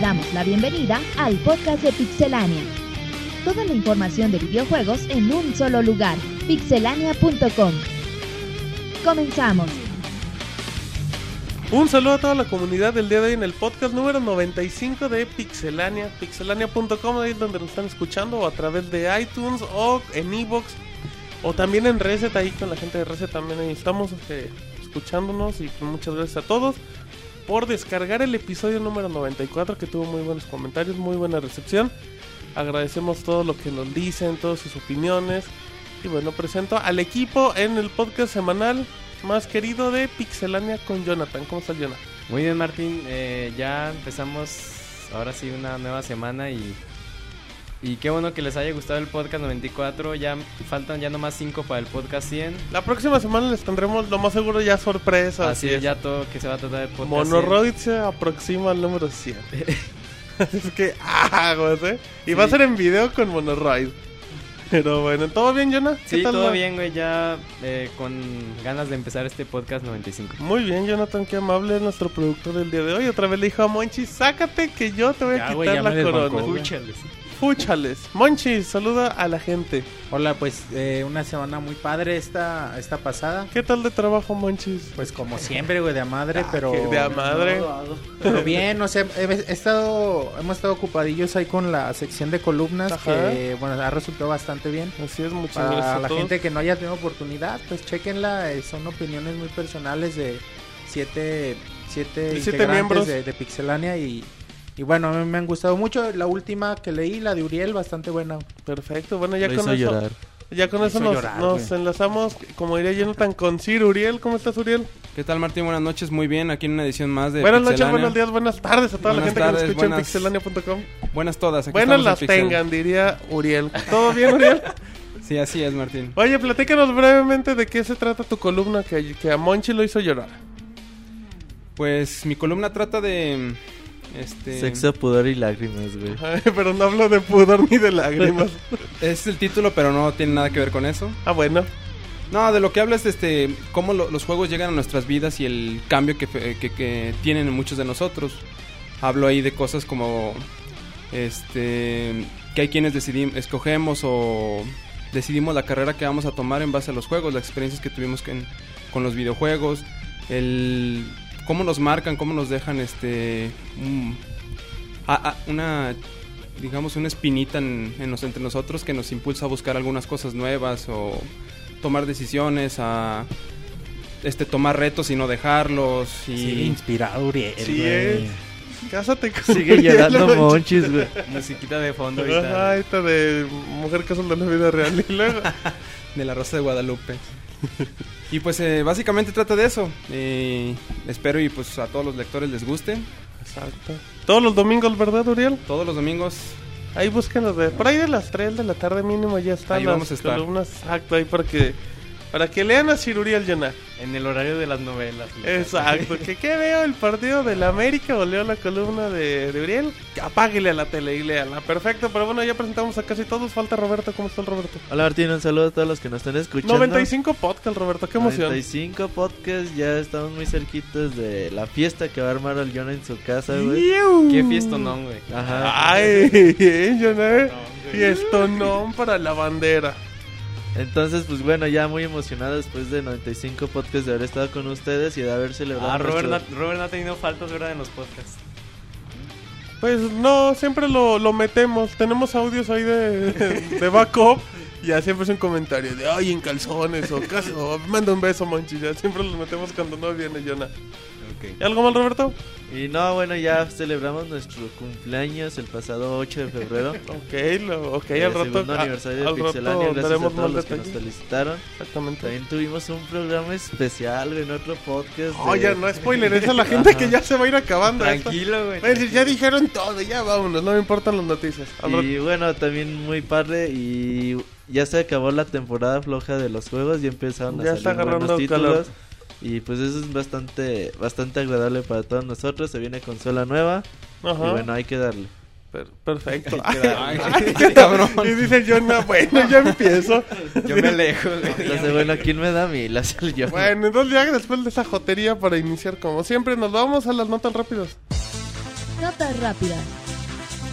Damos la bienvenida al podcast de Pixelania. Toda la información de videojuegos en un solo lugar, pixelania.com. Comenzamos. Un saludo a toda la comunidad del día de hoy en el podcast número 95 de Pixelania, pixelania.com, ahí donde nos están escuchando, o a través de iTunes, o en Evox, o también en Reset, ahí con la gente de Reset también estamos eh, escuchándonos, y pues muchas gracias a todos por descargar el episodio número 94, que tuvo muy buenos comentarios, muy buena recepción. Agradecemos todo lo que nos dicen, todas sus opiniones. Y bueno, presento al equipo en el podcast semanal más querido de Pixelania con Jonathan. ¿Cómo estás, Jonathan? Muy bien, Martín. Eh, ya empezamos ahora sí una nueva semana y, y qué bueno que les haya gustado el podcast 94. Ya faltan ya nomás 5 para el podcast 100. La próxima semana les tendremos lo más seguro ya sorpresas. Así es, ya todo que se va a tratar del podcast Monoroid se aproxima al número 100. es que, ah, güey, ¿eh? Y va a ser en video con Monoroid. Pero bueno, ¿todo bien, Jonah? 100. Sí, todo bien, güey, ya eh, con ganas de empezar este podcast 95. Muy bien, Jonathan, qué amable es nuestro productor del día de hoy. Otra vez le dijo a Monchi, sácate que yo te voy a Ya, quitar güey, ya la me corona. desbancó. Fúchales. Monchi, saluda a la gente. Hola, pues eh, una semana muy padre esta, esta pasada. ¿Qué tal de trabajo, Monchis? Pues como siempre, güey, de a madre, pero... que de a madre. Pero bien, no sé, he, he estado, hemos estado ocupadillos ahí con la sección de columnas Ajá. que, bueno, ha resultado bastante bien. Así es, muchas gracias Para a la todos. gente que no haya tenido oportunidad, pues chequenla, eh, son opiniones muy personales de siete, siete siete integrantes miembros. de, de Pixelania y... Y bueno, a mí me han gustado mucho. La última que leí, la de Uriel, bastante buena. Perfecto, bueno, ya Lo con hizo eso, llorar. ya con eso nos, llorar, nos güey. enlazamos, como diría Jonathan, con Sir Uriel. ¿Cómo estás, Uriel? ¿Qué tal Martín? Buenas noches, muy bien, aquí en una edición más de Buenas noches, buenos días, buenas tardes a toda la gente que nos escucha buenas- en pixelania.com. Buenas todas, aquí Buenas en las tengan, diría Uriel. ¿Todo bien, Uriel? Sí, así es Martín. Oye, platícanos brevemente de qué se trata tu columna que, que a Monchi lo hizo llorar. Pues mi columna trata de... Este... Sexo. Pudor y lágrimas, güey. Pero no hablo de pudor ni de lágrimas. Es el título, pero no tiene nada que ver con eso. ah, bueno. No, de lo que habla es este, cómo lo- los juegos llegan a nuestras vidas y el cambio que, que, que tienen en muchos de nosotros. Hablo ahí de cosas como este que hay quienes decidimos, escogemos o decidimos la carrera que vamos a tomar en base a los juegos, las experiencias que tuvimos con, con los videojuegos, el cómo nos marcan, cómo nos dejan este un- a- a- una digamos una espinita en, en nos- entre nosotros que nos impulsa a buscar algunas cosas nuevas o tomar decisiones, a este tomar retos y no dejarlos y Sí, inspirado Uriel. Sí, eh. Cásate con Sigue Uriel, Monchi. Monchis, güey. Musiquita de fondo Ajá, ahorita. esta de mujer que son de la vida real. Y luego, de la Rosa de Guadalupe. y pues eh, básicamente trata de eso. Eh, espero y pues a todos los lectores les guste. Exacto. Todos los domingos, ¿verdad, Uriel? Todos los domingos Ahí búsquenos de por ahí de las 3 de la tarde mínimo ya están Ahí las vamos a estar. columnas. Exacto, ahí para que para que lean a Sir Uriel Jonah. En el horario de las novelas. güey. Exacto, que qué veo el partido de la América o leo la columna de, de Uriel, apáguele a la tele y léala. Perfecto, pero bueno, ya presentamos a casi todos. Falta Roberto, ¿cómo está el Roberto? Hola Martín, un saludo a todos los que nos están escuchando. 95 podcast, Roberto, qué emoción. 95 podcasts, ya estamos muy cerquitos de la fiesta que va a armar el Jonah en su casa, güey. Qué fiestonón, güey. Ajá. Ay, Jonah. Fiestonón para la bandera. Entonces, pues bueno, ya muy emocionado después de 95 podcasts de haber estado con ustedes y de haber celebrado. Ah, Robert, nuestro- no, Robert no ha tenido faltas, ¿verdad? En los podcasts. Pues no, siempre lo, lo metemos. Tenemos audios ahí de, de backup. Y ya siempre es un comentario de ay en calzones o casi o manda un beso, Monchi. Ya siempre los metemos cuando no viene Jonah. ¿Y algo mal, Roberto? Y no, bueno, ya celebramos nuestro cumpleaños el pasado 8 de febrero. Ok, lo, ok, el al rato. segundo a- aniversario de Pixelania. Gracias a todos los que nos felicitaron. Exactamente. También tuvimos un programa especial en otro podcast. Oye, de- no spoiler, es a la gente que ya se va a ir acabando. Tranquilo, güey. Pues, ya dijeron todo, ya vámonos, no me importan las noticias. Al rato- Y bueno, también muy padre y ya se acabó la temporada floja de los juegos y empezaron a Ya salir está agarrando buenos títulos. calor. Y pues eso es bastante bastante agradable para todos nosotros. Se viene consola nueva Ajá. y bueno, hay que darle. Per- perfecto. Ay, Ay, ay, qué cabrón. Y dice Jonah, bueno, ya empiezo. Yo me alejo, güey. Entonces, bueno, ¿quién me da a mí? La el yo. Bueno, entonces ya después de esa jotería para iniciar como siempre, nos vamos a las notas rápidas. Notas rápidas.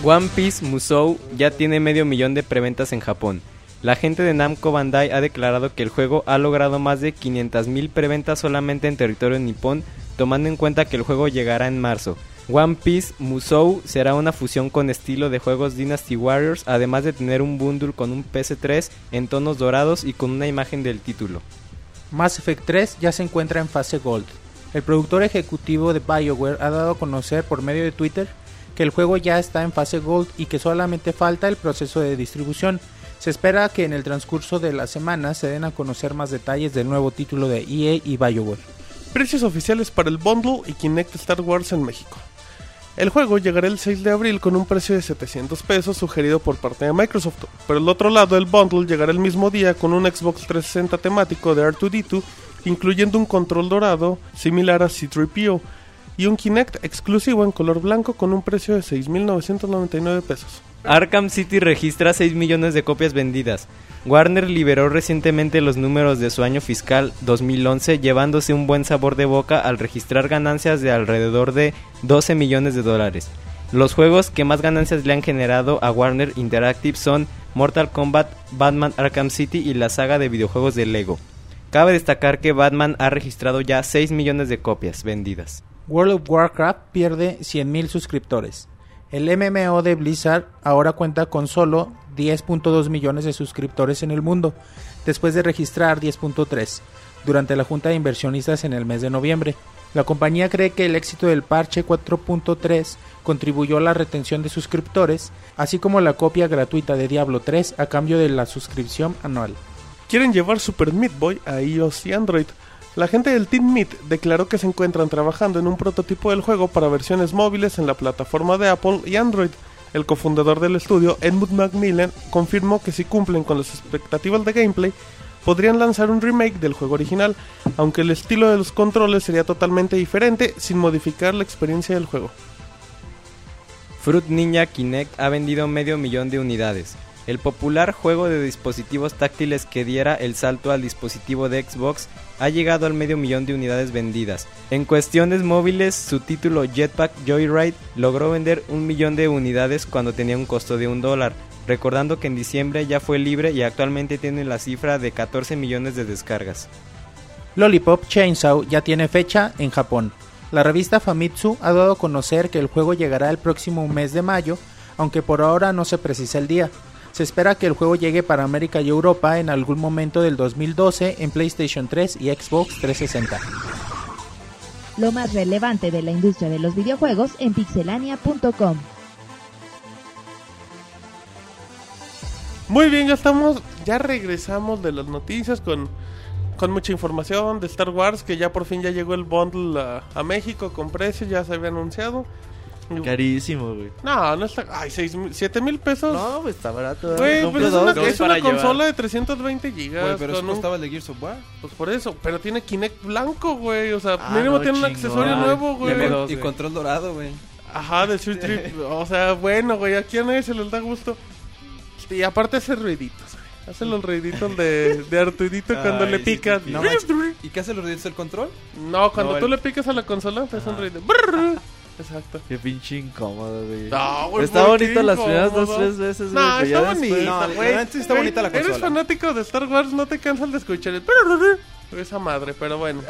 One Piece Musou ya tiene medio millón de preventas en Japón. La gente de Namco Bandai ha declarado que el juego ha logrado más de 500.000 preventas solamente en territorio nipón, tomando en cuenta que el juego llegará en marzo. One Piece Musou será una fusión con estilo de juegos Dynasty Warriors, además de tener un bundle con un PS3 en tonos dorados y con una imagen del título. Mass Effect 3 ya se encuentra en fase Gold. El productor ejecutivo de BioWare ha dado a conocer por medio de Twitter que el juego ya está en fase Gold y que solamente falta el proceso de distribución. Se espera que en el transcurso de la semana se den a conocer más detalles del nuevo título de EA y BioWare. Precios oficiales para el bundle y Kinect Star Wars en México. El juego llegará el 6 de abril con un precio de 700 pesos sugerido por parte de Microsoft. Por el otro lado, el bundle llegará el mismo día con un Xbox 360 temático de R2D2, incluyendo un control dorado similar a C3PO y un Kinect exclusivo en color blanco con un precio de 6.999 pesos. Arkham City registra 6 millones de copias vendidas. Warner liberó recientemente los números de su año fiscal 2011, llevándose un buen sabor de boca al registrar ganancias de alrededor de 12 millones de dólares. Los juegos que más ganancias le han generado a Warner Interactive son Mortal Kombat, Batman Arkham City y la saga de videojuegos de Lego. Cabe destacar que Batman ha registrado ya 6 millones de copias vendidas. World of Warcraft pierde 100.000 suscriptores. El MMO de Blizzard ahora cuenta con solo 10.2 millones de suscriptores en el mundo, después de registrar 10.3 durante la junta de inversionistas en el mes de noviembre. La compañía cree que el éxito del parche 4.3 contribuyó a la retención de suscriptores, así como la copia gratuita de Diablo 3 a cambio de la suscripción anual. Quieren llevar Super Meat Boy a iOS y Android. La gente del Team Meat declaró que se encuentran trabajando en un prototipo del juego para versiones móviles en la plataforma de Apple y Android. El cofundador del estudio, Edmund Macmillan, confirmó que si cumplen con las expectativas de gameplay, podrían lanzar un remake del juego original, aunque el estilo de los controles sería totalmente diferente sin modificar la experiencia del juego. Fruit Ninja Kinect ha vendido medio millón de unidades. El popular juego de dispositivos táctiles que diera el salto al dispositivo de Xbox ha llegado al medio millón de unidades vendidas. En cuestiones móviles, su título Jetpack Joyride logró vender un millón de unidades cuando tenía un costo de un dólar, recordando que en diciembre ya fue libre y actualmente tiene la cifra de 14 millones de descargas. Lollipop Chainsaw ya tiene fecha en Japón. La revista Famitsu ha dado a conocer que el juego llegará el próximo mes de mayo, aunque por ahora no se precisa el día. Se espera que el juego llegue para América y Europa en algún momento del 2012 en PlayStation 3 y Xbox 360. Lo más relevante de la industria de los videojuegos en pixelania.com. Muy bien, ya estamos, ya regresamos de las noticias con, con mucha información de Star Wars, que ya por fin ya llegó el bundle a, a México con precio, ya se había anunciado. Carísimo, güey. No, no está. Ay, seis, mil- siete mil pesos. No, pues está barato. Güey, pues es una, dos es una para llevar. consola de 320 gigas. Güey, pero eso con un- costaba el de Gears of War. Pues por eso, pero tiene Kinect blanco, güey. O sea, Ah, mínimo no, tiene un accesorio nuevo, güey. M2. Dos, y control dorado, güey. Ajá, de Street Trip. O sea, bueno, güey, aquí a nadie se les da gusto. Y aparte hace ruiditos, güey. Hace los ruiditos de, de Artudito cuando Ay, le picas. sí, sí. No. ¿Y qué hace los ruidos del control? No, cuando No, tú el- le picas a la consola, te hace un ruido. Exacto. Qué pinche incómodo, güey. No, güey, Está ¿por qué bonito las primeras dos, tres veces, güey. No, está No, güey. está Güey, bonita la Eres consola. fanático de Star Wars, no te cansas de escuchar el... Esa madre, pero bueno.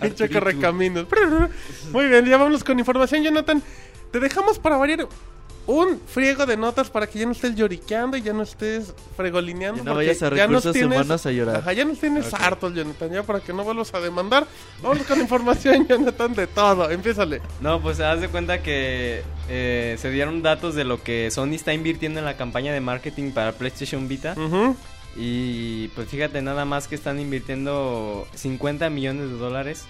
Pinche correcaminos. Brrr. Muy bien, ya vamos con información, Jonathan. Te dejamos para variar un friego de notas para que ya no estés lloriqueando y ya no estés fregolineando. Y no vayas a ya nos recursos humanos a llorar. Ajá, ya nos tienes hartos, Jonathan, ya para que no vuelvas a demandar. Vamos con información, Jonathan, de todo. Empiézale. No, pues haz de cuenta que eh, se dieron datos de lo que Sony está invirtiendo en la campaña de marketing para PlayStation Vita. Y pues fíjate nada más que están invirtiendo 50 millones de dólares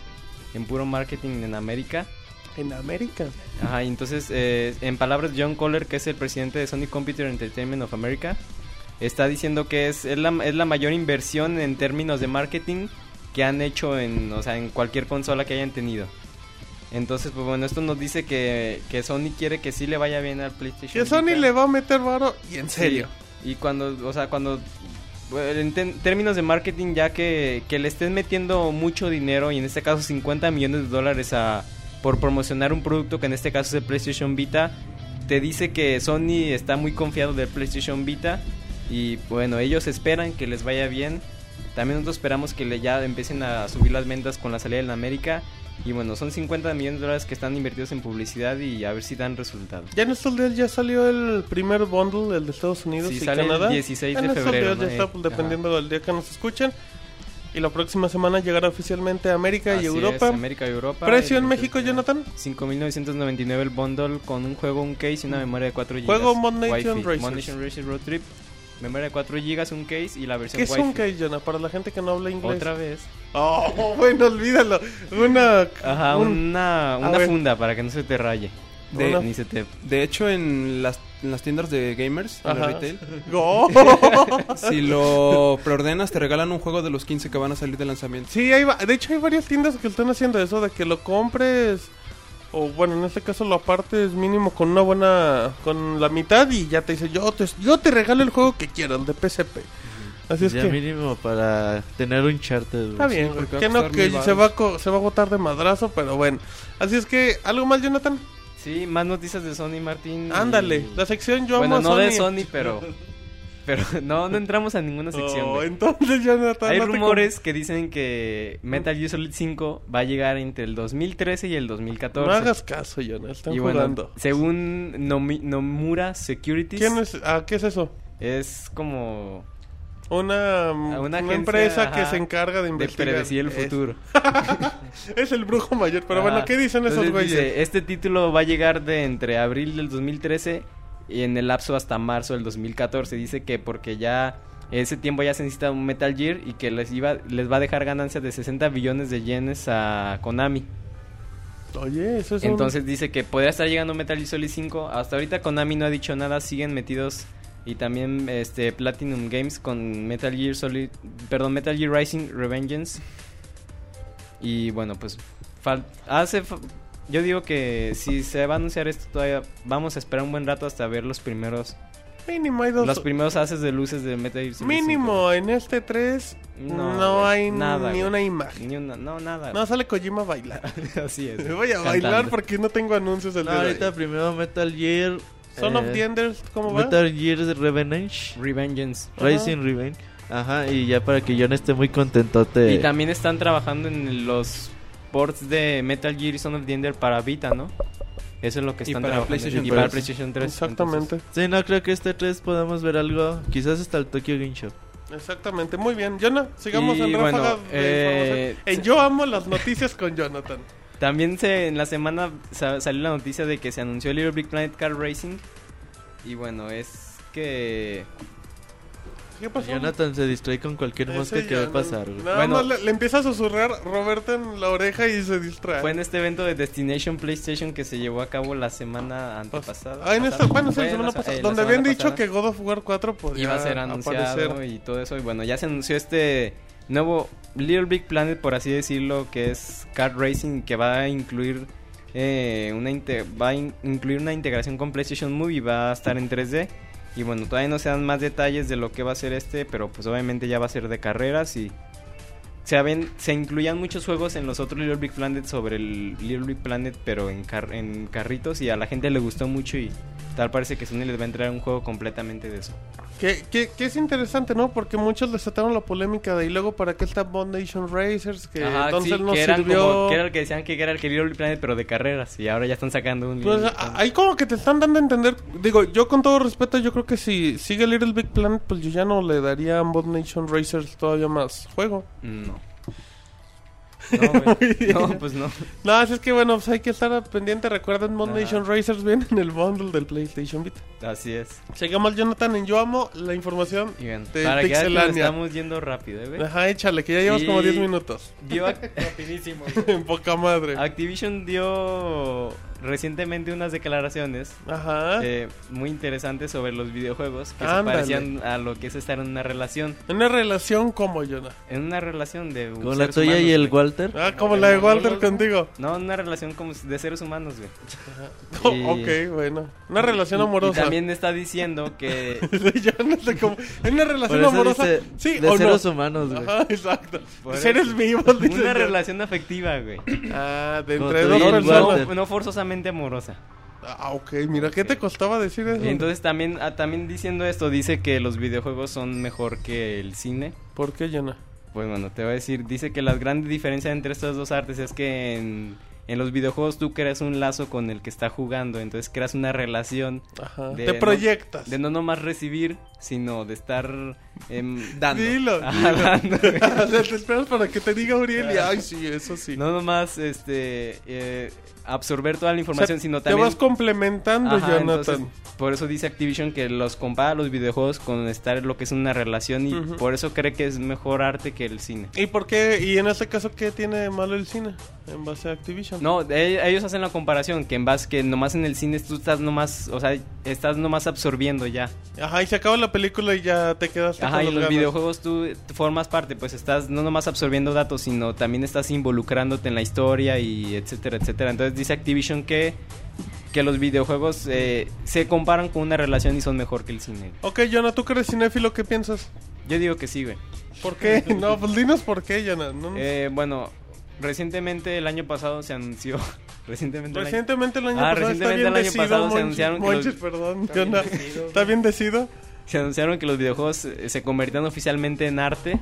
en puro marketing en América. En América. Ajá, y entonces, eh, en palabras de John Kohler, que es el presidente de Sony Computer Entertainment of America, está diciendo que es, es, la, es la mayor inversión en términos de marketing que han hecho en, o sea, en cualquier consola que hayan tenido. Entonces, pues bueno, esto nos dice que, que Sony quiere que sí le vaya bien al PlayStation. Que Sony le va a meter varo y en Sí, serio. Y cuando, o sea, cuando en términos de marketing ya que, que le estén metiendo mucho dinero y en este caso 50 millones de dólares a, por promocionar un producto que en este caso es el PlayStation Vita. Te dice que Sony está muy confiado del PlayStation Vita y bueno, ellos esperan que les vaya bien. También nosotros esperamos que le ya empiecen a subir las ventas con la salida en América. Y bueno, son 50 millones de dólares que están invertidos en publicidad y a ver si dan resultado. Ya en estos días ya salió el primer bundle, el de Estados Unidos Sí, y sale el Canadá. 16 En de estos febrero, días ya ¿no? está, Eh, pues, dependiendo del día que nos escuchen. Y la próxima semana llegará oficialmente a América Así y es, Europa. América y Europa. ¿Precio en El- México, Jonathan? 5.999 el bundle con un juego, un case y una memoria de 4 GB. Juego Mod Nation Racers Road Trip. Memoria de 4 GB, un case y la versión ¿Qué es Wi-Fi. un case, Jonah? Para la gente que no habla inglés. Otra vez. Oh, bueno, olvídalo. Una... Ajá, un- una, A una ver. funda para que no se te raye. De- Ni se te... De hecho, en las, en las tiendas de gamers, en el Ajá. retail, Oh. si lo preordenas, te regalan un juego de los 15 que van a salir de lanzamiento. Sí, hay, va- de hecho hay varias tiendas que están haciendo eso, de que lo compres, o bueno, en este caso lo apartes mínimo con una buena, con la mitad y ya te dice, yo te, yo te regalo el juego que quieras, el de PSP. Así es ya que... mínimo para tener un charter. Está bien, güey, porque que no, que se va, a co- se va a botar de madrazo, pero bueno. Así es que, ¿algo más, Jonathan? Sí, más noticias de Sony, Martín. y- Ándale, la sección yo bueno, amo no de Sony, pero... Pero no, no entramos a ninguna sección. Oh, entonces, Hay no te rumores que dicen que Metal Gear Solid 5 va a llegar entre el 2013 y el com- 2014. No hagas caso, Jonathan, están y bueno, jugando. según Nomi- Nomura Securities, ¿Quién es? Ah, ¿qué es eso? es como Una, una una, agencia, empresa que se encarga de de investigar. predecir el futuro. Es, el brujo mayor. Pero bueno. ¿qué dicen esos güeyes? dice, este título va a llegar de entre abril del 2013 y en el lapso hasta marzo del 2014. Dice que porque ya ese tiempo ya se necesita un Metal Gear y que les iba les va a dejar ganancias de 60 billones de yenes a Konami. Oye, eso es un- Entonces dice que podría estar llegando Metal Gear Solid 5. Hasta ahorita Konami no ha dicho nada, siguen metidos y también este Platinum Games con Metal Gear Solid, perdón, Metal Gear Rising Revengeance. Y bueno, pues fal- hace fa- yo digo que si se va a anunciar esto todavía vamos a esperar un buen rato hasta ver los primeros Mínimo hay dos. los primeros haces de luces de Metal Gear Solid Mínimo en este 3 no, No, güey, hay nada, ni güey. una 5. imagen. Ni una, no nada. No sale Kojima a bailar. Así es. Voy a Cantando. bailar porque no tengo anuncios No, día ahorita primero Metal Gear. Son eh, of the Enders, ¿cómo va? Metal Gear Revenge. Revengeance. Ajá. Racing Revenge. Ajá, y ya para que John esté muy contentote. Y también están trabajando en los ports de Metal Gear y Son of the Ender para Vita, ¿no? Eso es lo que Y están para trabajando. PlayStation y para 3. PlayStation 3. Exactamente. Sí, no creo que este 3 podamos ver algo. Quizás hasta el Tokyo Game Show. Exactamente. Muy bien. Jonah, sigamos Y en ráfaga bueno, de eh, información. En Yo amo las noticias con Jonathan. También se, en la semana sa- salió la noticia de que se anunció Little Big Planet Car Racing. Y bueno, es que... ¿Qué pasó? Jonathan se distrae con cualquier Ese mosca que va a pasar. güey. Nada Bueno. más le, le empieza a susurrar Roberto en la oreja y se distrae. Fue en este evento de Destination PlayStation que se llevó a cabo la semana antepasada. Ah, en esta, bueno, sí, la semana se- pasada. eh, donde semana habían dicho pasada. que God of War 4 podía iba a ser anunciado aparecer. y todo eso. Y bueno, ya se anunció este nuevo Little Big Planet, por así decirlo, que es kart racing, que va a incluir eh, una va a in- incluir una integración con PlayStation Move y va a estar en 3D. Y bueno, todavía no se dan más detalles de lo que va a ser este, pero pues obviamente ya va a ser de carreras y se, ven, se incluían muchos juegos en los otros Little Big Planet sobre el Little Big Planet, pero en, car- en carritos y a la gente le gustó mucho y tal parece que Sony les va a entrar un juego completamente de eso. Que, que, que es interesante, ¿no? Porque muchos desataron la polémica de y luego para qué está Bond Nation Racers, que Ajá, entonces sí, no que, eran sirvió. como- que era el que decían que era el que Little Big Planet, pero de carreras. Y ahora ya están sacando un. Pues ahí como que te están dando a entender, digo, yo con todo respeto, yo creo que si sigue Little Big Planet, pues yo ya no le daría a Nation Racers todavía más juego. No. No, güey. no, pues no. No, así es que bueno, pues hay que estar pendiente. Recuerden, Ajá. Nation Racers viene en el bundle del PlayStation Vita. Así es. Sigamos, Jonathan, en Yo Amo la información. Y bien, De para que estamos yendo rápido, ¿eh, güey. Ajá, échale, que ya llevas como Y- 10 minutos. Dio rapidísimo. en poca madre. Activision dio recientemente unas declaraciones Ajá. eh, muy interesantes sobre los videojuegos que Ándale. se parecían a lo que es estar en una relación. Una relación como Jonah. En una relación de Con la tuya humanos, y el güey. Walter. Ah, como la de Walter contigo. No, una relación como de seres humanos, güey. Oh, Y- ok, bueno. Una relación Y- amorosa. Y también está diciendo que no. ¿Es una relación amorosa? dice sí de o seres no. humanos, güey. Ajá, exacto. Por Seres eso. vivos, dice una yo. relación afectiva, güey. Ah, de entre dos personas. No, no forzosamente amorosa. Ah, ok. Mira, ¿qué te costaba decir eso? Entonces también, ah, también diciendo esto, dice que los videojuegos son mejor que el cine. ¿Por qué, Jonah? Pues bueno, te voy a decir, dice que la gran diferencia entre estas dos artes es que en, en los videojuegos tú creas un lazo con el que está jugando, entonces creas una relación Ajá. De te no- proyectas. de no nomás recibir, sino de estar em, Dando. Dilo. Ah, dando. O sea, te esperas para que te diga Uriel y ay, sí, eso sí. no nomás este eh, absorber toda la O sea, información, sino te también vas complementando, Ajá, Jonathan. entonces, por eso dice Activision que los compara los videojuegos con estar en lo que es una relación y por eso cree que es mejor arte que el cine. ¿Y por qué? ¿Y en este caso qué tiene de malo el cine? En base a Activision. No, ellos hacen la comparación que en base que nomás en el cine tú estás nomás, o sea, estás nomás absorbiendo ya. Ajá, y se acaba la película y ya te quedas Ajá, y en los videojuegos tú formas parte, pues estás no nomás absorbiendo datos, sino también estás involucrándote en la historia y etcétera, etcétera. Entonces dice Activision que que los videojuegos eh, se comparan con una relación y son mejor que el cine. Ok, Jonah, tú que eres cinéfilo, ¿qué piensas? Yo digo que sí, güey. ¿Por qué? no, pues dinos por qué, Jonah. No, Eh, bueno, recientemente el año pasado se anunció. Recientemente. el año- Recientemente el año Ah, pasado está recientemente bien el año decido, pasado se anunciaron que los- perdón, Jonah. ¿Está bien decido? Se anunciaron que los videojuegos eh, se convirtieron oficialmente en arte.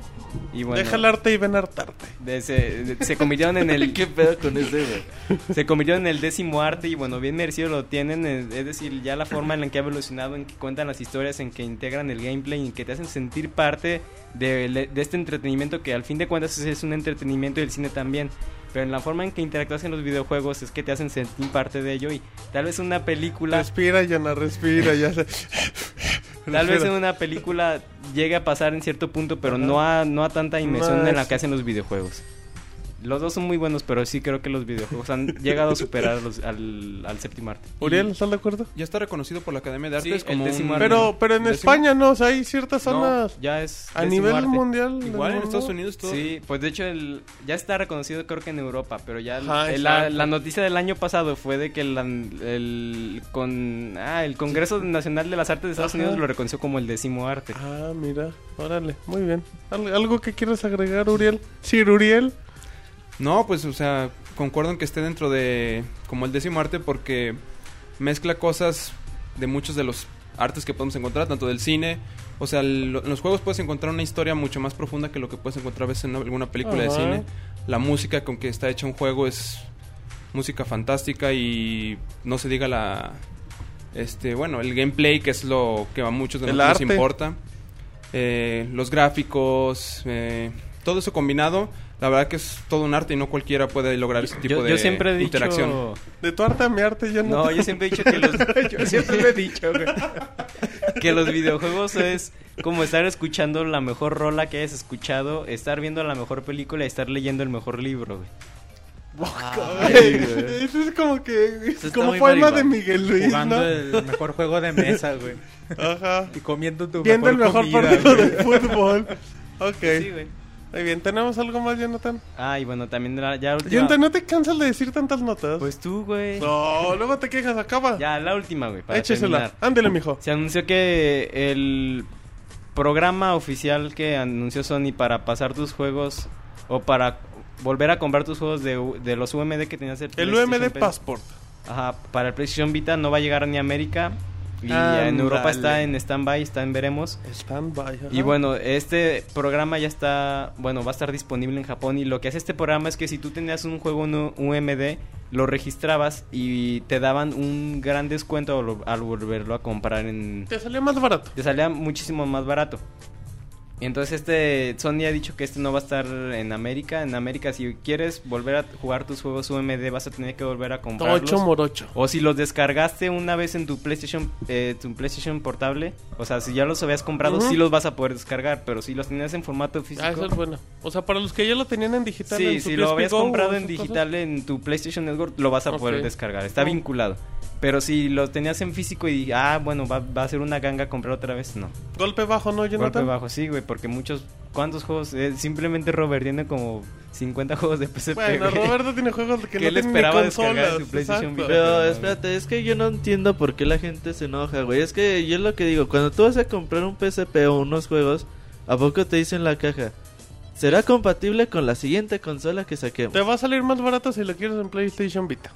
Y bueno. Deja el arte y ven a hartarte. de- se, de- se convirtieron en el. ¿Qué pedo con ese, güey? se convirtieron en el décimo arte y bueno, bien merecido lo tienen. eh, Es decir, ya la forma en la que ha evolucionado, en que cuentan las historias, en que integran el gameplay, en que te hacen sentir parte de, de este entretenimiento que al fin de cuentas es un entretenimiento y el cine también. Pero en la forma en que interactúas en los videojuegos es que te hacen sentir parte de ello y tal vez una película... Respira, Jonah, respira, ya se... Tal vez en una película llegue a pasar en cierto punto, pero no a, no a tanta inmersión en la que hacen los videojuegos. Los dos son muy buenos, pero sí creo que los videojuegos han llegado a superar a los- al, al séptimo arte. Uriel, ¿estás de acuerdo? Ya está reconocido por la Academia de Sí, Artes el como décimo un... arte. Pero, pero en décimo. España no, o sea, hay ciertas No, zonas ya es a nivel arte. mundial. Igual en. Estados Unidos todo. Sí, pues de hecho el, ya está reconocido creo que en Europa, pero ya el- Ajá, el- la, la noticia del año pasado fue de que el, el, con, ah, el Congreso Nacional de las Artes de Estados Ajá. Unidos lo reconoció como el décimo arte. Ah, mira, órale, muy bien. ¿Al- ¿Algo que quieras agregar, Uriel? Sir Uriel. No, pues, o sea, concuerdo en que esté dentro de como el décimo arte porque mezcla cosas de muchos de los artes que podemos encontrar, tanto del cine. O sea, en los juegos puedes encontrar una historia mucho más profunda que lo que puedes encontrar a veces en alguna película de cine. La música con que está hecha un juego es música fantástica y no se diga la... Este, bueno, el gameplay, que es lo que a muchos de El nosotros arte. nos importa. Eh, los gráficos, eh, todo eso combinado, la verdad que es todo un arte y no cualquiera puede lograr ese tipo Yo, de yo siempre he dicho... interacción. De tu arte a mi arte, yo no. No, yo siempre he dicho que los... yo siempre he dicho, güey. Que los videojuegos es como estar escuchando la mejor rola que hayas escuchado, estar viendo la mejor película y estar leyendo el mejor libro, güey. Güey, Eso es como que. Es como marihuana. de Miguel Luis, Jugando ¿no? el mejor juego de mesa, güey. Ajá. Y comiendo tu Viendo el mejor comida, partido güey. de fútbol. Ok. Sí, güey. Muy bien, ¿tenemos algo más, Jonathan? Ah, y bueno, también la, ya última... Jonathan, ¿no te cansas de decir tantas notas? Pues tú, güey. No, luego te quejas, acaba. Ya, la última, güey, para Échesela. Ándele, mijo. Se anunció que el programa oficial que anunció Sony para pasar tus juegos o para volver a comprar tus juegos de, de los UMD que tenías el El UMD Passport. Ajá, para el PlayStation Vita no va a llegar ni a América y en Europa está en stand-by, está en veremos. Standby. Y bueno, este programa ya está, bueno, va a estar disponible en Japón y lo que hace este programa es que si tú tenías un juego en UMD, lo registrabas y te daban un gran descuento al, al volverlo a comprar en... Te salió más barato. Te salía muchísimo más barato. Entonces este Sony ha dicho que este no va a estar en América. En América si quieres volver a jugar tus juegos UMD vas a tener que volver a comprarlos. Ocho morocho. O si los descargaste una vez en tu PlayStation, eh, tu PlayStation portable, o sea, si ya los habías comprado, Ujú. sí los vas a poder descargar, pero si los tenías en formato físico, Ah, eso es bueno. O sea, para los que ya lo tenían en digital. sí, en si lo habías comprado en cosas, digital en tu PlayStation Network, lo vas a poder descargar, está vinculado. Pero si los tenías en físico y, ah, bueno, va, va a ser una ganga comprar otra vez, no. Golpe bajo, ¿no, Jonathan? Golpe bajo, sí, güey, porque muchos, ¿cuántos juegos? Eh, simplemente Robert tiene como 50 juegos de PSP, Bueno, güey. Roberto tiene juegos que Que no él tienen esperaba ni descargar su PlayStation. Vita. Pero espérate, es que yo no entiendo por qué la gente se enoja, güey. Es que yo es lo que digo, cuando tú vas a comprar un PSP o unos juegos, ¿a poco te dice en la caja? ¿Será compatible con la siguiente consola que saquemos? Te va a salir más barato si lo quieres en PlayStation Vita.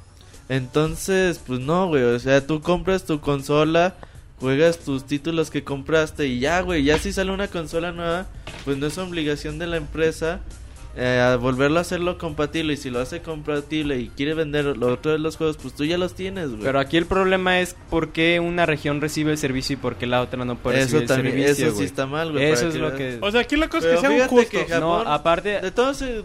Entonces, pues no, güey. O sea, tú compras tu consola, juegas tus títulos que compraste y ya, güey. Ya si sale una consola nueva, pues no es obligación de la empresa eh, a volverlo a hacerlo compatible. Y si lo hace compatible y quiere vender lo otro de los juegos, pues tú ya los tienes, güey. Pero aquí el problema es por qué una región recibe el servicio y por qué la otra no puede eso recibir también, el servicio, eso sí güey. está mal, güey. Eso es que lo que... O sea, aquí la cosa es que justos. que Japón- No, aparte... De todos, eh,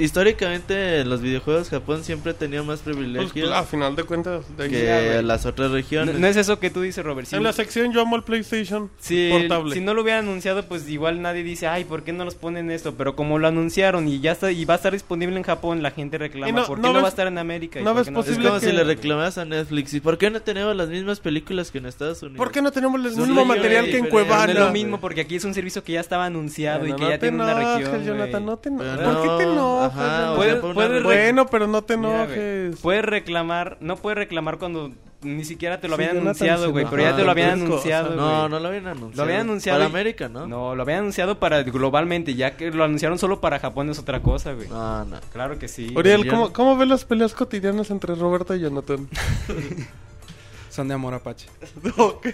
históricamente en los videojuegos Japón siempre tenido más Pues, privilegios a final de cuentas, de que Ya, las otras regiones. no es eso que tú dices, Robert. Si, En la sección yo amo el PlayStation si, portable. si no lo hubieran anunciado, pues igual nadie dice, ay, ¿por qué no los ponen esto? Pero como lo anunciaron y ya está y va a estar disponible en Japón, la gente reclama, no- ¿por qué no no, va a estar en América? ¿Y no ves Es posible como que- si le reclamas a Netflix. ¿Y por qué no tenemos las mismas películas que en Estados Unidos? ¿Por qué no tenemos el mismo material que en Cuevana? es lo mismo porque aquí es un servicio que ya estaba anunciado y que no ya tiene una región. Jonathan, no te enojes. Pero ¿Por qué te no? Ajá, o sea, Puede- por una puede re- Bueno, pero no te Mira, güey, enojes. Puedes reclamar, no puedes reclamar cuando ni siquiera te lo Sí, habían anunciado, güey, pero ya te lo habían anunciado, güey. No, no lo habían anunciado. Lo habían anunciado. Para y- América, ¿no? No, lo habían anunciado para globalmente, ya que lo anunciaron solo para Japón es otra cosa, güey. No, no. Claro que sí. Uriel, yo- ¿cómo, ¿cómo ves las peleas cotidianas entre Roberto y Jonathan? Son de amor apache. ok,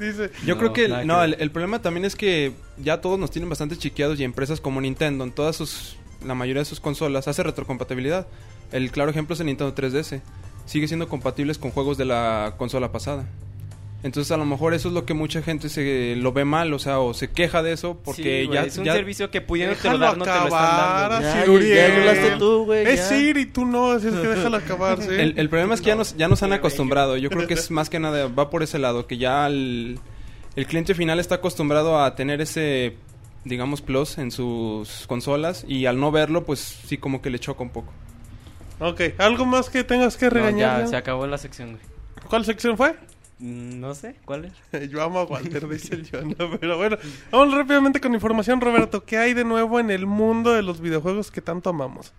dice. Yo No, creo que, nada que no, ver. el, el problema también es que ya todos nos tienen bastante chiqueados y empresas como Nintendo en todas sus, la mayoría de sus consolas hace retrocompatibilidad. El claro ejemplo es el Nintendo 3DS. Sigue siendo compatibles con juegos de la consola pasada. Entonces a lo mejor eso es lo que mucha gente se lo ve mal, o sea, o se queja de eso porque Sí, ya es un ya- servicio que pudiendo Déjalo dar no te lo están acabar, dando. Ya, ya tú. Es. Sir y tú no, así es que déjalo acabar, ¿sí? El, el problema es que ya nos, ya nos han acostumbrado. Yo creo que es más que nada, va por ese lado, que ya el, el cliente final está acostumbrado a tener ese, digamos, plus en sus consolas y al no verlo, pues sí como que le choca un poco. Ok, ¿algo más que tengas que No, regañar? ya, se acabó la sección, güey. ¿Cuál sección fue? Mm, No sé, ¿cuál es? Yo amo a Walter, dice el Jonah, pero bueno. Vamos rápidamente con información, Roberto. ¿Qué hay de nuevo en el mundo de los videojuegos que tanto amamos?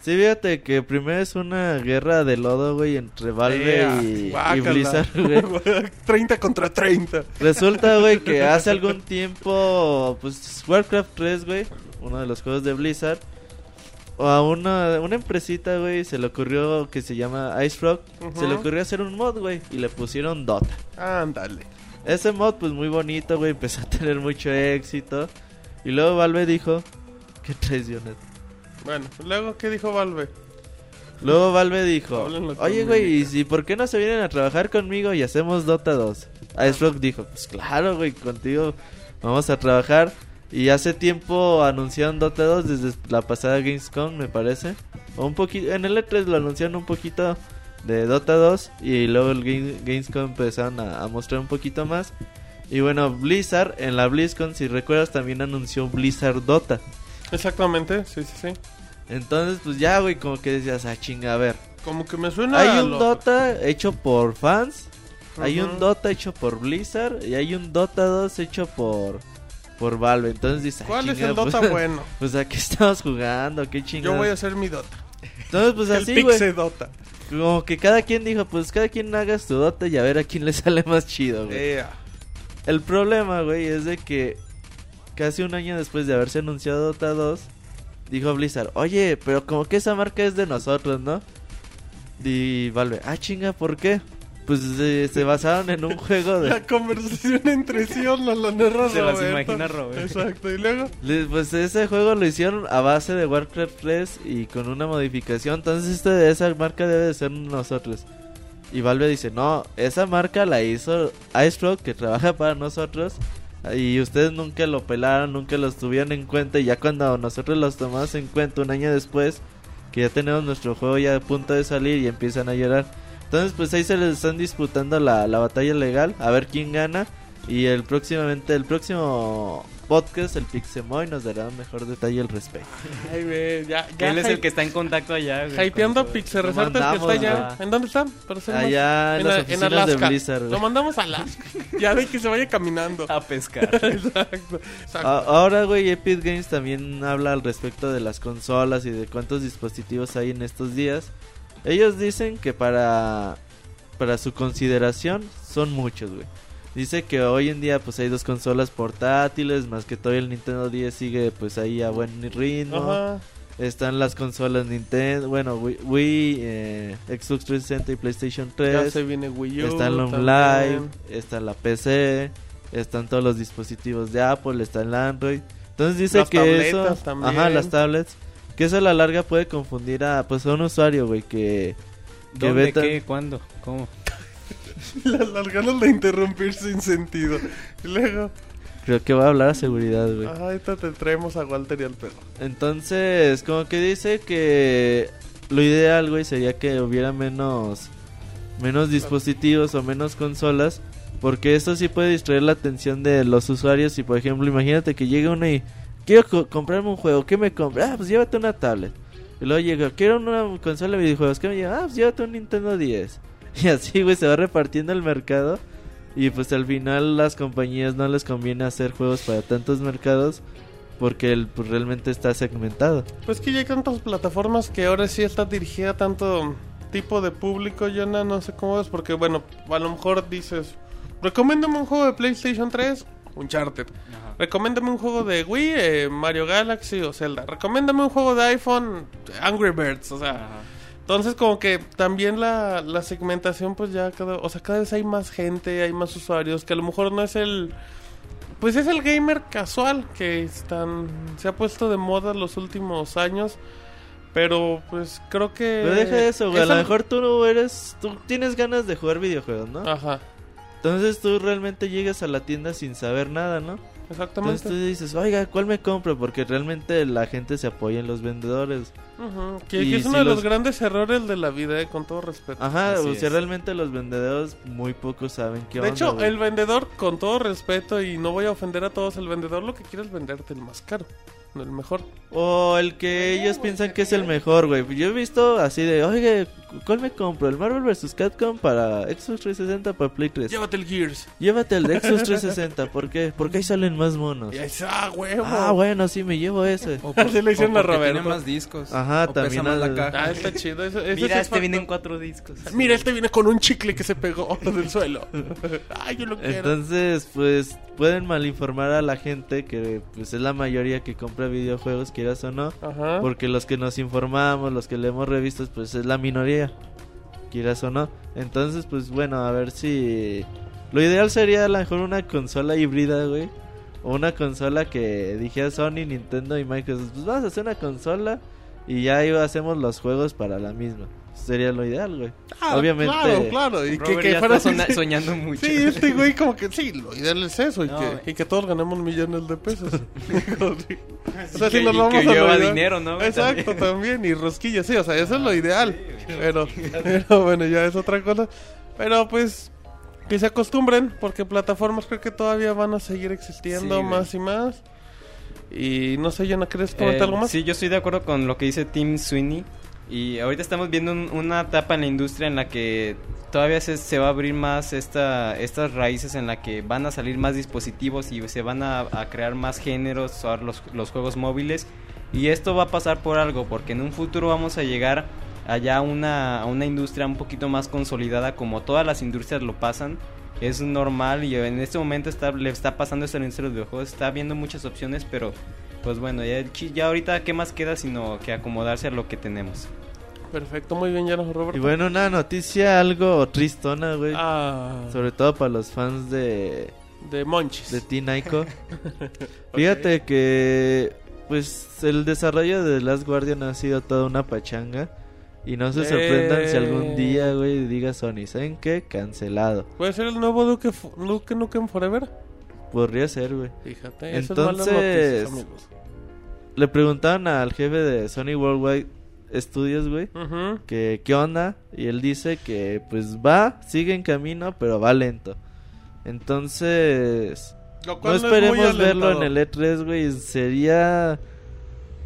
Sí, fíjate que primero es una guerra de lodo, güey, entre Valve Ea, y. Blizzard, güey. 30 contra 30. Resulta, güey, que hace algún tiempo, pues, Warcraft 3, güey, uno de los juegos de Blizzard, o a una, una empresita, güey, se le ocurrió que se llama Ice Frog, se le ocurrió hacer un mod, güey, y le pusieron Dota. Ándale. Ese mod, pues, muy bonito, güey, empezó a tener mucho éxito. Y luego Valve dijo, qué traiciones. Bueno, luego, ¿qué dijo Valve? Luego Valve dijo, Háblenlo oye, conmigo". güey, ¿y si por qué no se vienen a trabajar conmigo y hacemos Dota 2? Ice Frog dijo, pues claro, güey, contigo vamos a trabajar. Y hace tiempo anunciaron Dota 2 desde la pasada Gamescom, me parece. O un poquito, en el E3 lo anunciaron un poquito de Dota 2 y luego el Game- Gamescom empezaron a, a mostrar un poquito más. Y bueno, Blizzard en la BlizzCon, si recuerdas, también anunció Blizzard Dota. Exactamente, sí, sí, sí. Entonces, pues ya, güey, como que decías, ah, chinga, a ver. Como que me suena. Hay a un lo- Dota hecho por fans, hay un. Dota hecho por Blizzard y hay un Dota 2 hecho por por Valve. Entonces dices, ah, ¿Cuál es chinga, el Dota pues, bueno? Pues aquí estamos jugando, qué Yo chingada. voy a hacer mi Dota. Entonces pues así, güey. Dota. Como que cada quien dijo, pues cada quien haga su Dota y a ver a quién le sale más chido, güey. Ea. El problema, güey, es de que casi un año después de haberse anunciado Dota 2, dijo Blizzard, oye, pero como que esa marca es de nosotros, ¿no? Y Valve, ah, chinga, ¿por qué? Pues eh, se basaron en un juego de... La conversación entre sí nos la narra Se las imagina Robert. Exacto, y luego. Le- Pues ese juego lo hicieron a base de Warcraft 3 y con una modificación. Entonces este de esa marca debe de ser nosotros. Y Valve dice, no, esa marca la hizo Ice Frog que trabaja para nosotros. Y ustedes nunca lo pelaron, nunca los tuvieron en cuenta. Y ya cuando nosotros los tomamos en cuenta un año después, que ya tenemos nuestro juego ya a punto de salir y empiezan a llorar. Entonces, pues ahí se les están disputando la, la batalla legal, a ver quién gana. Y el próximamente, el próximo podcast, el Pixemoy, nos dará un mejor detalle al respecto. Ay, güey, ya, ya Él es el que está en contacto allá. güey, Hypeando Pixel que está allá. ¿En dónde más- Allá en, las a- oficinas de Alaska. Blizzard. güey. Lo mandamos a Alaska. ya de que se vaya caminando. A pescar. Exacto. exacto. A- ahora, güey, Epic Games también habla al respecto de las consolas y de cuántos dispositivos hay en estos días. Ellos dicen que para para su consideración son muchos, güey. Dice que hoy en día pues hay dos consolas portátiles, más que todo el Nintendo 10 sigue pues ahí a buen ritmo. Ajá. Están las consolas Nintendo, bueno, Wii, Wii, eh, Xbox 360 y PlayStation 3. Ya se viene Wii U. Está el Home también. Live, está la PC, están todos los dispositivos de Apple, está el Android. Entonces dice Las que tabletas eso, también. ajá, las tablets, que eso a la larga puede confundir a pues a un usuario, güey, que que ¿Dónde? ve tan- ¿Qué? ¿Cuándo? ¿Cómo? Las, las ganas de interrumpir sin sentido. Y luego, creo que va a hablar a seguridad, güey. ah, ahorita te traemos a Walter y al perro. Entonces, como que dice que lo ideal, güey, sería que hubiera menos menos dispositivos o menos consolas, porque eso sí puede distraer la atención de los usuarios y por ejemplo, imagínate que llega uno y quiero co- comprarme un juego, ¿qué me compra? Ah, pues llévate una tablet. Y luego llega, quiero una consola de videojuegos, ¿qué me lleva? Ah, pues llévate un Nintendo 10. Y así, güey, se va repartiendo el mercado. Y pues al final las compañías no les conviene hacer juegos para tantos mercados porque el, pues, realmente está segmentado. Pues que ya hay tantas plataformas que ahora sí está dirigida a tanto tipo de público, yo no, no sé cómo es, porque bueno, a lo mejor dices, recomiéndame un juego de PlayStation 3, Uncharted. Recomiéndame un juego de Wii, eh, Mario Galaxy o Zelda. Recomiéndame un juego de iPhone, Angry Birds, o sea... Entonces como que también la, la segmentación pues ya cada, o sea, cada vez hay más gente, hay más usuarios que a lo mejor no es el pues es el gamer casual que están se ha puesto de moda los últimos años, pero pues creo que Pero deja eso, güey. A lo al- mejor tú no eres. Tú tienes ganas de jugar videojuegos, ¿no? Ajá, Entonces tú realmente llegas a la tienda sin saber nada, ¿no? Exactamente. Entonces tú dices, oiga, ¿cuál me compro? Porque realmente la gente se apoya en los vendedores. Que, Y que es si uno de los los- grandes errores de la vida, eh, con todo respeto. Ajá, Así o sea, es. realmente los vendedores muy pocos saben qué De onda. hecho, güey. el vendedor, con todo respeto, y no voy a ofender a todos, el vendedor lo que quiere es venderte el más caro, el mejor. O el que ellos piensan que es el mejor, güey. Yo he visto así de, oye, ¿cuál me compro? ¿El Marvel vs. Capcom para Xbox 360 para Play 3? Llévate el Gears. Llévate el de Xbox 360, ¿por qué? Porque ahí salen más monos. Y ahí dice, ah, huevo. Ah, bueno, sí, me llevo ese. O Así le hicieron o porque. Tiene más discos. Ajá, o pesa también más al- la caja. Ah, está chido. Eso, Mira, es este viene en cuatro discos. Mira, este viene con un chicle que se pegó del suelo. Ay, yo lo quiero. Entonces, pues pueden malinformar a la gente que pues es la mayoría que compra videojuegos, quieras o no, Ajá. porque los que nos informamos, los que leemos revistas, pues es la minoría, quieras o no. Entonces, pues bueno, a ver si lo ideal sería a lo mejor una consola híbrida, güey, o una consola que dijera Sony, Nintendo y Microsoft, pues vamos a hacer una consola y ya ahí hacemos los juegos para la misma. Sería lo ideal, güey. Ah, Obviamente. Claro, claro. Y que, Robert que fuera así, soñando mucho. Sí, este güey como que sí, lo ideal es eso y, No, que, y que todos ganemos millones de pesos. O sea, si nos vamos que a lleva dinero, ¿no? Exacto, también. Y rosquillas, sí, o sea, eso es lo ideal. Pero, pero bueno, ya es otra cosa. Pero pues que se acostumbren porque plataformas creo que todavía van a seguir existiendo Sí, güey. más y más. Y no sé, Yana, ¿quieres comentar Eh, algo más? Sí, yo estoy de acuerdo con lo que dice Tim Sweeney. Y ahorita estamos viendo un- una etapa en la industria en la que todavía se, se va a abrir más esta, estas raíces en la que van a salir más dispositivos y se van a, crear más géneros, los, los juegos móviles. Y esto va a pasar por algo, porque en un futuro vamos a llegar allá a una, a una industria un poquito más consolidada como todas las industrias lo pasan. Es normal y en este momento está, le está pasando esto en la industria de los videojuegos. Está viendo muchas opciones, pero pues bueno, ya, ya ahorita qué más queda sino que acomodarse a lo que tenemos. Perfecto, muy bien, Yana, Roberto. Y bueno, una noticia algo tristona, güey. Ah, Sobre todo para los fans de, de Monchis. de Teen Ico. Fíjate que pues el desarrollo de The Last Guardian ha sido toda una pachanga. Y no se sorprendan si algún Eh. día, güey, diga Sony, ¿saben qué? Cancelado. ¿Puede ser el nuevo Duke, Duke Nukem Forever? Podría ser, güey. Fíjate, noticias, Entonces- amigos. Le preguntaban al jefe de Sony Worldwide Studios, güey, que qué onda. Y él dice que pues va, sigue en camino, pero va lento. Entonces, Lo no es esperemos verlo en el E3, güey. Sería...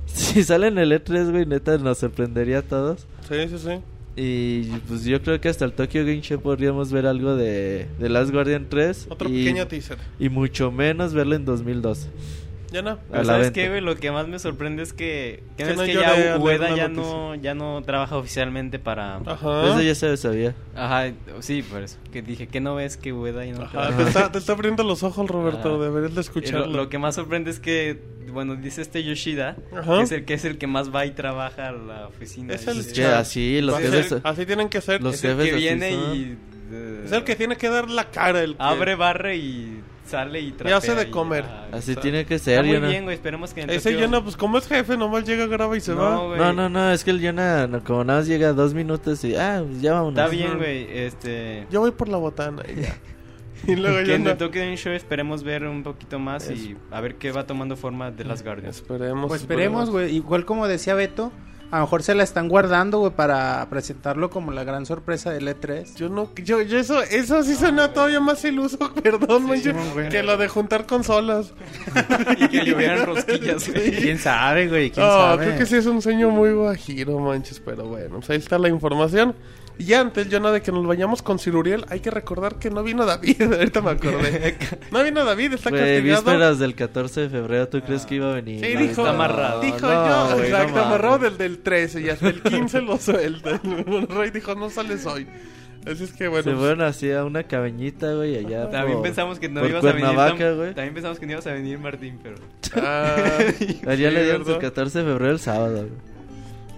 Si sale en el E3, güey, neta nos sorprendería a todos. Sí, sí, sí. Y pues yo creo que hasta el Tokyo Game Show podríamos ver algo de, de Last Guardian 3. Otro y, pequeño teaser. y mucho menos verlo en 2012. Ya no. A Pero ¿Sabes venta. qué, güey? Lo que más me sorprende es que, que, Que no es que ya Ueda ya no, ya no trabaja oficialmente para... Ajá. Eso ya se sabía. Ajá, sí, por eso. Que dije, que no ves que Ueda ya no Ajá, trabaja? te, está, te está abriendo los ojos, Roberto. Ah. Deberías de escucharlo. Lo, lo que más sorprende es que, bueno, dice este Yoshida, Ajá. que es, el, que es el que más va y trabaja a la oficina. Es el Es que así, los Así- jefes... Así tienen que ser. Los es el que viene y... eh, Es el que tiene que dar la cara. El que- Abre, barre y sale y trapea. hace de y- comer. ah, Así está- tiene que Está ser, muy Yona. bien, güey. Esperemos que en Ese Tokio- Jonah, pues como es jefe, nomás llega, graba y se No, va. güey. No, no, no, es que el Yona, no, como nada más llega dos minutos y... Ah, pues ya vámonos. Está bien, güey. Este... Yo voy por la botana y ya. y luego Que en Jonah. el Tokyo Game Show esperemos ver un poquito más y a ver qué va tomando forma de las Guardians. Esperemos. Pues esperemos, güey. Igual como decía Beto, a lo mejor se la están guardando, güey, para presentarlo como la gran sorpresa del E E3. Yo no, yo, yo eso, eso sí suena todavía más iluso, perdón, Simón, güey. que lo de juntar consolas. y que llovieran rosquillas, güey. ¿Quién sabe, güey? ¿Quién No, sabe? creo que sí es un sueño muy guajiro, manches, pero bueno, pues ahí está la información. Y antes, yo no de que nos vayamos con Ciruriel, hay que recordar que no vino David, ahorita me acordé. No vino David, está Güey, castigado. vísperas del 14 de febrero, ¿tú crees que iba a venir? Sí, No, dijo, está amarrado. dijo no, yo, no exacto, mames. amarrado del, del 13 y hasta el 15 lo suelta. El Rey dijo, no sales hoy. Así es que bueno. Se pues, fueron así a una cabañita, güey, allá También por- pensamos que no por ibas a venir. Tam-. También pensamos que no ibas a venir, Martín, pero. ah, Allá sí, le dieron su ¿verdad? 14 de febrero el sábado, güey.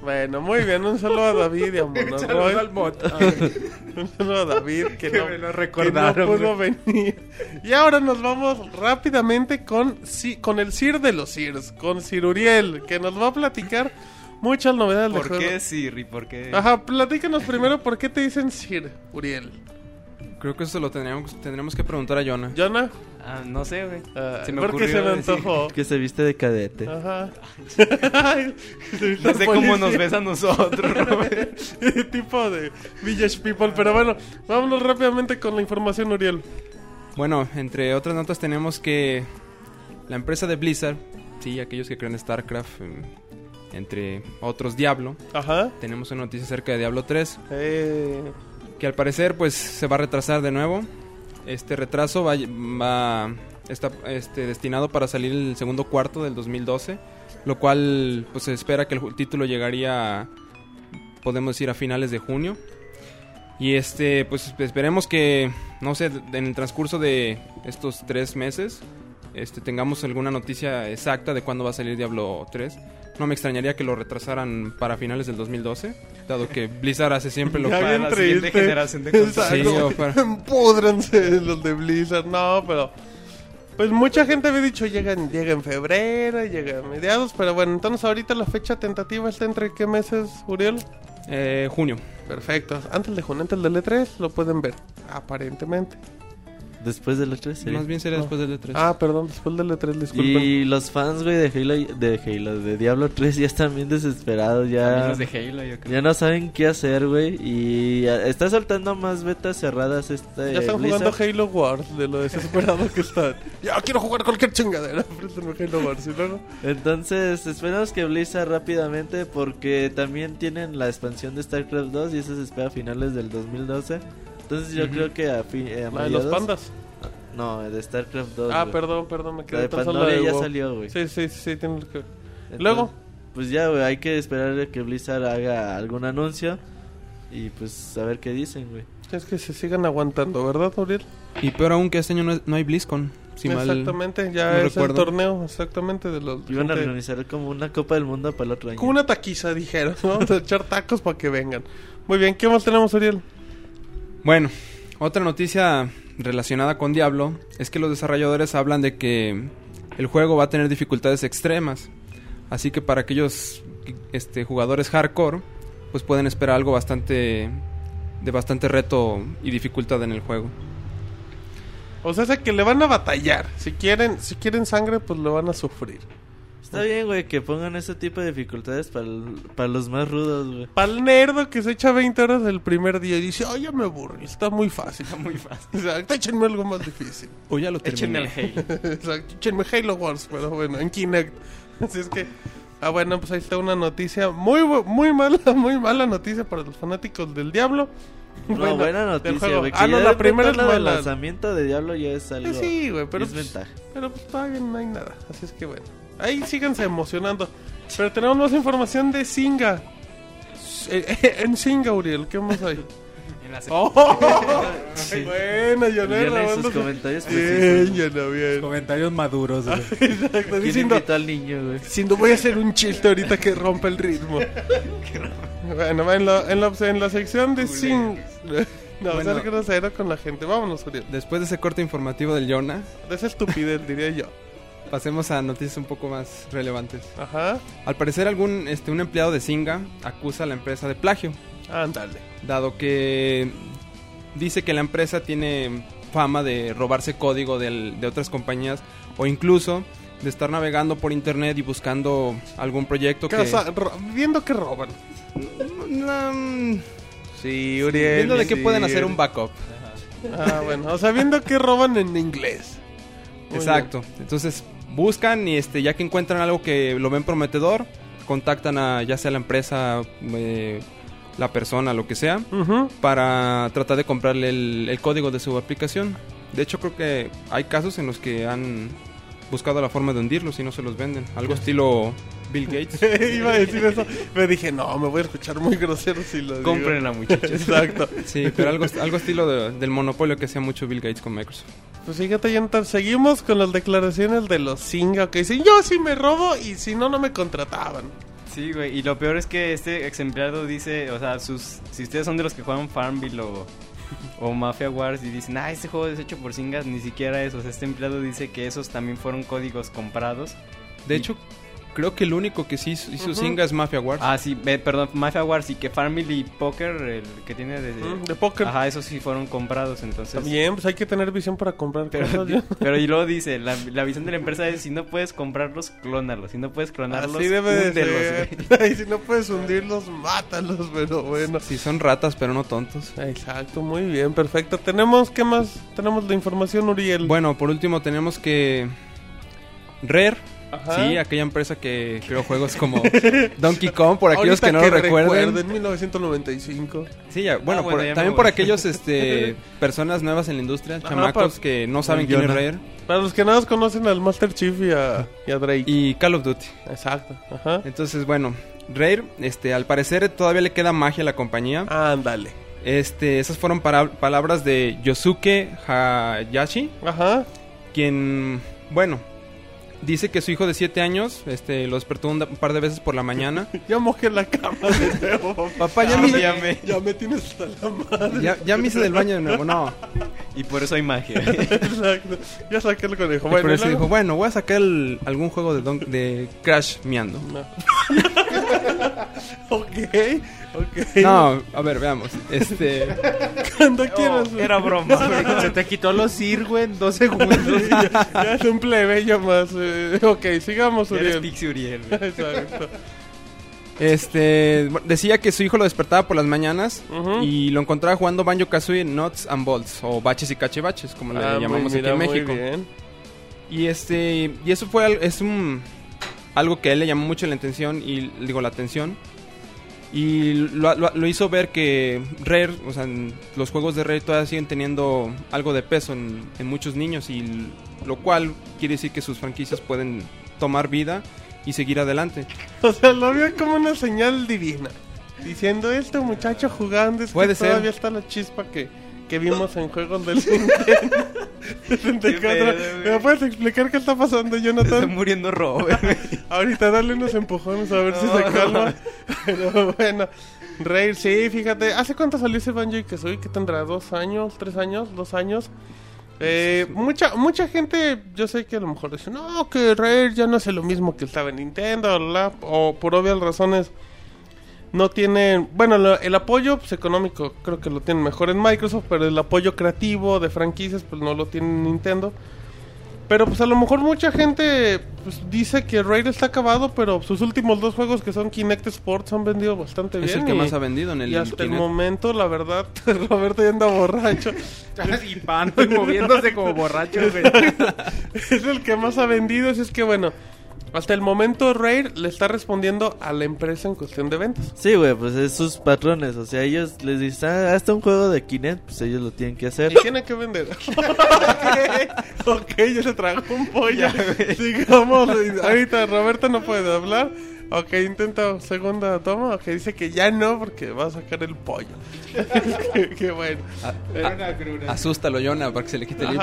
Bueno, muy bien, un saludo a David y a Monoroy. al bot. Un saludo a David que, Que no, me lo que recordaron, no pudo venir. Y ahora nos vamos rápidamente con, con el Sir de los Sirs, con Sir Uriel, que nos va a platicar muchas novedades del ¿Por juego. qué Siri? ¿Por qué? Ajá, platícanos primero por qué te dicen Sir, Uriel. Creo que eso lo tendríamos, tendríamos que preguntar a Jonah. ¿Jonah? Ah, no sé, güey. Ah, Se me porque se me antojó. Que se viste de cadete. Ajá. No sé cómo nos ves a nosotros, Robert. tipo de Village People. Pero bueno, vámonos rápidamente con la información, Uriel. Bueno, entre otras notas tenemos que la empresa de Blizzard, sí, aquellos que creen StarCraft, em, entre otros Diablo, Ajá. tenemos una noticia acerca de Diablo 3, Eh, que al parecer pues se va a retrasar de nuevo. Este retraso va, está este, destinado para salir el segundo cuarto del 2012, lo cual pues se espera que el título llegaría, podemos decir, a finales de junio. Y este, pues esperemos que, no sé, en el transcurso de estos tres meses, este, tengamos alguna noticia exacta de cuándo va a salir Diablo 3. No me extrañaría que lo retrasaran para finales del 2012, dado que Blizzard hace siempre lo que... Para la siguiente generación de consolas. Sí, para- los de Blizzard. No, pero. Pues mucha gente había dicho llega en, llega en febrero, llega a mediados. Pero bueno, entonces ahorita la fecha tentativa está entre qué meses, Uriel? Eh, junio. Perfecto. Antes de junio, antes del E3, lo pueden ver. Aparentemente. Después del E3 sería. Más bien sería después del E3. Ah, perdón, después del E3, disculpen. Y los fans, güey, de Halo, de Halo, de Diablo 3 ya están bien desesperados, ya... los de Halo, yo creo. Ya no saben qué hacer, güey. Y está soltando más betas cerradas este Ya están Blizzard. jugando Halo Wars de lo desesperado que están. Ya quiero jugar cualquier chingadera. Halo Wars y luego. Entonces, esperamos que Blizzard rápidamente porque también tienen la expansión de StarCraft 2 y eso se espera a finales del 2012. Entonces yo creo que a, fin, eh, a La de los pandas. No, de StarCraft 2. Ah, perdón, perdón, me La quedé de pensando de ya WoW. salió, güey. Sí, sí, sí, tiene que. Entonces, Luego. Pues ya, güey, hay que esperar a que Blizzard haga algún anuncio y pues a ver qué dicen, güey. Es que se sigan aguantando, ¿verdad, Uriel? Y peor aún que este año no, no hay BlizzCon. Si mal- exactamente, ya no es recuerdo. el torneo, exactamente, de los... Iban a gente- organizar como una Copa del Mundo para el otro año. Como una taquiza, dijeron. Vamos a echar tacos para que vengan. Muy bien, ¿qué más tenemos, Uriel? Bueno, otra noticia relacionada con Diablo es que los desarrolladores hablan de que el juego va a tener dificultades extremas. Así que para aquellos este, jugadores hardcore, pues pueden esperar algo bastante de bastante reto y dificultad en el juego. O sea, es que le van a batallar. Si quieren, si quieren sangre, pues lo van a sufrir. Está bien, güey, que pongan ese tipo de dificultades para, el- para los más rudos, güey. Para el nerdo que se echa 20 horas el primer día y dice, ay, ya me aburrí, está muy fácil. Muy fácil. Exacto, échenme algo más difícil. O ya lo Échenme terminé. el Halo. Exacto, échenme Halo Wars, pero bueno, en Kinect. Así es que, ah, bueno, pues ahí está una noticia muy, muy mala, muy mala noticia para los fanáticos del Diablo. No, Bueno, buena noticia, güey. Ah, no, la primera es mala. lanzamiento de Diablo ya es algo. Eh, Sí, güey, pero pues, desventaja. pero pues todavía no hay nada. Así es que bueno, ahí síganse emocionando. Pero tenemos más información de Singa. Eh, eh, En Singa, Uriel, ¿qué más hay? En la Oh, bueno, yo no sus comentarios Bien, no, bien. Comentarios maduros. güey. Exacto, ¿Quién diciendo, invitó al niño, güey? diciendo, voy a hacer un chiste ahorita que rompa el ritmo. bueno, va en la, en la, en la sección de Sing... No, Bueno. ser grosero con la gente. Vámonos, Uriel. Después de ese corte informativo del Jonah, De esa estupidez, diría yo. Pasemos a noticias un poco más relevantes. Ajá. Al parecer, algún este, un empleado de Singa acusa a la empresa de plagio, Ándale. dado que dice que la empresa tiene fama de robarse código del- de otras compañías o incluso de estar navegando por internet y buscando algún proyecto que... Casa- ro- viendo que roban. Mm, Sí, Uriel. viendo de qué sí. pueden hacer un backup. Ah, bueno. O sea, viendo que roban en inglés. Muy Exacto. Entonces buscan y este ya que encuentran algo que lo ven prometedor, contactan a ya sea la empresa, eh, la persona, lo que sea, para tratar de comprarle el, el código de su aplicación. De hecho creo que hay casos en los que han buscado la forma de hundirlos y no se los venden. Algo estilo Bill Gates. Iba a decir eso. Pero dije, no, me voy a escuchar muy grosero si lo digo. Comprenla, muchachos. Exacto. Sí, pero algo, algo estilo de- del monopolio que hacía mucho Bill Gates con Microsoft. Pues fíjate, entonces seguimos con las declaraciones de los Singa que dicen, yo sí me robo y si no, no me contrataban. Sí, güey. Y lo peor es que este ex empleado dice, o sea, sus, si ustedes son de los que juegan Farmville o, o Mafia Wars y dicen, ah, este juego es hecho por Singas, ni siquiera eso. O sea, este empleado dice que esos también fueron códigos comprados. De Y- hecho, creo que el único que sí hizo hizo. Singa es Mafia Wars. Ah, sí, perdón, Mafia Wars y que Farmville y Poker, el que tiene de... Mm, De póker. Ajá, esos sí fueron comprados, entonces... También, pues hay que tener visión para comprar Pero, pero y luego dice, la, la visión de la empresa es, si no puedes comprarlos, clónalos. Si no puedes clonarlos, Así debe de ser. y si no puedes hundirlos, mátalos, pero bueno. Sí, son ratas, pero no tontos. Exacto, muy bien, perfecto. Tenemos, ¿qué más? Tenemos la información, Uriel. Bueno, por último tenemos que Rare, Ajá. sí, aquella empresa que creó juegos como Donkey Kong, por aquellos Ahorita que no lo recuerden. recuerden, 1995. Sí, ya, bueno, Ah, bueno, por- ya me también por aquellos este personas nuevas en la industria, Ajá, chamacos que no saben quién es. Rare Para los que nada más conocen al Master Chief y a, y a Drake. y Call of Duty. Exacto, ajá. Entonces, bueno, Rare, este, al parecer todavía le queda magia a la compañía. Ándale. Este, esas fueron para- palabras de Yosuke Hayashi, Ajá. quien, bueno, dice que su hijo de 7 años, este, lo despertó un, par de veces por la mañana. Ya mojé la cama de nuevo. Papá, ya me, ya, ya, me, ya me tienes hasta la madre. ya, me hice del baño de nuevo, no. Y por eso hay magia. Exacto. Ya saqué el conejo. Bueno, Bueno, por ¿y eso dijo, bueno, voy a sacar el- algún juego de, Don- de Crash miando. No. ok, No, a ver, veamos. Este, Cuando quieras. Era broma. Se te quitó los CIR, güey, en dos segundos. ya, ya es un plebeyo más. eh, ok, sigamos, Eres Uriel. Pixie Uriel. Exacto. este, decía que su hijo lo despertaba por las mañanas y lo encontraba jugando Banjo Kazooie Nuts and Bolts o baches y cachivaches, como le Ah, muy- llamamos aquí en muy México. bien. Y este, y eso fue al- es un algo que a él le llamó mucho la atención y digo la atención. Y lo, lo- lo hizo ver que Rare, o sea, los juegos de Rare todavía siguen teniendo algo de peso en, en muchos niños y lo cual quiere decir que sus franquicias pueden tomar vida y seguir adelante. O sea, lo vio como una señal divina. Diciendo, este muchacho jugando es Puede que ser. todavía está la chispa que, que vimos en juegos del Nintendo 64. pedo, güey. ¿Me puedes explicar qué está pasando, Está Jonathan? muriendo Robert. Ahorita dale unos empujones a ver si se calma. Pero bueno, Rare, sí, fíjate. ¿Hace cuánto salió ese Banjo y Kazooie? ¿Qué tendrá? ¿Dos años? ¿Tres años? ¿Dos años? Eh, mucha mucha gente, yo sé que a lo mejor dice, no, que Rare ya no hace lo mismo que estaba en Nintendo, bla, bla", o por obvias razones No tienen, bueno, lo- el apoyo pues, económico creo que lo tienen mejor en Microsoft, pero el apoyo creativo de franquicias pues no lo tiene Nintendo. Pero pues a lo mejor mucha gente pues, dice que Raid está acabado, pero sus últimos dos juegos que son Kinect Sports han vendido bastante bien. Es el que y- más ha vendido en el y hasta el Kinect. momento, la verdad, Roberto ya anda borracho. y panto y moviéndose como borracho, güey. es el que más ha vendido. Así es que bueno, hasta el momento Raid le está respondiendo a la empresa en cuestión de ventas. Sí, güey, pues es sus patrones. O sea, ellos les dicen, ah, hasta un juego de Kinect, pues ellos lo tienen que hacer. Y tiene que vender. ok, ya se tragó un pollo. Sigamos. Ahorita Roberto no puede hablar. Ok, intenta segunda toma. Ok, dice que ya no porque va a sacar el pollo. qué, qué bueno. Asústalo, Jonah, para que se le quite el hipo.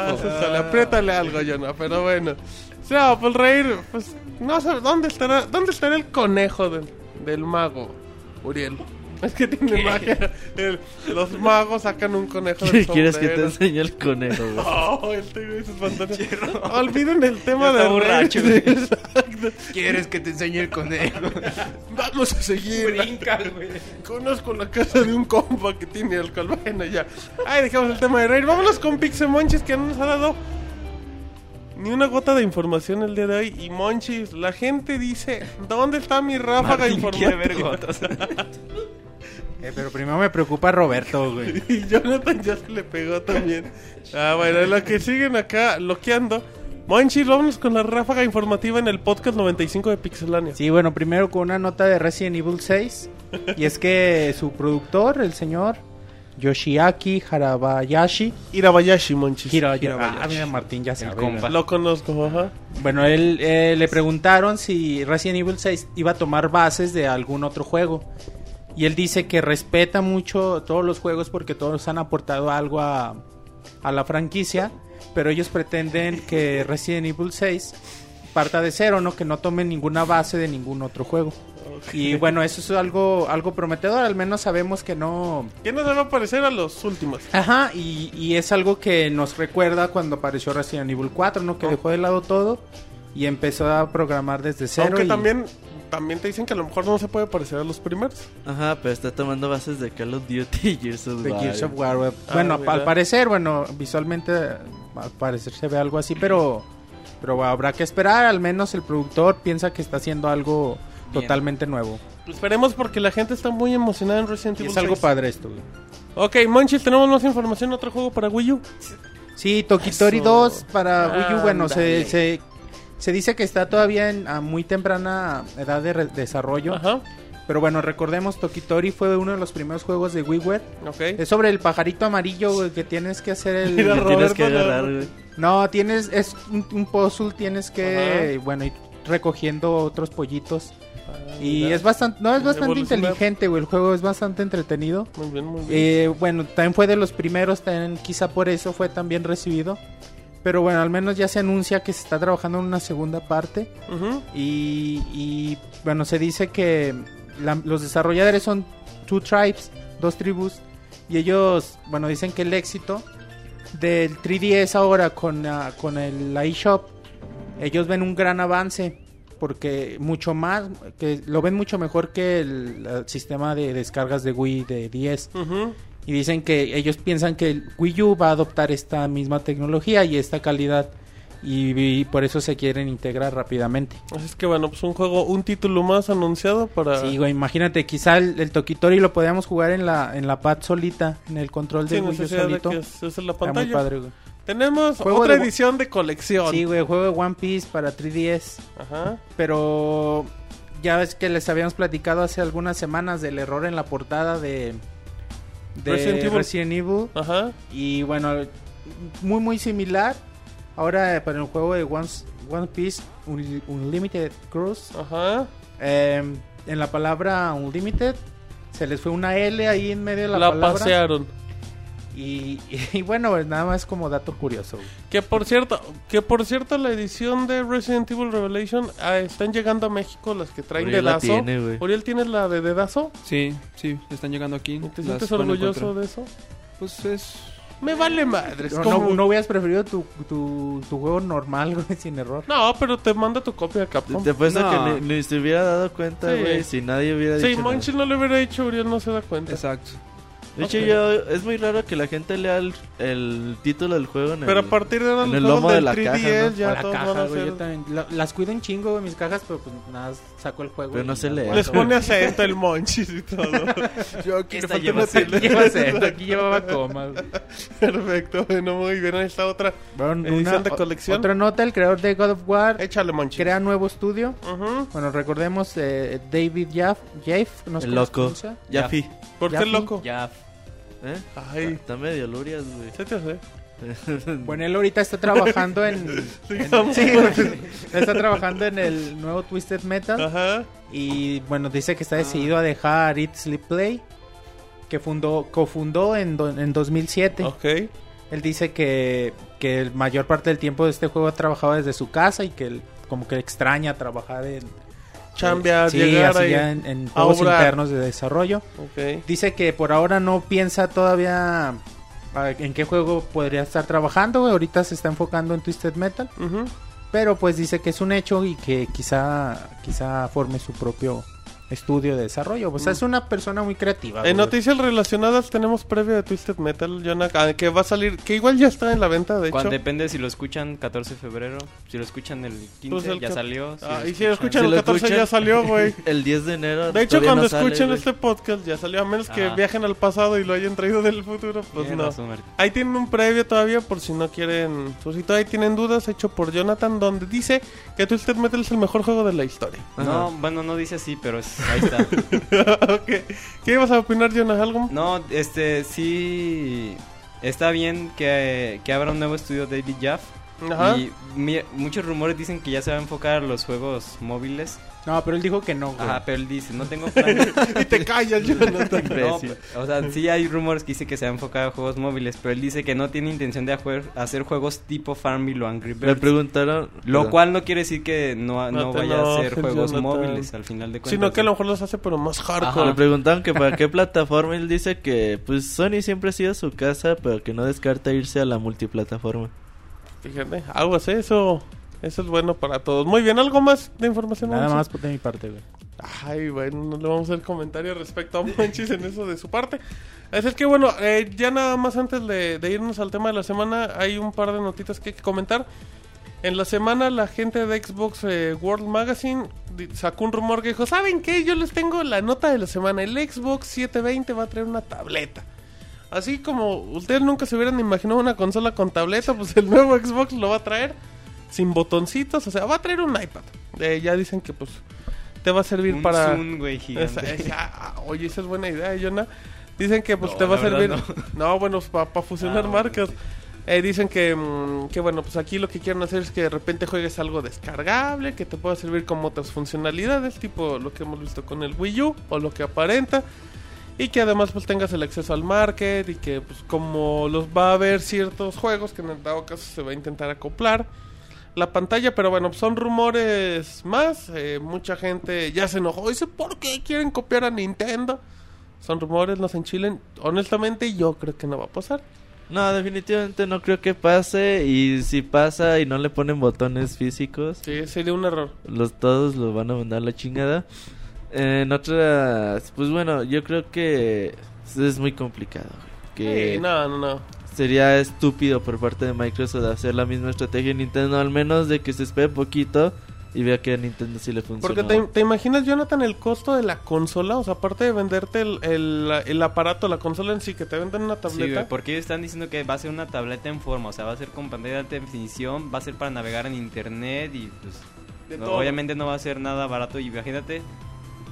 apriétale algo, Jonah, pero bueno. O sea, pues reír, pues no sé, ¿dónde estará, dónde estará el conejo del, del mago, Uriel? Es que tiene magia. El- los magos sacan un conejo del ¿Quieres que te sombrero. enseñe el conejo, güey? Oh, el tío y sus pantalones. Olviden el tema Ya de borracho, güey. Exacto. ¿Quieres que te enseñe el conejo? Vamos a seguir. Brinca, güey. Conozco la casa de un compa que tiene alcohol. Bueno, ya. Ay, dejamos el tema de reír. Vámonos con Pixemonchis que no nos ha dado ni una gota de información el día de hoy. Y Monchis, la gente dice: ¿Dónde está mi ráfaga ver informativa? gotas. Eh, pero primero me preocupa Roberto, güey. y Jonathan ya se le pegó también. Ah, bueno, lo que siguen acá loqueando. Monchis, vámonos con la ráfaga informativa en el podcast 95 de Pixelania. Sí, bueno, primero con una nota de Resident Evil 6. Y es que su productor, el señor Yoshiaki Harabayashi. Irabayashi, Monchis. Hirabayashi. Ah, mira, Martín ya sabe. compa. Lo conozco, ajá. Bueno, él eh, le preguntaron si Resident Evil 6 iba a tomar bases de algún otro juego. Y él dice que respeta mucho todos los juegos porque todos han aportado algo a, a la franquicia. Pero ellos pretenden que Resident Evil 6 parta de cero, ¿no? Que no tomen ninguna base de ningún otro juego. Y bueno, eso es algo, algo prometedor. Al menos sabemos que no, ¿Quién nos va a parecer a los últimos? Ajá, y, y es algo que nos recuerda cuando apareció Resident Evil 4, ¿no? Que dejó de lado todo y empezó a programar desde cero. Aunque y- también, también te dicen que a lo mejor no se puede parecer a los primeros. Ajá, pero está tomando bases de Call of Duty y Gears of. Gears of War. Ah, bueno, al parecer, bueno, visualmente al parecer se ve algo así, pero pero habrá que esperar, al menos el productor piensa que está haciendo algo Bien. totalmente nuevo. Esperemos porque la gente está muy emocionada en Resident Y Evil es algo 6. padre esto, güey. Ok, Monchis, tenemos más información, otro juego para Wii U. Sí, Tokitori Eso. 2 para Wii U, bueno, se, se, se dice que está todavía en a muy temprana edad de re- desarrollo. Ajá, Pero bueno, recordemos, Tokitori fue uno de los primeros juegos de WiiWare. ok. Es sobre el pajarito amarillo güey, que tienes que hacer el... Mira, Que tienes que Roberto, agarrar, no. güey. No, tienes... Es un, un puzzle, tienes que... Bueno, ir recogiendo otros pollitos. Y es bastante... No, es bastante inteligente, güey. El juego es bastante entretenido. Muy bien, muy bien. Eh, bueno, también fue de los primeros, también, quizá por eso fue tan bien recibido. Pero bueno, al menos ya se anuncia que se está trabajando en una segunda parte. Y, y, bueno, se dice que la- los desarrolladores son two tribes, dos tribus. Y ellos, bueno, dicen que el éxito del 3DS ahora con, ah, con el eShop, ellos ven un gran avance. Porque mucho más, que lo ven mucho mejor que el, el sistema de descargas de Wii de 10. Ujú. Y dicen que ellos piensan que el Wii U va a adoptar esta misma tecnología y esta calidad. Y, y por eso se quieren integrar rápidamente. Así es que bueno, pues un juego, un título más anunciado para... Sí, güey, imagínate, quizá el, el Tokitori lo podíamos jugar en la, en la pad solita, en el control de Sin Wii U necesidad de solito. que es, es en la Está muy pantalla. padre, güey. Tenemos Juego otra de- edición de colección. Sí, güey, juego de One Piece para 3DS. Ajá. Pero ya ves que les habíamos platicado hace algunas semanas del error en la portada de, de Resident Evil. Resident Evil. Ajá. Y bueno, muy muy similar. Ahora eh, para el juego de One, One Piece Un- Unlimited Cruise, Ajá. eh, en la palabra Unlimited se les fue una L ahí en medio de la, La, palabra. pasearon. Y, y bueno, pues nada más como dato curioso. Que por cierto, que por cierto la edición de Resident Evil Revelation ah, están llegando a México las que traen Uriel la dedazo. tiene, güey. Uriel tienes la de dedazo. Sí, sí, están llegando aquí. ¿Te sientes orgulloso de eso? Pues es Me vale madre. es No, como- no, no hubieras preferido tu, tu, tu juego normal, güey, sin error. No, pero te manda tu copia de Capcom. Te puesto No. que ni, ni se hubiera dado cuenta, Sí. güey, si nadie hubiera Sí, dicho nada. Monchis no le hubiera dicho, Uriel no se da cuenta. Exacto. De hecho, Ok. yo, es muy raro que la gente lea el, el título del juego en Pero a el... partir de ahora en el lomo de del la 3DS caja, ¿no? ya la todos van caja, a güey. Yo también la- las cuido un chingo, güey, mis cajas, pero pues nada, saco el juego. Pero no se lee. Les pone acento el Monchis y todo. Yo aquí Esta le lleva una lleva acento, aquí llevaba comas. Perfecto, bueno, muy bien. Ahí está otra. Bueno, Edición de o- colección. Otra nota, el creador de God of War Échale, Monchis. crea nuevo estudio. Ujú. Bueno, recordemos eh, David Jaff, Jaff, no sé El loco. pronuncia. ¿Por qué loco? Ya. ¿Eh? Ay, Está medio lurias, güey. se te hace. Bueno, él ahorita está trabajando en... en- sí, está trabajando en el nuevo Twisted Metal. Ajá. Y bueno, dice que está decidido a dejar Eat Sleep Play, que fundó, cofundó en, do- en 2007. Ok. Él dice que, que el mayor parte del tiempo de este juego ha trabajado desde su casa y que él como que extraña trabajar en... Chambear, sí, llegar así ya en, en juegos obrar. internos de desarrollo. Ok. Dice que por ahora no piensa todavía ah, en qué juego podría estar trabajando. Ahorita se está enfocando en Twisted Metal. Pero pues dice que es un hecho y que quizá, quizá forme su propio estudio de desarrollo. Pues es una persona muy creativa. En güey. noticias relacionadas tenemos previo de Twisted Metal, Jonah, ah, que va a salir, que igual ya está en la venta, de Cuando hecho. depende si lo escuchan 14 de febrero, si lo escuchan el 15 Pues el ya salió. Ah, y si lo escuchan Si el lo 14 ya salió, güey. El 10 de enero. De hecho, cuando no escuchen este podcast ya salió, a menos que viajen al pasado y lo hayan traído del futuro, pues no. razón. Ahí tienen un previo todavía por si no quieren, por si todavía tienen dudas, hecho por Jonathan, donde dice que Twisted Metal es el mejor juego de la historia. No, bueno, no dice así, pero es- ahí está. ok. ¿Qué ibas a opinar, Jonah? ¿Algo? No, este, sí. Está bien que, que abra un nuevo estudio David Jaff. Ajá. Y mi- muchos rumores dicen que ya se va a enfocar a los juegos móviles. No, pero él dijo que no. güey. Ajá, pero él dice, no tengo planes. y te callas, Jonathan. No, o sea, sí hay rumores que dice que se va a enfocar a juegos móviles, pero él dice que no tiene intención de hacer juegos tipo Farmville o Angry Birds. preguntaron. Lo cual no quiere decir que no, No vaya a hacer juegos Jonathan. móviles al final de cuentas. Sino que a lo mejor los hace, pero más Le hardcore. preguntaron que para qué plataforma. Él dice que, pues, Sony siempre ha sido su casa, pero que no descarta irse a la multiplataforma. Fíjate, algo así, eso, eso es bueno para todos. Muy bien, ¿algo más de información? Nada más de mi parte, güey. Ay, bueno, no le vamos a hacer comentario respecto a Monchis en eso de su parte. Así es que bueno, eh, ya nada más antes de, de irnos al tema de la semana, hay un par de notitas que hay que comentar. En la semana la gente de Xbox eh, World Magazine sacó un rumor que dijo, ¿saben qué? Yo les tengo la nota de la semana. El Xbox 720 va a traer una tableta. Así como ustedes nunca se hubieran imaginado una consola con tableta, pues el nuevo Xbox lo va a traer sin botoncitos, o sea, va a traer un iPad. Eh, ya dicen que pues te va a servir Un para... Zoom, güey, gigante. Esa- esa- ah, oye, esa es buena idea, Jonah. Dicen que pues No, te va a servir. verdad No, bueno, para fusionar Ah, bueno. marcas. Eh, dicen que, mm, que bueno, pues aquí lo que quieren hacer es que de repente juegues algo descargable, que te pueda servir como otras funcionalidades, tipo lo que hemos visto con el Wii U o lo que aparenta. Y que además pues tengas el acceso al market y que pues como los va a haber ciertos juegos que en el dado caso se va a intentar acoplar la pantalla, pero bueno, son rumores más. eh, mucha gente ya se enojó. Dice, ¿por qué quieren copiar a Nintendo? Son rumores, no se enchilen. Honestamente, yo creo que no va a pasar. No, definitivamente no creo que pase. Y si pasa y no le ponen botones físicos, Sí, sería un error. los todos lo van a mandar a la chingada. En otras, pues bueno, yo creo que es muy complicado. Que Sí, no, no, no. Sería estúpido por parte de Microsoft hacer la misma estrategia en Nintendo, al menos de que se espere poquito y vea que a Nintendo sí le funciona. Porque te, te imaginas, Jonathan, el costo de la consola. O sea, aparte de venderte el, el, el aparato, la consola en sí, que te venden una Sí, tableta. güey, porque ellos están diciendo que va a ser una tableta en forma, o sea, va a ser con pantalla de alta definición, va a ser para navegar en internet y pues no- obviamente no va a ser nada barato y imagínate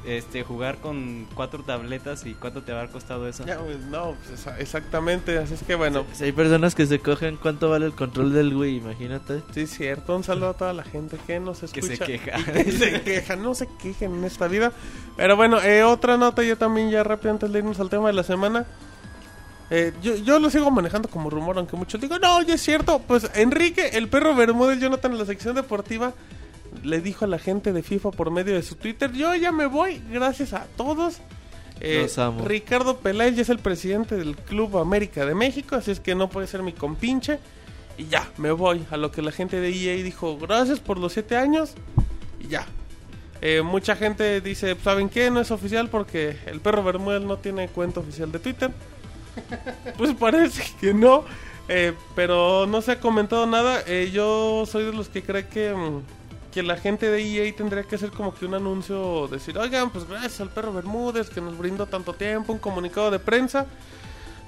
este jugar con cuatro tabletas y cuánto te va a haber costado eso. Ya, pues, no, pues, exactamente. Así es que bueno, Si hay personas que se cogen cuánto vale el control del Wii, imagínate. sí, es cierto. Un saludo a toda la gente que nos Que escucha. se queja. que se queja, no se quejen en esta vida. Pero bueno, eh, otra nota yo también ya rápido antes de irnos al tema de la semana. Eh, yo, yo lo sigo manejando como rumor, aunque muchos digan, no, ya es cierto. Pues Enrique, el perro Bermúdez, Jonathan, en la sección deportiva, le dijo a la gente de FIFA por medio de su Twitter, yo ya me voy, gracias a todos. Eh, Los amo. Ricardo Peláez ya es el presidente del Club América de México, así es que no puede ser mi compinche. Y ya, me voy. A lo que la gente de EA dijo, gracias por los siete años. Y ya. Eh, mucha gente dice, ¿saben qué? No es oficial porque el perro Bermúdez no tiene cuenta oficial de Twitter. Pues parece que no. eh, pero no se ha comentado nada. Yo soy de los que cree que, mm, que la gente de EA tendría que hacer como que un anuncio. Decir, oigan, pues gracias al perro Bermúdez que nos brindó tanto tiempo. Un comunicado de prensa.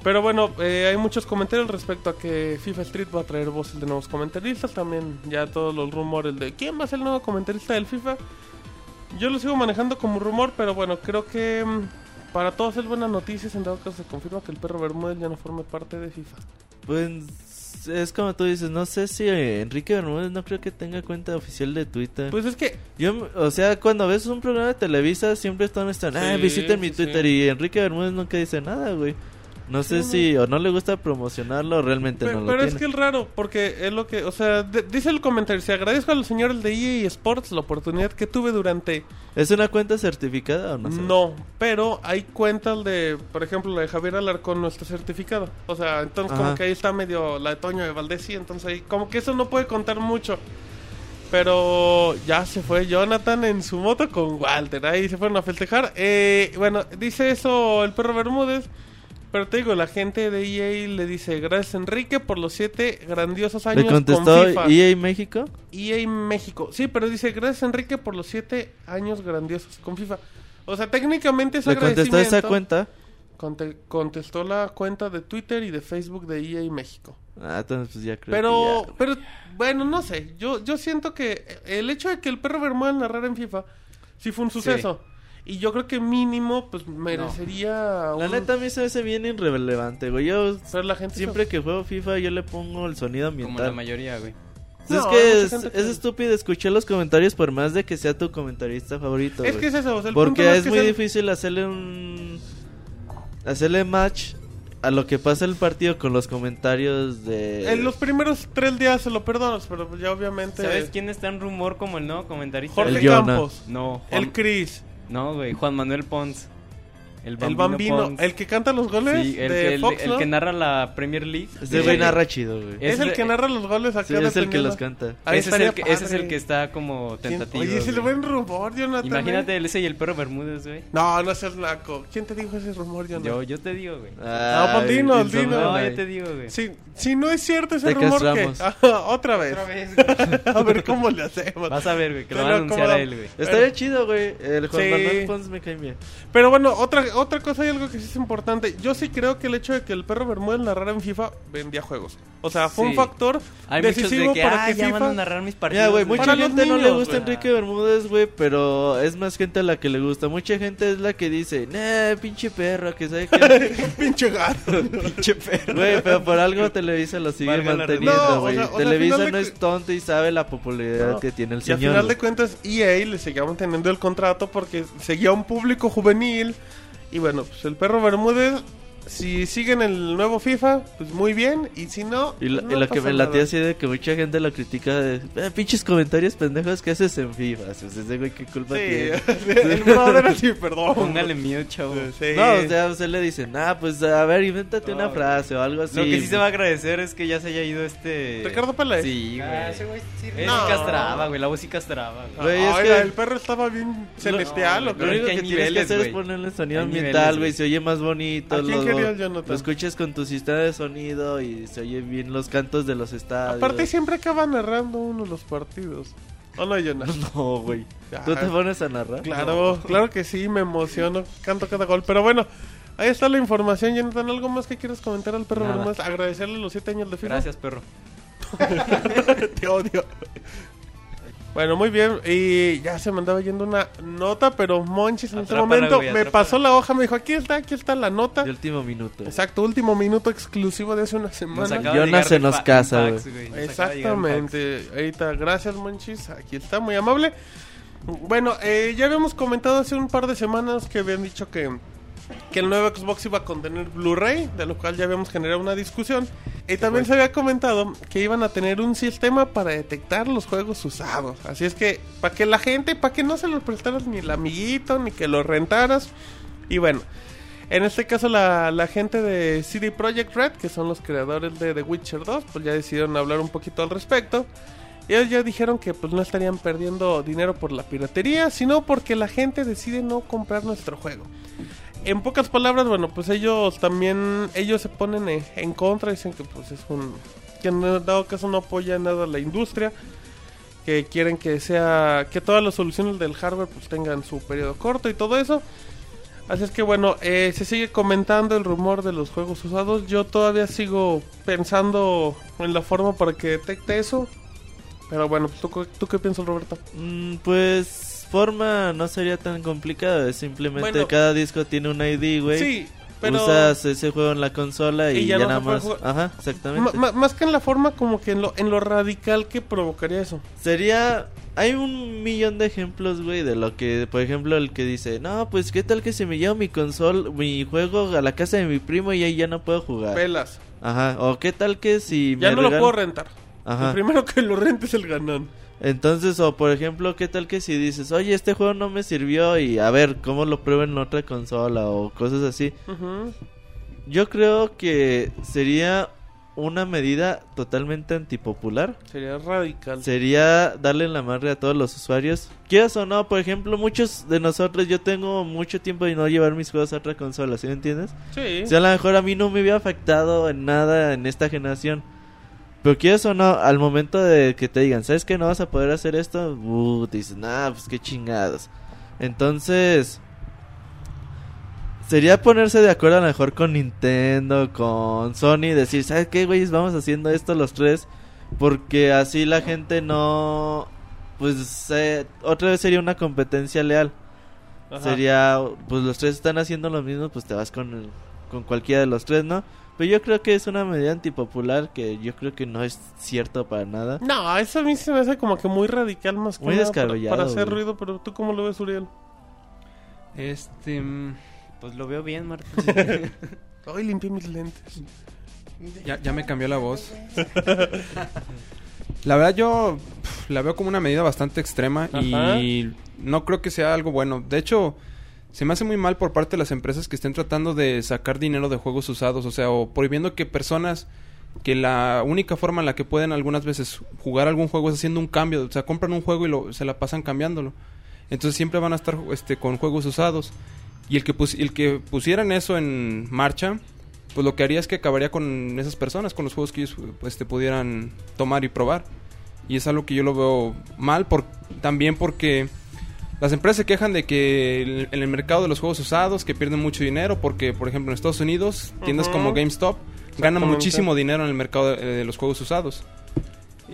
Pero bueno, eh, hay muchos comentarios respecto a que FIFA Street va a traer voces de nuevos comentaristas. También ya todos los rumores de quién va a ser el nuevo comentarista del FIFA. Yo lo sigo manejando como rumor, pero bueno, creo que mm, para todos es buena noticia. En dado caso se confirma que el perro Bermúdez ya no forme parte de FIFA. Pues es como tú dices, no sé si Enrique Bermúdez no creo que tenga cuenta oficial de Twitter. Pues es que Yo, o sea, cuando ves un programa de Televisa siempre están, están ah, Sí, visiten mi sí, Twitter sí. y Enrique Bermúdez nunca dice nada, güey. No sé si o no le gusta promocionarlo o realmente no lo pero es que es raro, porque es lo que, o sea, de- dice el comentario, se agradezco a los señores de EA Sports la oportunidad que tuve durante... ¿Es una cuenta certificada o no? sé? No, pero hay cuentas de, por ejemplo, la de Javier Alarcón no está certificada. O sea, entonces como que ahí está medio la de Toño de Valdés, sí, entonces ahí como que eso no puede contar mucho. Pero ya se fue Jonathan en su moto con Walter, ahí se fueron a festejar. Eh, bueno, dice eso el perro Bermúdez. Pero te digo, la gente de EA le dice gracias Enrique por los siete grandiosos años ¿Le contestó con FIFA. EA México? EA México. Sí, pero dice gracias Enrique por los siete años grandiosos con FIFA. O sea, técnicamente es ¿Le contestó esa cuenta? Conte- contestó la cuenta de Twitter y de Facebook de EA México. Ah, entonces pues ya creo Pero, que ya. pero, bueno, no sé. Yo, yo siento que el hecho de que el perro Bermúdez narrara en FIFA sí fue un suceso. Y yo creo que mínimo, pues merecería. La un- neta a mí se me hace bien irrelevante, güey. Yo Pero la gente siempre que juego FIFA yo le pongo el sonido Como la ambiental. mayoría, güey. No, es que es, que- es estúpido escuchar los comentarios por más de que sea tu comentarista favorito. Es que es eso. o sea, el punto Porque no es que muy sea- difícil hacerle un. Hacerle match a lo que pasa el partido con los comentarios de. En los primeros tres días se lo perdonas, pero pues ya obviamente. ¿Sabes quién está en rumor como el nuevo comentarista? Jorge El. Campos. No, Juan- El Chris. No, güey, Juan Manuel Pons. El El Bambino, Bambino. Pons. El que canta los goles Sí, el, de que, el- Fox, el ¿no? que narra la Premier League. Ese Sí. güey narra chido, güey. Es, Es el que narra los goles acá Sí, es el que los canta. Ahí ese, es el que, ese es el que está como ¿Quién- tentativo. Oye, ese es el buen rumor, Jonathan. Imagínate ¿eh? el ese y el perro Bermúdez, güey. No, no seas naco. ¿Quién te dijo ese rumor, Jonathan? Yo, yo te digo, güey. Ay, pues dinos, Wilson, dinos. No, yo te digo, güey. Si, si no es cierto ese Te rumor, que castramos. Otra vez. a ver cómo le hacemos. Vas a ver, güey, que lo van a anunciar a él, güey. Estaría chido, güey. El Juan. Manuel Pons me cae bien. Pero bueno, otra, otra cosa y algo que sí es importante. Yo sí creo que el hecho de que el perro Bermúdez narrara en FIFA vendía juegos. O sea, fue un Sí. factor Hay decisivo de que, para ah, que ya FIFA... van a narrar mis partidos. Güey, mucha Para gente no le niños, gusta güey. Enrique Bermúdez, güey, pero es más gente a la que le gusta. Mucha gente es la que dice, nah, pinche perro, que sabe que... Pinche gato. Pinche perro. Güey, pero por algo Televisa lo sigue Valga manteniendo, güey. No, o sea- o sea, Televisa al no de es tonto y sabe la popularidad No. que tiene el Y al señor. final de cuentas, EA le seguía manteniendo el contrato porque seguía un público juvenil. Y bueno, pues el perro Bermúdez, si siguen el nuevo FIFA, pues muy bien. Y si no, Y, lo, pues y lo que me latía así de que mucha gente lo critica de "Eh, pinches comentarios pendejos que haces en FIFA. Pues ese güey, qué culpa tiene. Sí, el brother así, perdón. Póngale miedo, chavo. Sí. No, o sea, usted le dicen, ah, pues a ver, invéntate una frase o algo así. Lo que sí se va a agradecer es que ya se haya ido este... Ricardo Peláez. Sí, güey. Ah, ese güey sí. No. sí castraba, güey. La voz sí castraba, güey. Güey, es Oiga, que- el perro estaba bien celestial, no, ¿o Lo único que, tienes que niveles, hacer es güey. ponerle sonido ambiental, niveles, güey. güey. Se oye más bonito. ¿A lo- querías, Jonathan? Lo escuchas con tu sistema de sonido y se oye bien los cantos de los estadios. Aparte siempre acaba narrando uno los partidos. ¿O no, Jonathan? No, güey. ¿Tú te pones a narrar? Claro, claro que sí, me emociono, canto cada gol. Pero bueno, ahí está la información, Jonathan. ¿Algo más que quieras comentar al perro Nada. Agradecerle los siete años de FIFA. Gracias, perro. Te odio. Bueno, muy bien. Y ya se me andaba yendo una nota, pero Monchis en este momento güey, me pasó la hoja, me dijo, aquí está, aquí está la nota. De último minuto. Exacto, último minuto exclusivo de hace una semana. Jonas se nos casa, güey. Exactamente. Ahí está. Gracias, Monchis. Aquí está, muy amable. Bueno, eh, ya habíamos comentado hace un par de semanas que habían dicho que, que el nuevo Xbox iba a contener Blu-ray, de lo cual ya habíamos generado una discusión. Y también se había comentado que iban a tener un sistema para detectar los juegos usados. Así es que, para que la gente, para que no se los prestaras ni el amiguito, ni que los rentaras, Y bueno, en este caso la, la gente de CD Projekt Red, que son los creadores de The Witcher 2, pues ya decidieron hablar un poquito al respecto. Ellos ya dijeron que pues no estarían perdiendo dinero por la piratería, sino porque la gente decide no comprar nuestro juego. En pocas palabras, bueno, pues ellos también, ellos se ponen en, en contra, dicen que pues es un, que en dado caso no apoya nada a la industria, que quieren que sea, que todas las soluciones del hardware pues tengan su periodo corto y todo eso. Así es que bueno, eh, se sigue comentando el rumor de los juegos usados. Yo todavía sigo pensando en la forma para que detecte eso. Pero bueno, ¿tú, tú qué piensas, Roberto? Mm, pues forma no sería tan complicado, es simplemente Bueno. cada disco tiene un ID, güey. Sí, pero Usas ese juego en la consola y, Y ya ya, no nada más. jugar. Ajá, exactamente. más que en la forma, como que en lo, en lo radical que provocaría eso. Sería. Hay un millón de ejemplos, güey, de lo que, por ejemplo, el que dice, no, pues qué tal que se me lleva mi console, mi juego a la casa de mi primo y ahí ya no puedo jugar. Pelas. Ajá, o qué tal que si Ya me no lo puedo rentar. Ajá. El primero que lo rente es el ganón. Entonces, o por ejemplo, ¿qué tal que si dices, oye, este juego no me sirvió y a ver, ¿cómo lo pruebo en otra consola o cosas así? Yo creo que sería una medida totalmente antipopular. Sería radical. Sería darle la madre a todos los usuarios. Quieras o no, por ejemplo, muchos de nosotros, yo tengo mucho tiempo de no llevar mis juegos a otra consola, ¿sí me entiendes? Sí. O sea, a lo mejor a mí no me hubiera afectado en nada en esta generación. Pero quieres o no, al momento de que te digan, ¿sabes que no vas a poder hacer esto? Uh, te dices, nah, pues qué chingados. Entonces, sería ponerse de acuerdo a lo mejor con Nintendo, con Sony, decir, ¿sabes qué, güeyes? Vamos haciendo esto los tres. Porque así la gente no. Pues eh, otra vez sería una competencia leal. Ajá. Sería, pues los tres están haciendo lo mismo, pues te vas con, el- con cualquiera de los tres, ¿no? Pero yo creo que es una medida antipopular que yo creo que no es cierto para nada. No, eso a mí se me hace como que muy radical más que Muy nada para- descabellado, para, hacer güey. ruido, pero tú cómo lo ves, Uriel? Este. mm, Pues lo veo bien, Marta. Ay, limpié mis lentes. Ya, ya me cambió la voz. La verdad yo la veo como una medida bastante extrema Ajá. y no creo que sea algo bueno. De hecho, se me hace muy mal por parte de las empresas que estén tratando de sacar dinero de juegos usados, o sea, o prohibiendo que personas que la única forma en la que pueden algunas veces jugar algún juego es haciendo un cambio, o sea, compran un juego y lo, se la pasan cambiándolo. Entonces siempre van a estar este, con juegos usados. Y el que, pus- el que pusieran eso en marcha, pues lo que haría es que acabaría con esas personas, con los juegos que ellos pues, te pudieran tomar y probar. Y es algo que yo lo veo mal, por, también porque las empresas se quejan de que en el mercado de los juegos usados, que pierden mucho dinero, porque por ejemplo en Estados Unidos, tiendas como GameStop ganan muchísimo dinero en el mercado de, de los juegos usados.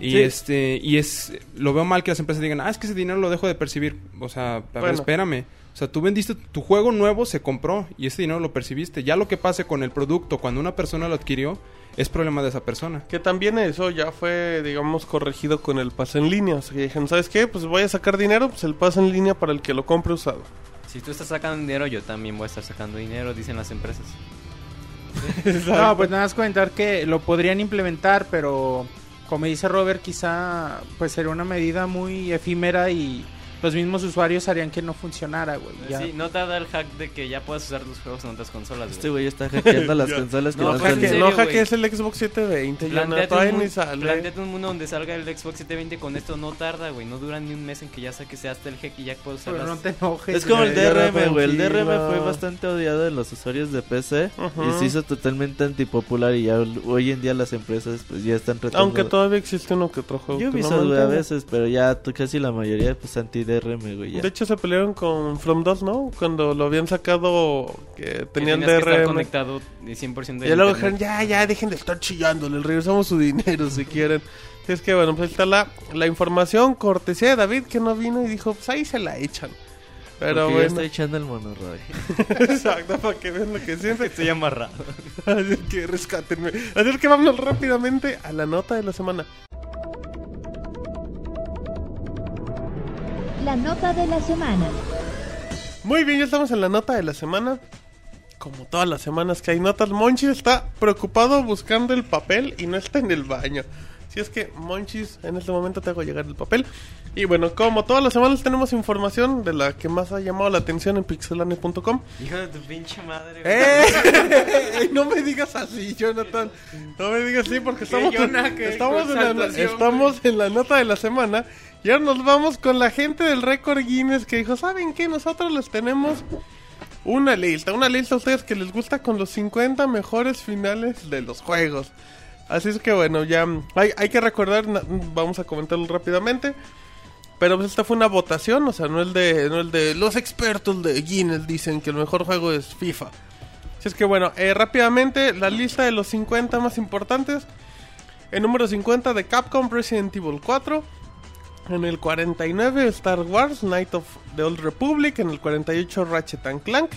Y Sí. este y es lo veo mal que las empresas digan, "Ah, es que ese dinero lo dejo de percibir." O sea, a ver, espérame. O sea, tú vendiste tu juego nuevo, se compró y ese dinero lo percibiste. Ya lo que pase con el producto cuando una persona lo adquirió es problema de esa persona. Que también eso ya fue, digamos, corregido con el pase en línea. O sea, que dijeron, ¿sabes qué? Pues voy a sacar dinero, pues el pase en línea para el que lo compre usado. si tú estás sacando dinero, yo también voy a estar sacando dinero, dicen las empresas. No, pues nada más comentar que lo podrían implementar, pero como dice Robert, quizá pues sería una medida muy efímera y los mismos usuarios harían que no funcionara, güey. ya. Sí, no te da el hack de que ya puedes usar tus juegos en otras consolas, Este güey. está hackeando las consolas que No, no, están- en que serio, no hackees el Xbox 720, ya no, todavía un, ni sale. planteate un mundo donde salga el Xbox 720 con esto no tarda, güey. No dura ni un mes en que ya saques hasta el hack y ya puedes usar Pero no te enojes. Es como el. DRM, güey. El. DRM fue bastante odiado de los usuarios de PC y se hizo totalmente antipopular y ya hoy en día las empresas pues ya están tratando Aunque todavía existe uno que otro juego. Yo que vi no güey, a veces, pero ya casi la mayoría pues anti DRM, güey, ya. De hecho, se pelearon con From 2, ¿no? Cuando lo habían sacado, que que tenían que estar DRM. conectado de 100% de Y luego dijeron, ya, ya, dejen de estar chillando, les regresamos su dinero si quieren. Es que bueno, pues ahí está la, la información, cortesía de David que no vino y dijo, pues ahí se la echan. Pero Porque ya bueno, está echando el monorroy. exacto, para que vean lo que siente. Estoy amarrado. Así es que rescátenme. Así es que vámonos rápidamente a la nota de la semana. La nota de la semana. Muy bien, ya estamos en la nota de la semana. Como todas las semanas que hay notas, Monchi está preocupado buscando el papel y no está en el baño. Si es que, Monchis, en este momento te hago llegar el papel. Y bueno, como todas las semanas tenemos información de la que más ha llamado la atención en pixelane.com. Hijo de tu pinche madre. ¡Eh! no me digas así, Jonathan. No me digas así porque estamos, Jonah, qué estamos, en la, exaltación, estamos en la nota de la semana. Y ahora nos vamos con la gente del récord Guinness que dijo, ¿saben qué? Nosotros les tenemos una lista. Una lista a ustedes que les gusta con los 50 mejores finales de los juegos. Así es que bueno, ya hay, hay que recordar, vamos a comentarlo rápidamente. Pero pues esta fue una votación, o sea, no el de, no el de los expertos de Guinness dicen que el mejor juego es FIFA. Así es que bueno, eh, rápidamente la lista de los 50 más importantes. El número 50 de Capcom Resident Evil 4. En el 49 Star Wars Night of the Old Republic. En el 48 Ratchet and Clank.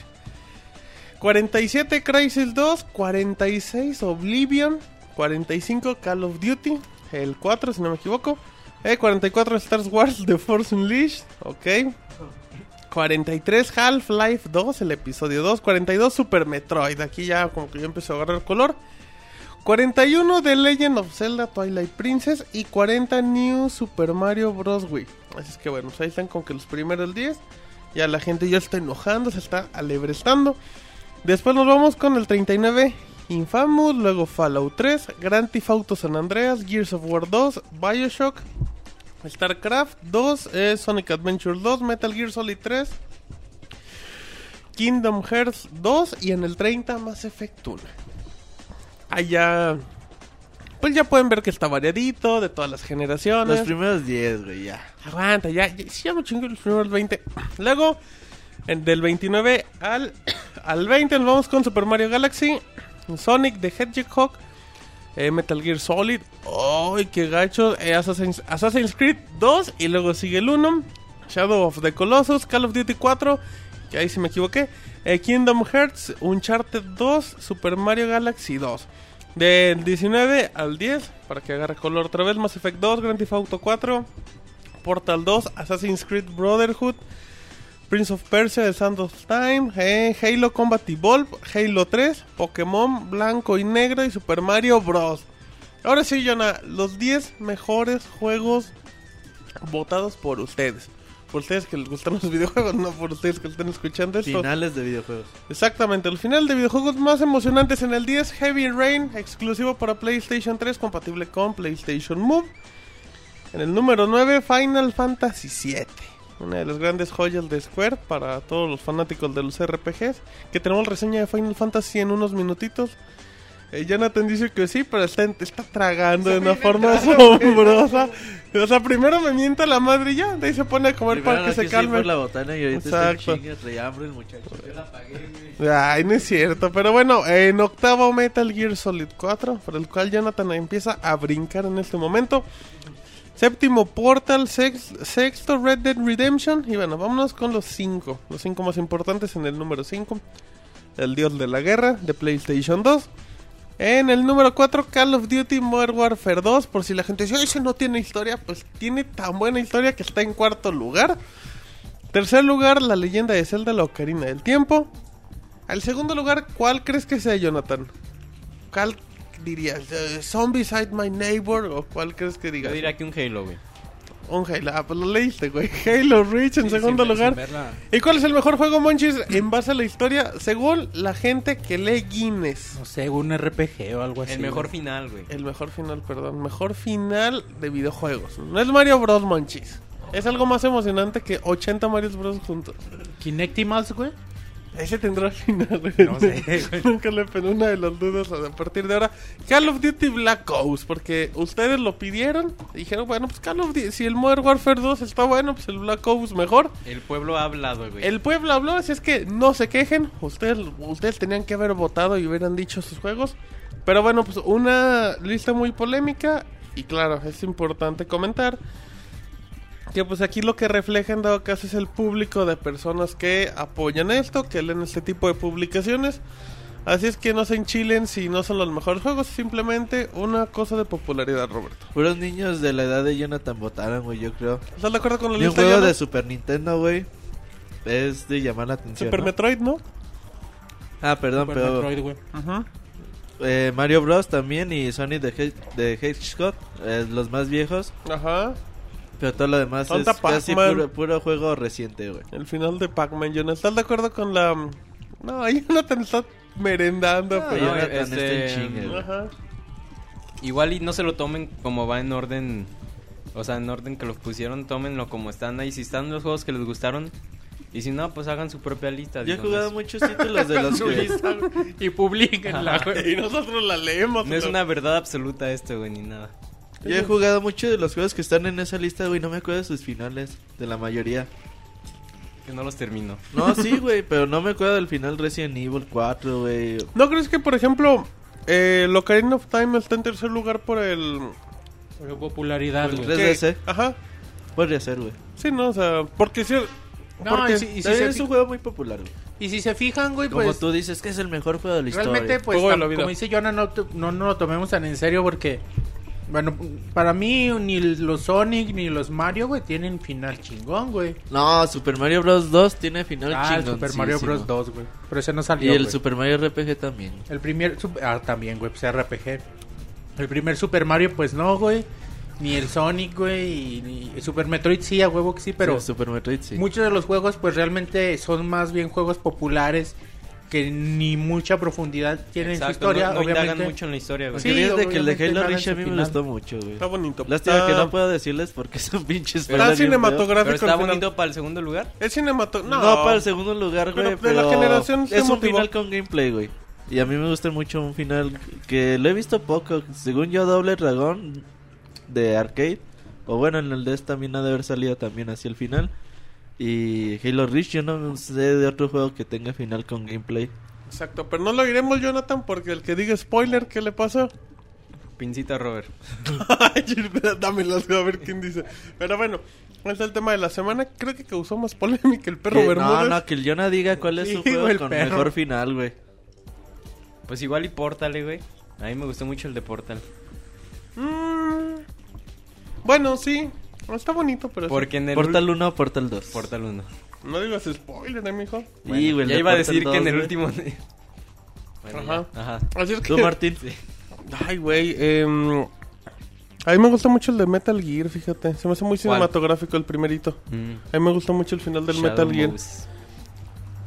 47 Crisis 2. 46 Oblivion. 45 Call of Duty. El 4 si no me equivoco. Eh, 44 Star Wars The Force Unleashed. Ok. 43 Half-Life 2, el episodio 2. 42 Super Metroid. Aquí ya como que ya empezó a agarrar color. 41 The Legend of Zelda Twilight Princess. Y 40 New Super Mario Bros. Wii. Así es que bueno, pues ahí están como que los primeros 10. Ya la gente ya está enojando, se está alebrestando. Después nos vamos con el 39 Infamous, luego Fallout 3, Grand Theft Auto San Andreas, Gears of War 2, Bioshock, StarCraft 2, eh, Sonic Adventure 2, Metal Gear Solid 3, Kingdom Hearts 2 y en el 30 Mass Effect 1. Allá, pues ya pueden ver que está variadito de todas las generaciones. Los primeros 10, güey, ya. Aguanta, ya, ya, sí, ya me chingué los primeros 20. Luego, en- del 29 al, al 20, nos vamos con Super Mario Galaxy, Sonic the Hedgehog, eh, Metal Gear Solid, ¡ay, qué gacho! eh, Assassin's, Assassin's Creed 2, y luego sigue el 1, Shadow of the Colossus, Call of Duty 4, que ahí sí me equivoqué, eh, Kingdom Hearts, Uncharted 2, Super Mario Galaxy 2. Del 19 al 10, para que agarre color otra vez, Mass Effect 2, Grand Theft Auto 4, Portal 2, Assassin's Creed Brotherhood, Prince of Persia, The Sand of Time, eh, Halo Combat Evolved, Halo 3, Pokémon Blanco y Negro y Super Mario Bros. Ahora sí, Jonah, los 10 mejores juegos votados por ustedes. Por ustedes que les gustan los videojuegos, no por ustedes que estén escuchando esto. Finales de videojuegos. Exactamente, el final de videojuegos más emocionantes en el 10, Heavy Rain, exclusivo para PlayStation 3, compatible con PlayStation Move. En el número 9, Final Fantasy VII, una de las grandes joyas de Square para todos los fanáticos de los RPGs, que tenemos reseña de Final Fantasy en unos minutitos. Eh, Jonathan dice que sí, pero está, está tragando de una forma asombrosa. O sea, primero me mienta la madre y ya, de ahí se pone a comer Primero para que se calme. por la botana y ahorita Exacto. está en chinga, trae hambre el muchacho. Yo la pagué, güey. Ay, no es cierto. Pero bueno, en octavo Metal Gear Solid 4, por el cual Jonathan empieza a brincar en este momento. Séptimo Portal, sex- sexto Red Dead Redemption. Y bueno, vámonos con los cinco. Los cinco más importantes en el número 5. El Dios de la Guerra de PlayStation 2. En el número 4, Call of Duty Modern Warfare 2. Por si la gente dice, "Ay, ese no tiene historia. Pues tiene tan buena historia que está en cuarto lugar. Tercer lugar, La leyenda de Zelda, la Ocarina del Tiempo. Al segundo lugar, ¿cuál crees que sea, Jonathan? ¿Cuál dirías? Eh, ¿Zombie Side My Neighbor? ¿O cuál crees que Yo digas? diría que un Halo, güey. Un Halo. Ah, pues lo leíste, güey. Halo Reach en Sí, segundo sin lugar. sin. ¿Y cuál es el mejor juego, Monchis, en base a la historia? Según la gente que lee Guinness. No sé, un RPG o algo así. El mejor güey. final, güey. El mejor final, perdón. Mejor final de videojuegos. No es Mario Bros, Monchis. Es algo más emocionante que 80 Mario Bros juntos. Kinectimals, güey. Ese tendrá final. güey. No sé. Nunca le pené una de las dudas a partir de ahora. Call of Duty Black Ops, porque ustedes lo pidieron. Dijeron, bueno, pues Call of Duty, si el Modern Warfare 2 está bueno, pues el Black Ops mejor. El pueblo ha hablado, güey. El pueblo habló, así es que no se quejen. Ustedes, ustedes tenían que haber votado y hubieran dicho sus juegos. Pero bueno, pues una lista muy polémica. Y claro, es importante comentar que pues aquí lo que refleja en dado caso es el público de personas que apoyan esto, que leen este tipo de publicaciones. Así es que no se enchilen si no son los mejores juegos, simplemente una cosa de popularidad, Roberto. Puros niños de la edad de Jonathan votaron, güey, yo creo. ¿Estás de acuerdo con la Y un lista? juego de Super Nintendo, güey. Es de llamar la atención. Super ¿no? Metroid, ¿no? Ah, perdón, Super pero Metroid, güey. eh, Mario Bros. también y Sonic the, Hedge- the Hedgehog, eh, los más viejos. Ajá. Pero todo lo demás es Falta casi puro, puro juego reciente, güey. El final de Pac-Man, Jonathan. ¿Estás de acuerdo con la.? No, ahí Jonathan está merendando, No, pero. no, Jonathan este, está en güey. Ajá. Igual y no se lo tomen como va en orden. O sea, en orden que los pusieron, tómenlo como están ahí. Si están los juegos que les gustaron. Y si no, pues hagan su propia lista. Yo he jugado no es- muchos títulos de los que... Y publiquenla, güey. Y nosotros la leemos. No es güey. una verdad absoluta esto, güey, ni nada. Yo he jugado mucho de los juegos que están en esa lista, güey. No me acuerdo de sus finales, de la mayoría. Que no los termino. No, sí, güey, pero no me acuerdo del final Resident Evil 4, güey. ¿No crees que, por ejemplo, eh, Ocarina of Time está en tercer lugar por el. Por popularidad, Por güey. que- veces. Ajá. Podría ser, güey. Sí, no, o sea, porque si. No, porque- y si, y si También se, es un juego muy popular, güey. y si se fijan, güey, Como pues... tú dices que es el mejor juego de la historia. Realmente, pues, tam- la como dice Jonah, no, no, no lo tomemos tan en serio porque, bueno, para mí ni los Sonic ni los Mario, güey, tienen final chingón, güey. No, Super Mario Bros. 2 tiene final Ah, el chingón. Super Mario Bros. 2, güey. Pero ese no Y salió, el güey. Super Mario RPG también. El primer... Ah, también, güey, pues RPG. El primer Super Mario, pues no, güey. Ni el Sonic, güey. Y, ni- el Super Metroid sí, a huevo que sí, pero... Sí, Super Metroid sí. Muchos de los juegos, pues realmente son más bien juegos populares que ni mucha profundidad tienen en su Exacto, historia. no, no obviamente. mucho en la historia, güey. Sí, fíjate que el de Halo Reach a mí me gustó mucho, güey. Está bonito. Lástima Está- que no puedo decirles porque son pinches Está cinematográfico. Pero está el final. bonito para el segundo lugar. Es cinematográfico. No, No, para el segundo lugar, Pero güey, de la pero generación es un final con gameplay, güey. Y a mí me gusta mucho un final que lo he visto poco. Según yo, Doble Dragón de arcade. O bueno, en el DS también ha de haber salido también hacia el final. Y Halo Reach, yo no sé de otro juego que tenga final con gameplay. Exacto, pero no lo diremos, Jonathan, porque el que diga spoiler, ¿qué le pasó? Pincita Robert. Ay, Dámelas, a ver quién dice. Pero bueno, ese es el tema de la semana. Creo que causó más polémica el perro Bermúdez. no, no, que el Jonah diga cuál es Sí, su juego güey, el con perro. mejor final, güey. Pues igual y Portal, eh, güey. A mí me gustó mucho el de Portal. Mm, bueno, sí. Está bonito, pero sí. Porque en el Portal ul- 1 o Portal 2. Portal 1. No digas spoiler, eh, mijo. Y, güey, ya iba a decir que en 2, el güey. último... Bueno, Ajá. ya. Ajá. Así es que... Tú, Martín. Ay, güey. em, a mí me gusta mucho el de Metal Gear, fíjate. Se me hace muy cinematográfico el primerito. Mm. A mí me gustó mucho el final del Shadow Metal Gear.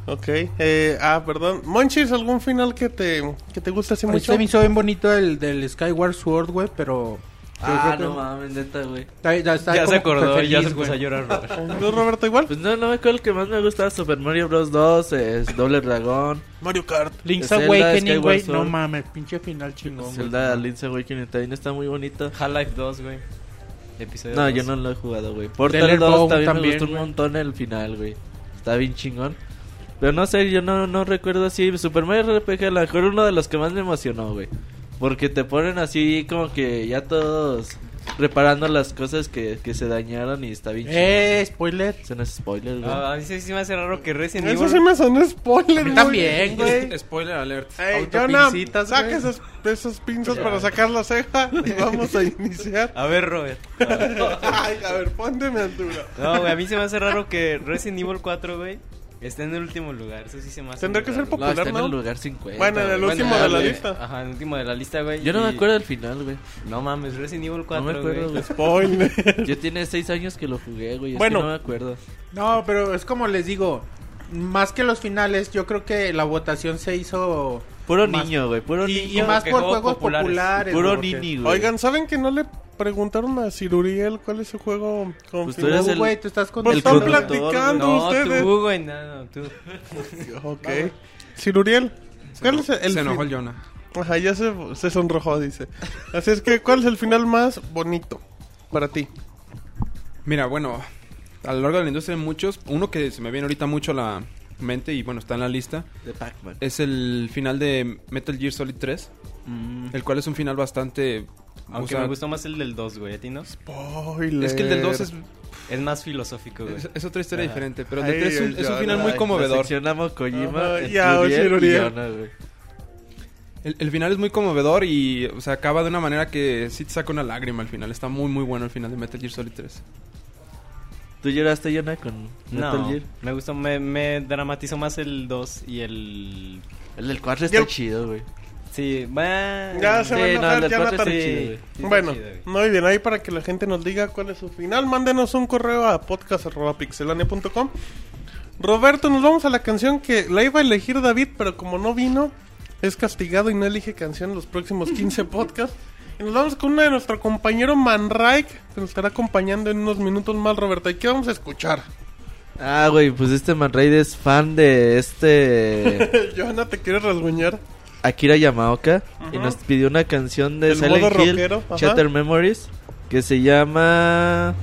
Ok. Eh, ah, perdón. Monchis, ¿algún final que te, que te gusta así A mí mucho? se me hizo bien bonito el del Skyward Sword, güey, pero... Ah, no mames, neta, güey. Ya se acordó, feliz, ya se puso a llorar Robert. ¿Tú, Roberto, igual? Pues no, no me acuerdo el que más me gusta Super Mario Bros. 2, es Doble Dragón, Mario Kart. Link's Zelda, Awakening, güey, no mames, pinche final chingón, güey. Zelda Link's Awakening también está muy bonito. Half-Life 2, güey. Episodio No, 2. yo no lo he jugado, güey. Portal Deller 2 Bound también, me también, gustó un güey. montón el final, güey. Está bien chingón. Pero no sé, yo no, no recuerdo así. Super Mario RPG, a lo mejor uno de los que más me emocionó, güey. Porque te ponen así como que ya todos reparando las cosas que, que se dañaron y está bien chingón. Eh, spoiler. Eso no es spoiler, güey. Ah, a mí sí, sí me hace raro que Resident Eso Evil... sí me sonó spoiler, A güey. también, güey. Spoiler alert. Ey, Jonah, saca esas, esas pinzas para sacar la ceja y vamos a iniciar. A ver, Robert. Ay, a ver, ponte mi altura. No, güey, a mí se me hace raro que Resident Evil 4, güey, esté en el último lugar. Eso sí se me hace Tendrá que ser raro. no, popular, está en ¿no? el lugar 50. Bueno, en el güey. último Bueno, de la güey. lista. Ajá, en el último de la lista, güey. Yo no me acuerdo del final, güey. No mames, Resident Evil 4, No me acuerdo, güey. Spoiler. Yo tiene 6 años que lo jugué, güey. Es Bueno. que no me acuerdo. No, pero es como les digo, más que los finales, yo creo que la votación se hizo... Puro Más- niño, güey. Puro Y, niño. y más que por juegos juegos populares. populares. Puro güey, nini, güey. Oigan, ¿saben que no le preguntaron a Ciruriel cuál es su juego con Pues tú eres el- güey, tú estás con Pues el están platicando No, ustedes. tú, güey, no, no, tú. Ok. Ciruriel, ¿cuál es el Se enojó el Jonah. Ajá, ya se, se sonrojó, dice. Así es que, ¿cuál es el final más bonito para ti? Mira, bueno, a lo largo de la industria hay muchos. Uno que se me viene ahorita mucho la mente y bueno, está en la lista. De Pac-Man. Es el final de Metal Gear Solid 3. Mm. El cual es un final bastante... o Aunque sea, me gustó más el del 2, güey, ¿a ti no? Spoiler. Es que el del 2 es, Es más filosófico, güey. es, es otra historia Ajá. diferente. Pero el Ay, de 3 es un, es un ay, final muy conmovedor. Seccionamos Kojima, Ajá, el ya, Uriel oye, y Uriel. Jonah, güey. El, el final es muy conmovedor y o sea, acaba de una manera que sí te saca una lágrima al final. Está muy, muy bueno el final de Metal Gear Solid 3. ¿Tú lloraste, Jonah, con Metal No, Gear? me gustó, me, me dramatizó más el 2 y el... El del 4 Y está el- chido, güey. Sí, bueno. Ya se Sí, va a no, enojar del Jonathan. cuatro sí, sí. güey. Sí, está Bueno, chido, güey. muy bien, ahí para que la gente nos diga cuál es su final, mándenos un correo a podcast.pixelania.com. Roberto, nos vamos a la canción que la iba a elegir David, pero como no vino, es castigado y no elige canción en los próximos 15 podcasts. Y nos vamos con una de nuestro compañero Manraik, que nos estará acompañando en unos minutos más, Roberto. ¿Y qué vamos a escuchar? Ah, güey, pues este Man Raid es fan de este Johanna, ¿te quieres rasguñar? Akira Yamaoka y Ajá. nos pidió una canción de Del Silent modo Hill, rockero. Shatter Memories, que se llama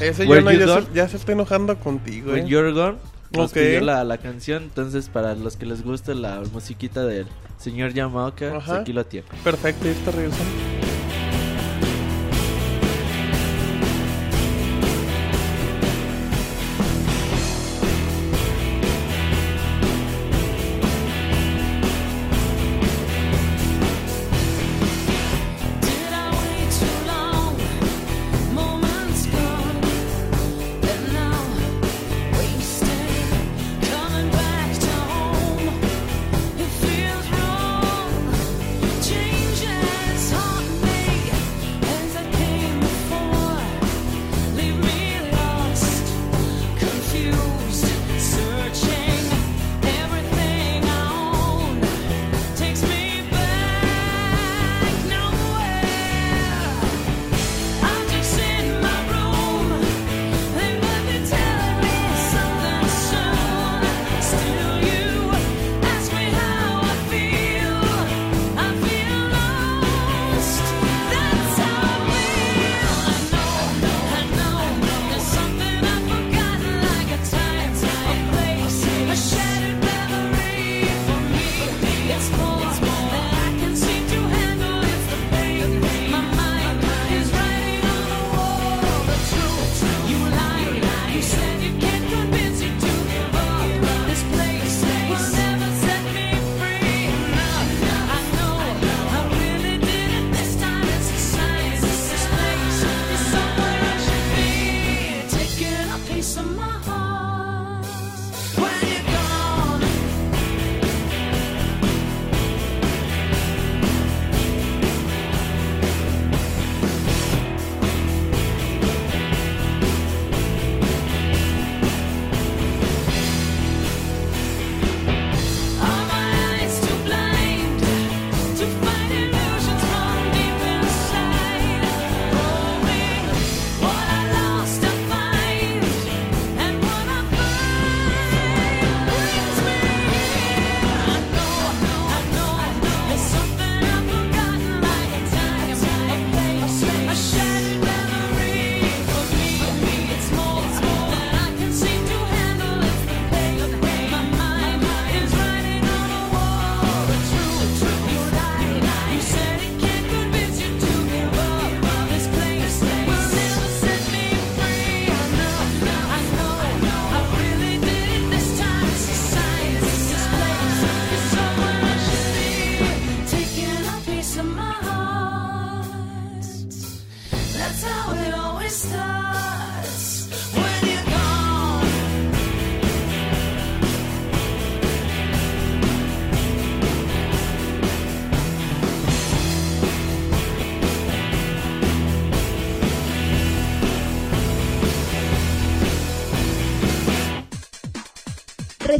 Ese Where Johanna ya se, Gone? ya se está enojando contigo, When ¿eh? You're Gone. Nos Ok. pidió la, la canción, entonces para los que les gusta la musiquita del señor Yamaoka, pues aquí lo tiene. Perfecto, y está regresando.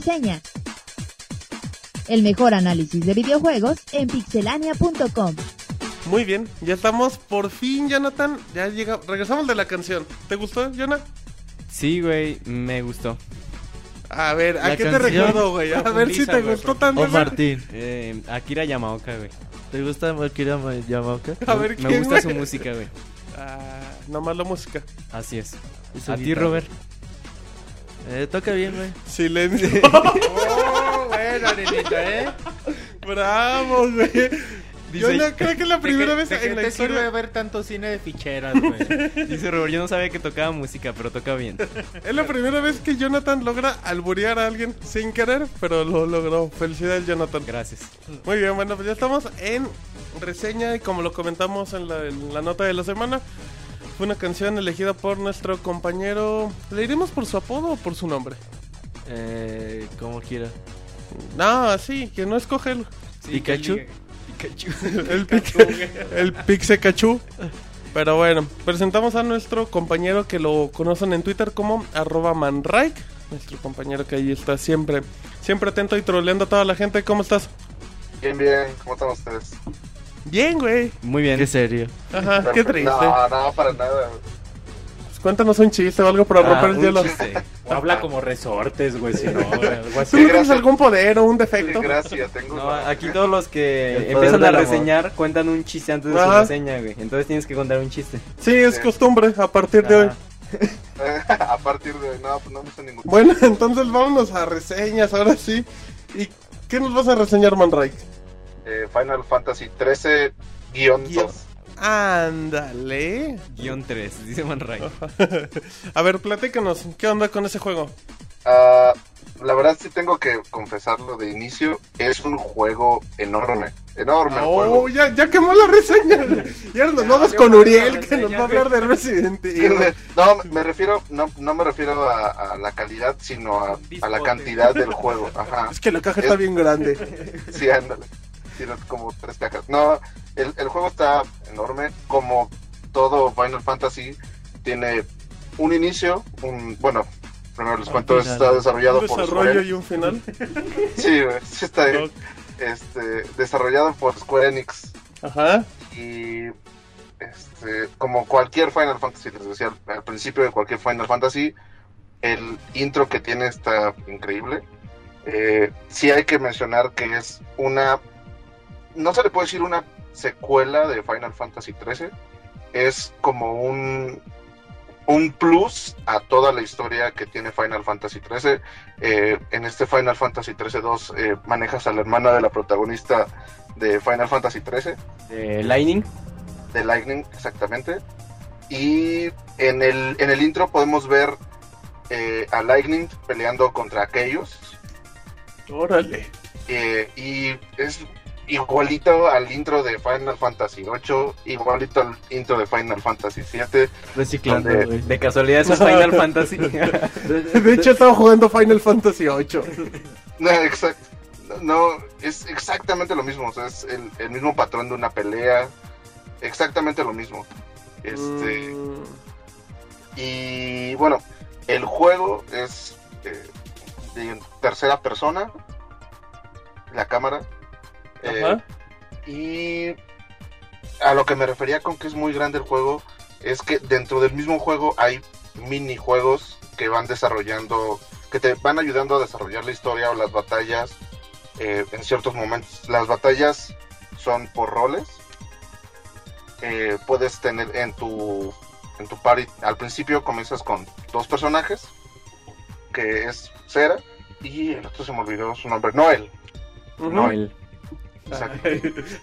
Reseña. El mejor análisis de videojuegos en pixelania.com. Muy bien, ya estamos por fin, Jonathan. Ya llega, regresamos de la canción. ¿Te gustó, Jonah? Sí, güey, me gustó. A ver, ¿a La qué te recuerdo, güey? A ver si te güey, gustó tanto. O Martín, Eh, Akira Yamaoka, güey. ¿te gusta Akira Yamaoka? A ver, Me ¿quién, gusta güey? su música, güey. Ah, nomás la música. Así es. A ti. Robert. Eh, toca bien, güey. Silencio. Oh, bueno, Arenita, ¿eh? Bravo, güey. Yo no creo que es la primera ¿De vez en la te sirve historia. ver tanto cine de ficheras, güey? Dice Robert, yo no sabía que tocaba música, pero toca bien. Es la primera vez que Jonathan logra alburear a alguien sin querer, pero lo logró. Felicidades, Jonathan. Gracias. Muy bien, bueno, pues ya estamos en reseña y como lo comentamos en la, en la nota de la semana, fue una canción elegida por nuestro compañero. ¿Le iremos por su apodo o por su nombre? Eh, como quiera. No, sí, que no escoge él. Sí, ¿Pikachu? Pikachu. El, pique, el Pixecachú. Pero bueno, presentamos a nuestro compañero que lo conocen en Twitter como arroba manrike. Nuestro compañero que ahí está siempre, siempre atento y troleando a toda la gente. ¿Cómo estás? Bien, bien, ¿cómo están ustedes? Bien, güey. Muy bien. Qué serio. Ajá, qué triste. No, no, para nada. Pues cuéntanos un chiste o algo para Ah, romper el hielo. habla como resortes, güey, si no, algo ¿Tú así. no tienes gracias. algún poder o un defecto? gracia, tengo. No, aquí todos los que empiezan a reseñar cuentan un chiste antes de su Ajá. reseña, güey. Entonces tienes que contar un chiste. Sí, es Sí. costumbre a partir de hoy. Ah. a partir de. No, pues no me ningún. Bueno, entonces vámonos a reseñas, ahora sí. ¿Y qué nos vas a reseñar, Manrike? Eh, Final Fantasy 13 guion Guión. 2. Ándale. Guión 3, dice Manray. A ver, platícanos, ¿qué onda con ese juego? Ah, la verdad sí tengo que confesarlo de inicio. Es un juego enorme. Enorme Oh, juego. ya, ya quemó la reseña. Y ahora nos vamos con Uriel, que nos va a hablar de Resident Evil. No, me refiero, no, no me refiero a, a la calidad, sino a, a la cantidad del juego. Ajá. Es que la caja está bien grande. Sí, ándale. Tiene como tres cajas. No, el, el juego está enorme. Como todo Final Fantasy, tiene un inicio, un. Bueno, primero les cuento, final. está desarrollado Un por desarrollo Square y un final. Sí, sí está este, desarrollado por Square Enix. Ajá. Y este, como cualquier Final Fantasy, les decía al, al principio de cualquier Final Fantasy, el intro que tiene está increíble. Eh, sí hay que mencionar que es una, no se le puede decir una secuela de Final Fantasy 13, es como un un plus a toda la historia que tiene Final Fantasy 13. Eh, en este Final Fantasy 13 2 eh, manejas a la hermana de la protagonista de Final Fantasy 13 Eh, Lightning. de Lightning, exactamente. Y en el, en el intro podemos ver eh, a Lightning peleando contra aquellos. Órale. eh, y es igualito al intro de Final Fantasy 8, igualito al intro de Final Fantasy 7. Reciclando, Donde- güey. De casualidad eso es Final Fantasy. De hecho, estaba jugando Final Fantasy 8. No, exact- no, es exactamente lo mismo. o sea, es el, el mismo patrón de una pelea. Exactamente lo mismo. Este. Mm, Y bueno, el juego es eh, de tercera persona, la cámara. Eh, y a lo que me refería con que es muy grande el juego, es que dentro del mismo juego hay minijuegos que van desarrollando, que te van ayudando a desarrollar la historia o las batallas eh, en ciertos momentos. Las batallas son por roles. Eh, puedes tener en tu en tu party al principio comienzas con dos personajes que es Cera y el otro se me olvidó su nombre Noel. Noel. Exacto.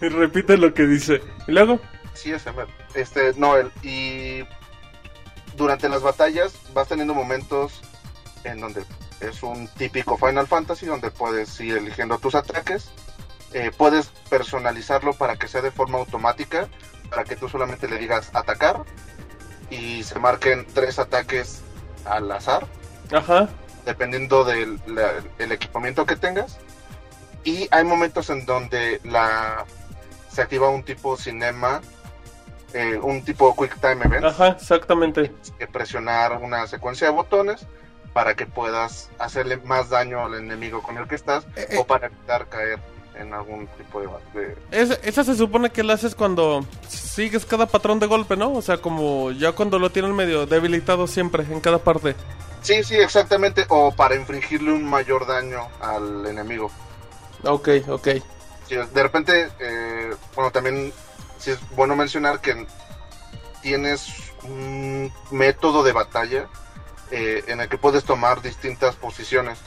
Repite lo que dice. ¿Y luego? Sí, ese. Este, Noel. Y durante las batallas vas teniendo momentos en donde es un típico Final Fantasy, donde puedes ir eligiendo tus ataques. Eh, puedes personalizarlo para que sea de forma automática, para que tú solamente le digas atacar y se marquen tres ataques al azar Ajá. dependiendo del la- el equipamiento que tengas. Y hay momentos en donde la se activa un tipo cinema, eh, un tipo quick time event, Ajá, exactamente. que presionar una secuencia de botones para que puedas hacerle más daño al enemigo con el que estás Eh, o para evitar caer en algún tipo de, de- Es- esa se supone que la haces cuando sigues cada patrón de golpe, ¿no? O sea, como ya cuando lo tienen medio debilitado siempre, en cada parte. Sí, sí, exactamente, o para infligirle un mayor daño al enemigo. Ok, ok. Sí, de repente, eh, bueno, también sí es bueno mencionar que tienes un método de batalla eh, en el que puedes tomar distintas posiciones.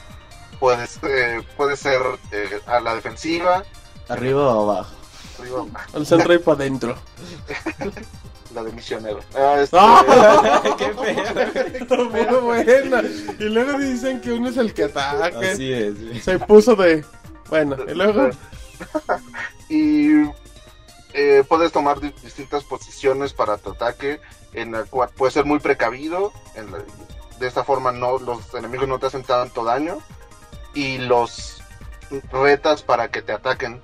Puedes, eh, puede ser eh, a la defensiva, Arriba o abajo. arriba, Al centro y para adentro. la de misionero. Ah, este, ¡Ah! ¡Qué feo! Muy buena. Y luego dicen que uno es el que ataca. Así es. Se puso de. Bueno, y luego. y eh, puedes tomar di- distintas posiciones para tu ataque, en la cual puedes ser muy precavido, de esta forma no los enemigos no te hacen tanto daño y los retas para que te ataquen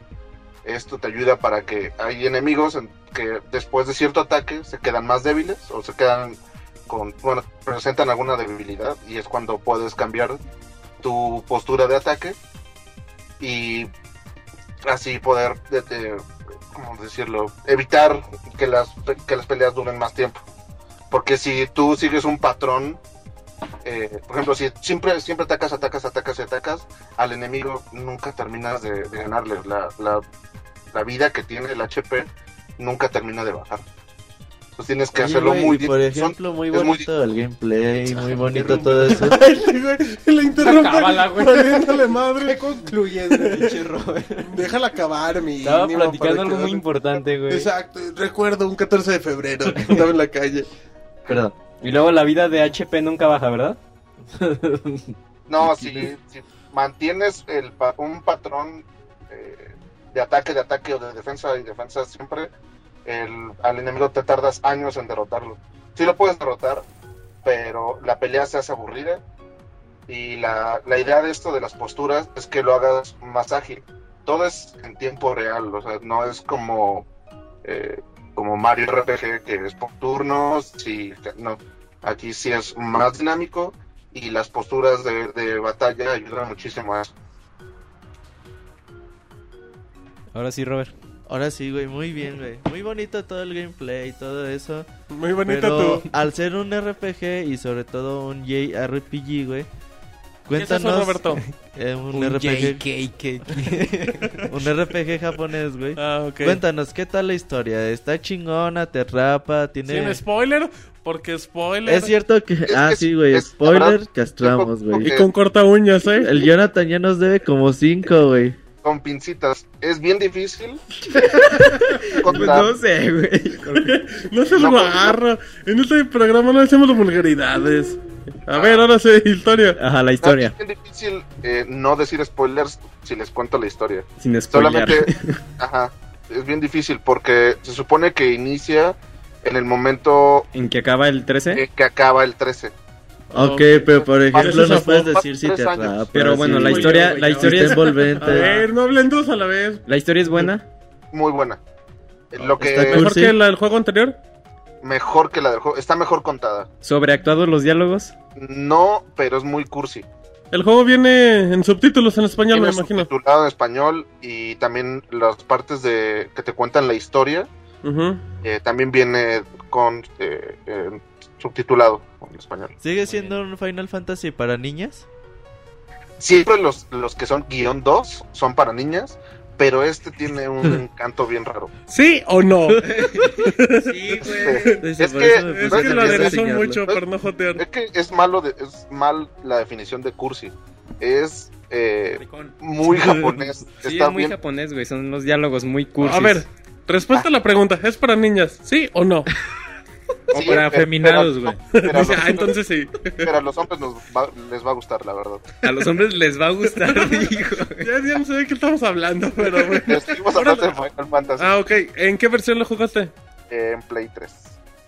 Esto te ayuda para que hay enemigos en- que después de cierto ataque se quedan más débiles o se quedan con, bueno, presentan alguna debilidad y es cuando puedes cambiar tu postura de ataque y así poder, de- ¿cómo decirlo? Evitar que las, que las peleas duren más tiempo. Porque si tú sigues un patrón, eh, por ejemplo, si siempre, siempre atacas, atacas, atacas y atacas, al enemigo nunca terminas de, ganarle. La, la vida que tiene el HP nunca termina de bajar. Entonces tienes que Oye, hacerlo muy Por bien. Son- ejemplo, muy bonito el gameplay, muy bonito todo eso. Le interrumpe. Acábala, güey. madre. concluyes, pinche Robert? Déjala acabar, mi. Estaba platicando algo que- muy importante, güey. Exacto. Recuerdo un 14 de febrero que andaba en la calle. Perdón. Y luego la vida de HP nunca baja, ¿verdad? No, si, si mantienes el, pa- un patrón eh, de ataque, de ataque o de defensa y defensa siempre, el, al enemigo te tardas años en derrotarlo. Sí lo puedes derrotar, pero la pelea se hace aburrida. Y la, la idea de esto de las posturas es que lo hagas más ágil. Todo es en tiempo real, o sea, no es como, eh, como Mario RPG que es por turnos. Y, no, aquí sí es más dinámico y las posturas de, de batalla ayudan muchísimo a eso. Ahora sí, Robert. Ahora sí, güey, muy bien, güey. Muy bonito todo el gameplay y todo eso. Muy bonito Pero tú. al ser un RPG y sobre todo un JRPG, güey. ¿Qué es eso, Cuéntanos. Roberto? eh, un, Un RPG. JKK. un RPG japonés, güey. Ah, ok. Cuéntanos, ¿qué tal la historia? ¿Está chingona? ¿Te atrapa? ¿Tiene...? Sin spoiler, porque spoiler. Es cierto que... Es ah, sí, güey. Spoiler, castramos, güey. Y con corta uñas, ¿eh? El Jonathan ya nos debe como cinco, güey. Con pincitas, es bien difícil. Pues contar- no sé, güey. No seas No, guarro. En este programa no hacemos vulgaridades. A ver, ahora sí, historia. Ajá, la Es historia. bien difícil eh, no decir spoilers si les cuento la historia. Sin spoiler. Solamente, ajá, es bien difícil porque se supone que inicia en el momento ¿En que acaba el 13? eh, que acaba el 13. Ok, pero por ejemplo, es puedes decir si te atrapa. Pero bueno, la historia, la historia es envolvente. A ver, no hablen dos a la vez. la historia es buena. Muy buena. Eh, Lo que Está ¿Mejor que la del juego anterior? mejor que la del juego, está mejor contada. Sobreactuados los diálogos. No, pero es muy cursi. El juego viene en subtítulos en español, me Tiene imagino. subtitulado en español y también las partes de que te cuentan la historia eh, también viene con eh, eh, subtitulado en español. ¿Sigue siendo un Final Fantasy para niñas? Siempre los, los que son guion 2 son para niñas, pero este tiene un encanto bien raro. ¿Sí o no? Sí, Dice, Es que- Es que lo aderezó mucho por no Es jotear. que es malo, de, es mal la definición de cursi. Es eh, muy japonés. Sí, Está es muy bien. japonés, güey. Son los diálogos muy cursis. A ver, respuesta a la pregunta. ¿Es para niñas? ¿Sí o no? O Sí, para afeminados, güey. Pero a Dice, los, ah, entonces sí. pero a los hombres nos va- les va a gustar, la verdad. A los hombres les va a gustar, dijo. Ya, ya no sé de qué estamos hablando, pero bueno. Estuvimos hablando de Final Fantasy Ah, ok. ¿En qué versión lo jugaste? en Play 3.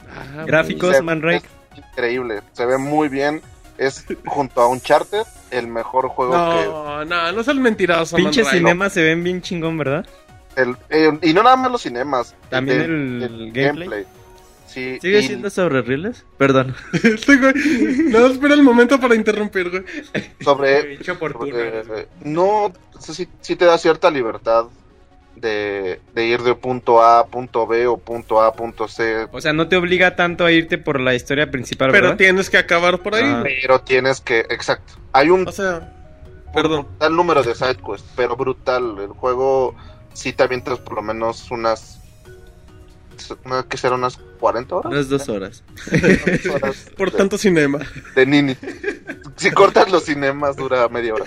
Ah, Gráficos, Manrake. es increíble, se ve muy bien. Es junto a Uncharted el mejor juego No, no, no seas mentiroso, Pinches cinemas se ven bien chingón, ¿verdad? que... El, eh, y no nada más los cinemas. También el gameplay. Sí, ¿Sigue y siendo sobre riles? Perdón. Este güey. No, espera el momento para interrumpir, güey. sobre... Sobre- no, sí, sí te da cierta libertad de, de ir de punto A a punto B o punto A a punto C. O sea, no te obliga tanto a irte por la historia principal, Pero ¿verdad? tienes que acabar por ahí. Ah. Pero tienes que... Exacto. Hay un O sea, perdón. brutal número de side quests, pero brutal. El juego sí te avientas por lo menos unas. Una- ¿Qué será? ¿Unas 40 horas? Unas dos horas. Por de- tanto cinema. De Nini. Si cortas los cinemas, dura media hora.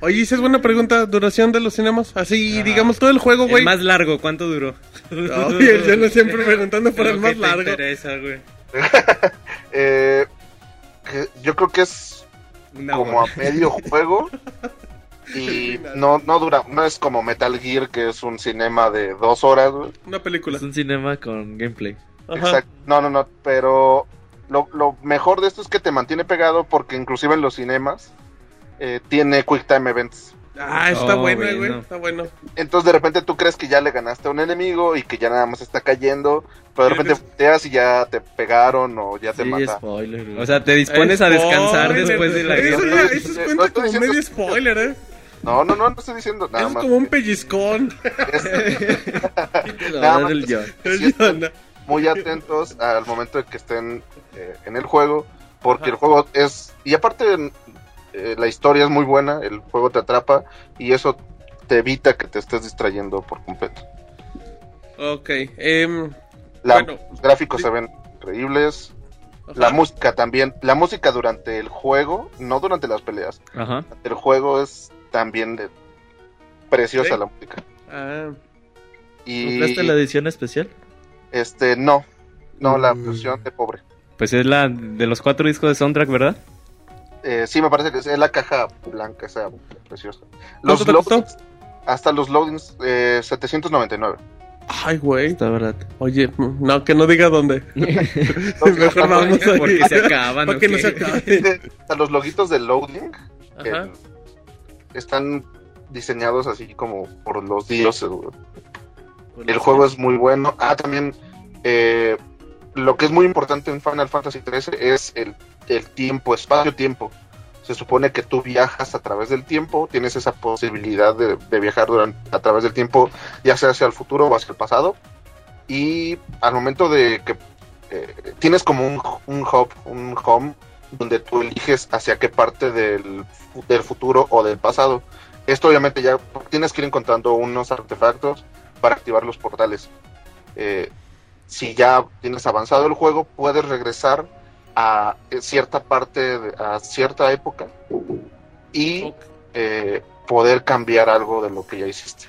Oye, esa es buena pregunta. ¿Duración de los cinemas? Así, digamos, todo el juego, El güey. más largo, ¿cuánto duró? Oye, yo no siempre preguntando por el más que te largo. interesa, güey. Eh, que yo creo que es Una como a medio juego. Y no, no dura, no es como Metal Gear, que es un cinema de dos horas, güey. Una película. Es un cinema con gameplay. Exacto. No, no, no, pero lo, lo mejor de esto es que te mantiene pegado porque inclusive en los cinemas eh, tiene Quick Time Events. Ah, está Oh, bueno, bueno. güey. Está bueno. Entonces de repente tú crees que ya le ganaste a un enemigo y que ya nada más está cayendo, pero de repente volteas y ya te pegaron o ya te Sí, mata. spoiler. güey. O sea, te dispones a descansar después de la Eso, guerra. ya- eso cuenta estoy como diciendo medio spoiler. spoiler, ¿eh? No, no, no, no estoy diciendo nada es más. como un pellizcón. Nada más el muy atentos al momento de que estén eh, en el juego, porque el juego es... Y aparte, eh, la historia es muy buena, el juego te atrapa y eso te evita que te estés distrayendo por completo. ok. em, La- Bueno. los gráficos se ven increíbles, la música también, la música durante el juego, no durante las peleas, Ajá. el juego es también de- preciosa Sí. la música. Ah, Y ¿Compraste la edición especial? este no, no la Mm. versión de pobre. Pues es la de los cuatro discos de soundtrack, ¿verdad? Eh, sí, me parece que es la caja blanca, esa preciosa. Los ¿Cuánto te costó? hasta los loadings, eh, 799. Ay, güey. Está barato. Oye, no, que no diga dónde. Mejor vamos a Porque se acaban. Para ¿o que no se acabe. Hasta los loguitos de loading que Ajá. Están diseñados así como por los dioses. El juego es muy bueno. Ah, también eh, lo que es muy importante en Final Fantasy XIII es el, el tiempo, espacio-tiempo. Se supone que tú viajas a través del tiempo, tienes esa posibilidad de, de viajar durante, a través del tiempo, ya sea hacia el futuro o hacia el pasado. Y al momento de que eh, tienes como un, un hub, un home, donde tú eliges hacia qué parte del, del futuro o del pasado. Esto obviamente ya tienes que ir encontrando unos artefactos para activar los portales. Eh, si ya tienes avanzado el juego, puedes regresar a cierta parte, de- a cierta época y eh, poder cambiar algo de lo que ya hiciste.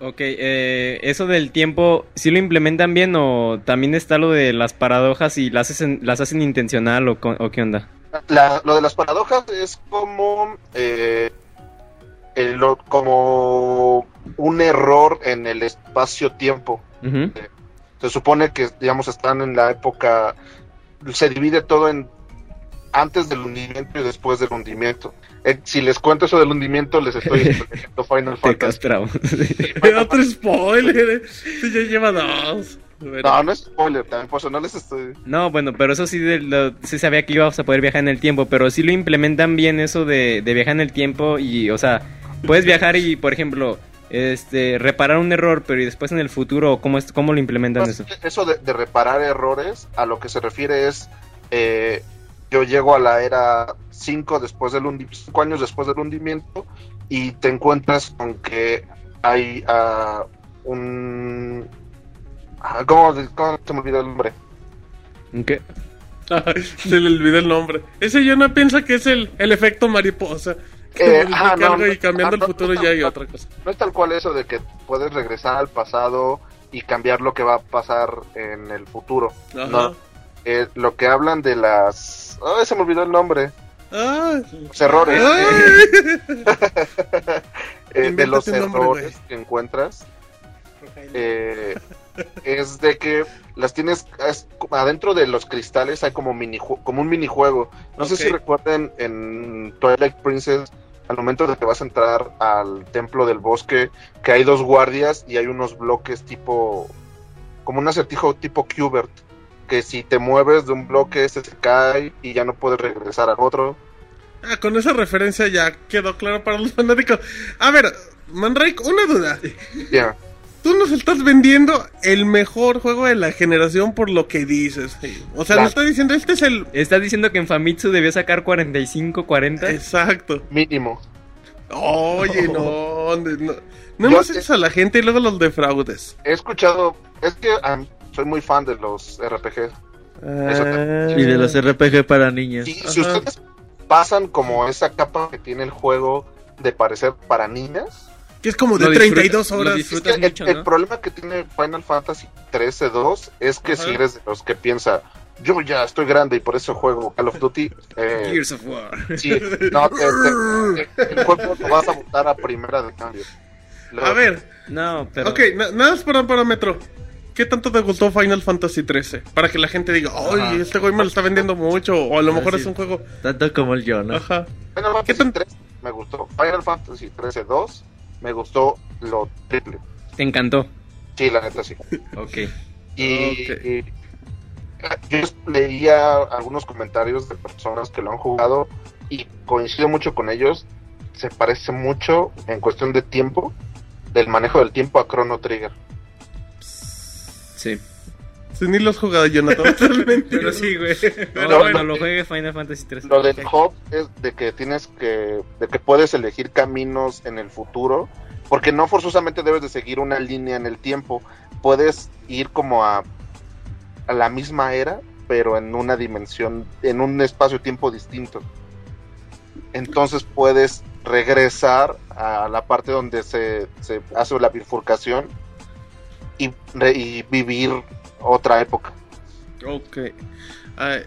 Ok, eh, eso del tiempo, ¿sí lo implementan bien o también está lo de las paradojas y las hacen, las hacen intencional o, o qué onda? La- lo de las paradojas es como, eh, el- como un error en el espacio-tiempo. Se supone que, digamos, están en la época, se divide todo en antes del hundimiento y después del hundimiento. Eh, si les cuento eso del hundimiento, les estoy spoileando Final Te Fantasy. castramos. Otro spoiler. Sí, ya lleva dos. No, no es spoiler, también por eso no les estoy... No, bueno, pero eso sí, de lo- sí sabía que ibas a poder viajar en el tiempo, pero sí lo implementan bien eso de, de viajar en el tiempo y, o sea, puedes viajar y, por ejemplo, este, reparar un error, pero y después en el futuro, ¿cómo, es, cómo lo implementan eso? Eso de, de reparar errores, a lo que se refiere es, eh, yo llego a la era 5 después del cinco años después del hundimiento y te encuentras con que hay ah, un... ah, ¿cómo, cómo se me olvidó el nombre? ¿Qué? Ay, se le olvidó el nombre. Ese yo no piensa que es el, el efecto mariposa. Que Eh, ah, no, y cambiando ah, no, el futuro no, ya hay no. otra cosa. No es tal cual eso de que puedes regresar al pasado y cambiar lo que va a pasar en el futuro. Ajá. No. Eh, lo que hablan de las... Ay, se me olvidó el nombre. Ah, Los errores. Eh, de los nombre, errores que encuentras eh, es de que las tienes es adentro de los cristales hay como mini como un minijuego. No sé si recuerden en Twilight Princess al momento de que vas a entrar al templo del bosque que hay dos guardias y hay unos bloques tipo como un acertijo tipo Qbert que si te mueves de un bloque este se cae y ya no puedes regresar al otro Ah, con esa referencia ya quedó claro para los fanáticos. A ver, Mandrake, una duda. ya Tú nos estás vendiendo el mejor juego de la generación por lo que dices. O sea, Claro. nos estás diciendo, este es el... ¿Estás diciendo que en Famitsu debió sacar 45, 40? Exacto. mínimo Oye, no, no, no, no Yo te- eso a la gente y luego los defraudes. he escuchado es que soy muy fan de los RPGs Ah. Y de los RPG para niños. Si, si ustedes pasan como esa capa que tiene el juego de parecer para niñas, Que es como de Lo disfruta- 32 lo horas. es que el, mucho, el ¿no? problema que tiene Final Fantasy 13-2 es que Ajá. si eres de los que piensa, yo ya estoy grande y por eso juego Call of Duty, eh, Gears of War. sí, no, te- te- te- el juego lo vas a botar a primera de cambio. Luego- A ver, No, pero... ok, na- nada más para un parámetro. ¿Qué tanto te gustó Final Fantasy 13? Para que la gente diga, Ajá. oye, este güey me lo está vendiendo mucho. O a lo mejor es un juego. Tanto como el yo, ¿no? Final Ajá. Fantasy ¿Qué tan- 3 me gustó. Final Fantasy 13 2 me gustó lo triple. Te encantó. Sí, la neta sí. Ok. Y, Ok. y- yo leía algunos comentarios de personas que lo han jugado y coincido mucho con ellos. Se parece mucho en cuestión de tiempo, del manejo del tiempo a Chrono Trigger. Sí. Ni lo has jugado, Jonathan. Realmente. Pero sí, güey. Pero No, bueno. cuando lo juegue Final Fantasy 3. Lo del hub es de que tienes que, de que puedes elegir caminos en el futuro, porque no forzosamente debes de seguir una línea en el tiempo, puedes ir como a, a la misma era, pero en una dimensión, en un espacio-tiempo distinto. Entonces puedes regresar a la parte donde se, se hace la bifurcación y, y vivir otra época. Ok. Ay,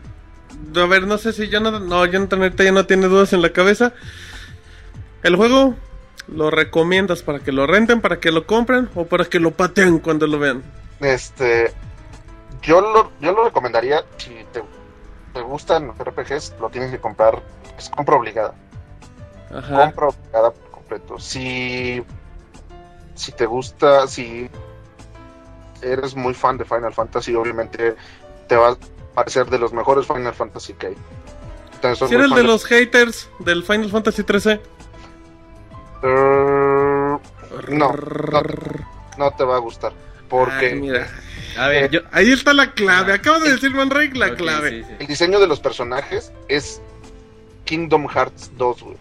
a ver, no sé si Jonathan. No, Jonathan ahorita ya no tiene dudas en la cabeza. ¿El juego lo recomiendas para que lo renten, para que lo compren o para que lo pateen cuando lo vean? Este, yo lo, yo lo recomendaría si te, te gustan los RPGs, lo tienes que comprar, es compra obligada, Ajá. compra obligada por completo. Si, si te gusta, si eres muy fan de Final Fantasy, obviamente te va a parecer de los mejores Final Fantasy que hay. Entonces, Si eres fan de los haters del Final Fantasy 13. Eh, no, no, no te va a gustar, porque Ay, mira. A ver, yo. Ahí está la clave. Acabo de decir Manrake la Ok, clave. sí, sí. El diseño de los personajes es Kingdom Hearts 2, güey.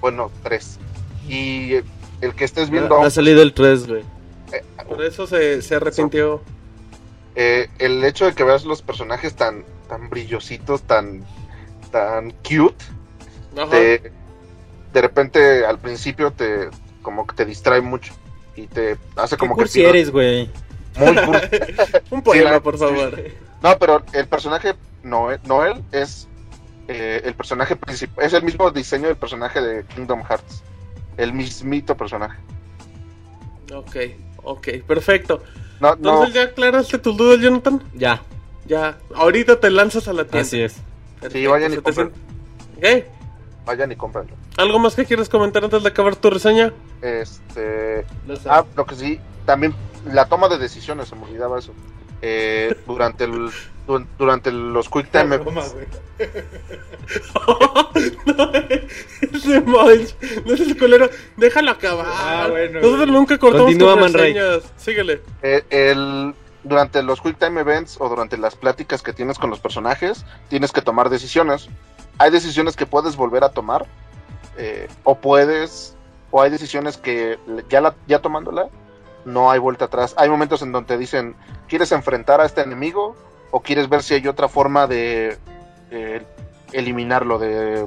Bueno, 3. Y el que estés viendo, Ha salido el 3, güey. Por eso se, se arrepintió. eh, el hecho de que veas los personajes tan, tan brillositos, tan, tan cute, te- de repente al principio te como que te distrae mucho y te hace como que cursi pierdas- eres, güey? muy cursi. Un poema, la- por favor. No, pero el personaje Noel, Noel es eh, el personaje principal, es el mismo diseño del personaje de Kingdom Hearts. El mismito personaje. Ok, ok, perfecto. No, no, Entonces, ¿ya aclaraste tus dudas, Jonathan? Ya, Ya, ahorita te lanzas a la tienda. así es. Perfecto, vayan y compren. ¿Qué? vayan y cómprenlo. ¿Algo más que quieres comentar antes de acabar tu reseña? Este, ah, lo que sí, también la toma de decisiones, se me olvidaba eso. Eh, durante el durante los quick time events, no, ese Munch, no es el culero. Déjalo acabar. Ah, bueno, Nosotros güey. nunca cortamos Continúa, Man. Síguele. eh, el durante los quick time events o durante las pláticas que tienes con los personajes, tienes que tomar decisiones. Hay decisiones que puedes volver a tomar eh, o puedes o hay decisiones que ya la ya tomándola no hay vuelta atrás. Hay momentos en donde te dicen, ¿quieres enfrentar a este enemigo o quieres ver si hay otra forma de eh, eliminarlo, de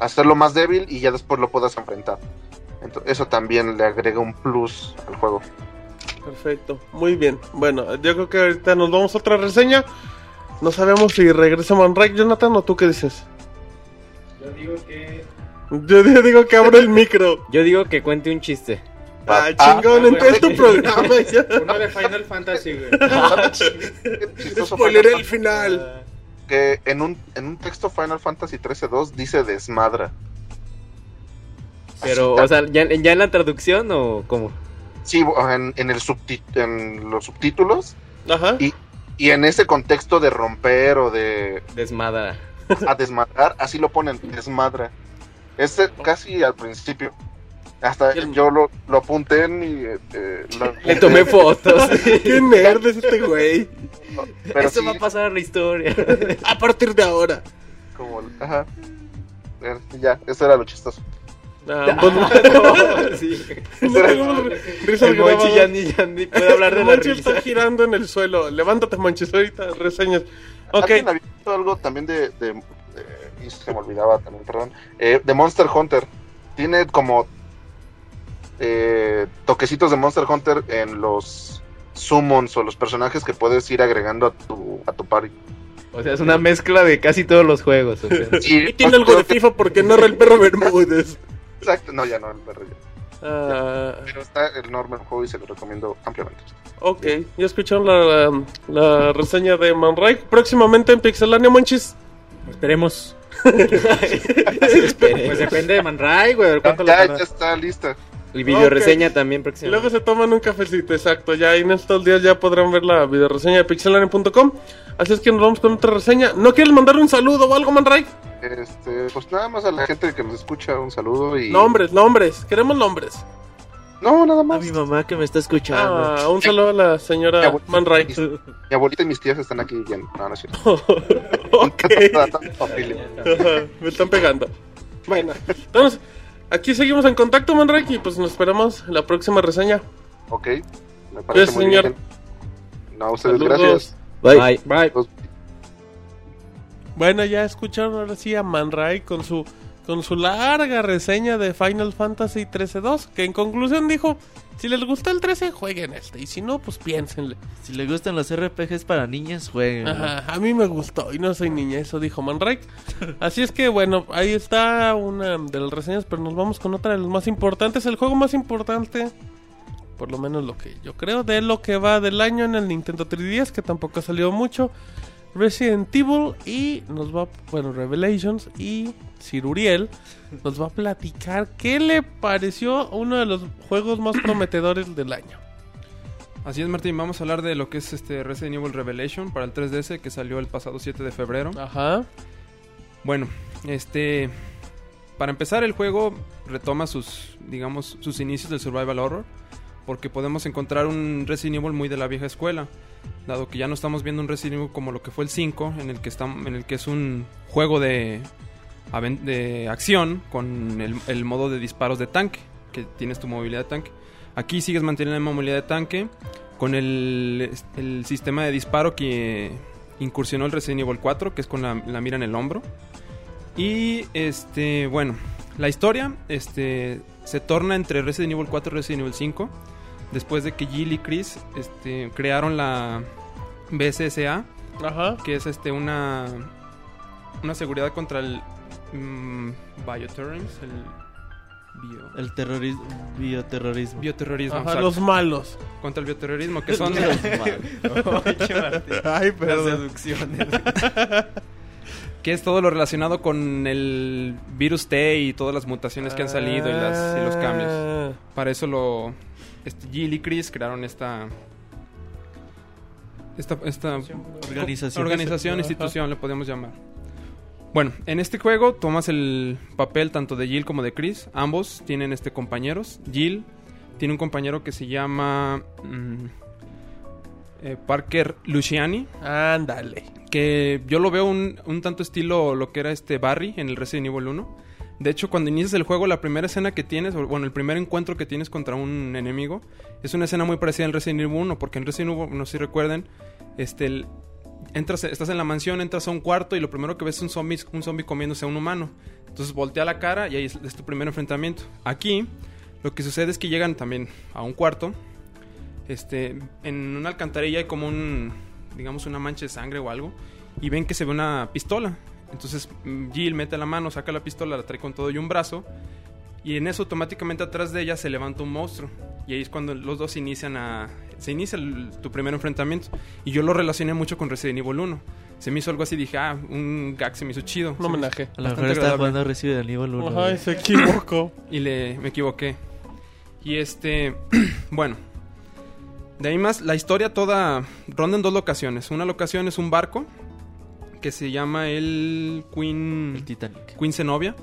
hacerlo más débil y ya después lo puedas enfrentar? Entonces, eso también le agrega un plus al juego. Perfecto, muy bien. Bueno, yo creo que ahorita nos vamos a otra reseña. No sabemos si regresa Manray, Jonathan, o tú qué dices. Yo digo que. Yo yo digo que abro el micro. Yo digo que cuente un chiste. Ah, Ah, chingón, ah, entré en tu programa. Uno de Final Fantasy, güey. Chistoso Spoiler el final. que en un, en un texto Final Fantasy 13.2 dice desmadra. Pero, Así, o sea, ¿ya, ¿ya en la traducción o cómo? Sí, en, en, el subti- en los subtítulos Ajá. Y- y en ese contexto de romper o de Desmadra. a desmadrar, así lo ponen, desmadra. Es eh, casi al principio. Hasta Y el- yo lo, lo apunté en mi... eh, lo Le apunté, tomé fotos. Qué nerd es este güey. pero Eso sí, va a pasar a la historia. A partir de ahora. como... Ajá. Eh, Ya, eso era lo chistoso. Ah, pues, No, sí. no El Monchi ya ni, ya ni puede hablar de El la Monchi risa. está girando en el suelo. Levántate, Monchis, ahorita reseñas. Ok. Alguien había visto algo también de... de- de- y se me olvidaba también, perdón. Eh, de Monster Hunter. Tiene como... eh, toquecitos de Monster Hunter en los summons o los personajes que puedes ir agregando a tu, a tu party. O sea, es una mezcla de casi todos los juegos. o sea. Sí, Y tiene algo de FIFA porque narra el perro Bermúdez. Exacto, no, ya no, el perro ya. Ah, Pero está enorme el juego y se lo recomiendo ampliamente. ok, ya escucharon la, la reseña de Manray. Próximamente en Pixelania, Monchis. Esperemos. Espere. Pues depende de Man Ray, güey. a ver ¿Cuánto le Ya, ya está lista. Y video Ok. reseña también luego se toman un cafecito, exacto. Ya en estos días ya podrán ver la videoreseña de pixelania.com. Así es que nos vamos con otra reseña. ¿No quieres mandar un saludo o algo, Manray? Este, pues nada más a la gente que nos escucha, un saludo y. Nombres, nombres. Queremos nombres. No, nada A más. mi mamá que me está escuchando. Ah, un saludo a la Mi señora abuelita, Manray. mis- Mi abuelita y mis tías están aquí bien. No, no es cierto. Me están pegando. Bueno, entonces, aquí seguimos en contacto, Manray, y pues nos esperamos en la próxima reseña. Ok, me parece Gracias, muy señor. bien. No, a ustedes Saludos. gracias. Bye. Bye. Bueno, ya escucharon ahora sí a Manray con su con su larga reseña de Final Fantasy 13-2, que en conclusión dijo, si les gustó el 13, jueguen este, y si no, pues piénsenle. Si le gustan los RPGs para niñas, jueguen. Ajá, a mí me gustó y no soy niña, eso dijo Manray. Así es que bueno, ahí está una de las reseñas, pero nos vamos con otra de las más importantes, el juego más importante, por lo menos lo que yo creo, de lo que va del año en el Nintendo 3DS, que tampoco ha salido mucho. Resident Evil y nos va, bueno, Revelations y Sir Uriel nos va a platicar qué le pareció uno de los juegos más prometedores del año. Así es, Martín. Vamos a hablar de lo que es este Resident Evil Revelation para el 3DS que salió el pasado 7 de febrero. Ajá. Bueno, este. Para empezar, el juego retoma sus, digamos, sus inicios del survival horror. Porque podemos encontrar un Resident Evil muy de la vieja escuela. Dado que ya no estamos viendo un Resident Evil como lo que fue el 5, en el que, estamos, en el que es un juego de, de acción con el, el modo de disparos de tanque, que tienes tu movilidad de tanque. Aquí sigues manteniendo la movilidad de tanque con el, el sistema de disparo que incursionó el Resident Evil 4, que es con la, la mira en el hombro. Y este, bueno, la historia este, se torna entre Resident Evil 4 y Resident Evil 5. Después de que Jill y Chris este, crearon la BSSA, Ajá. que es este una, una seguridad contra el mm, bioterrorism, el bio- El terrorismo, bioterrorismo. bioterrorismo, Ajá, exacto. los malos. contra el bioterrorismo, que son Ay, Las deducciones. que es todo lo relacionado con el virus T y todas las mutaciones que han salido y, las, y los cambios. Ah. Para eso lo este, Jill y Chris crearon esta esta, esta Organización. organización, institución, le podemos llamar. Bueno, en este juego tomas el papel tanto de Jill como de Chris. Ambos tienen este compañeros. Jill tiene un compañero que se llama mm, eh, Parker Luciani, Ándale. que yo lo veo un, un tanto estilo lo que era este Barry en el Resident Evil 1. De hecho, cuando inicias el juego, la primera escena que tienes, bueno, el primer encuentro que tienes contra un enemigo, es una escena muy parecida al Resident Evil 1, porque en Resident Evil, no sé si recuerden, este, el- entras, estás en la mansión, entras a un cuarto y lo primero que ves es un zombie, un zombie comiéndose a un humano. Entonces voltea la cara y ahí es, tu primer enfrentamiento. Aquí, lo que sucede es que llegan también a un cuarto, este, en una alcantarilla hay como un, digamos, una mancha de sangre o algo, y ven que se ve una pistola. Entonces mm, Jill mete la mano, saca la pistola, la trae con todo y un brazo, y en eso automáticamente atrás de ella se levanta un monstruo. Y ahí es cuando los dos inician a... Se inicia el- tu primer enfrentamiento. Y yo lo relacioné mucho con Resident Evil 1. Se me hizo algo así, dije, ah, un gag se me hizo chido. Un homenaje. A lo mejor está agradable. jugando Resident Evil 1. Ajá, güey. y se equivocó. y le me equivoqué. Y este, bueno, de ahí más la historia toda ronda en dos locaciones. Una locación es un barco que se llama el Queen El Titanic. Queen Zenobia.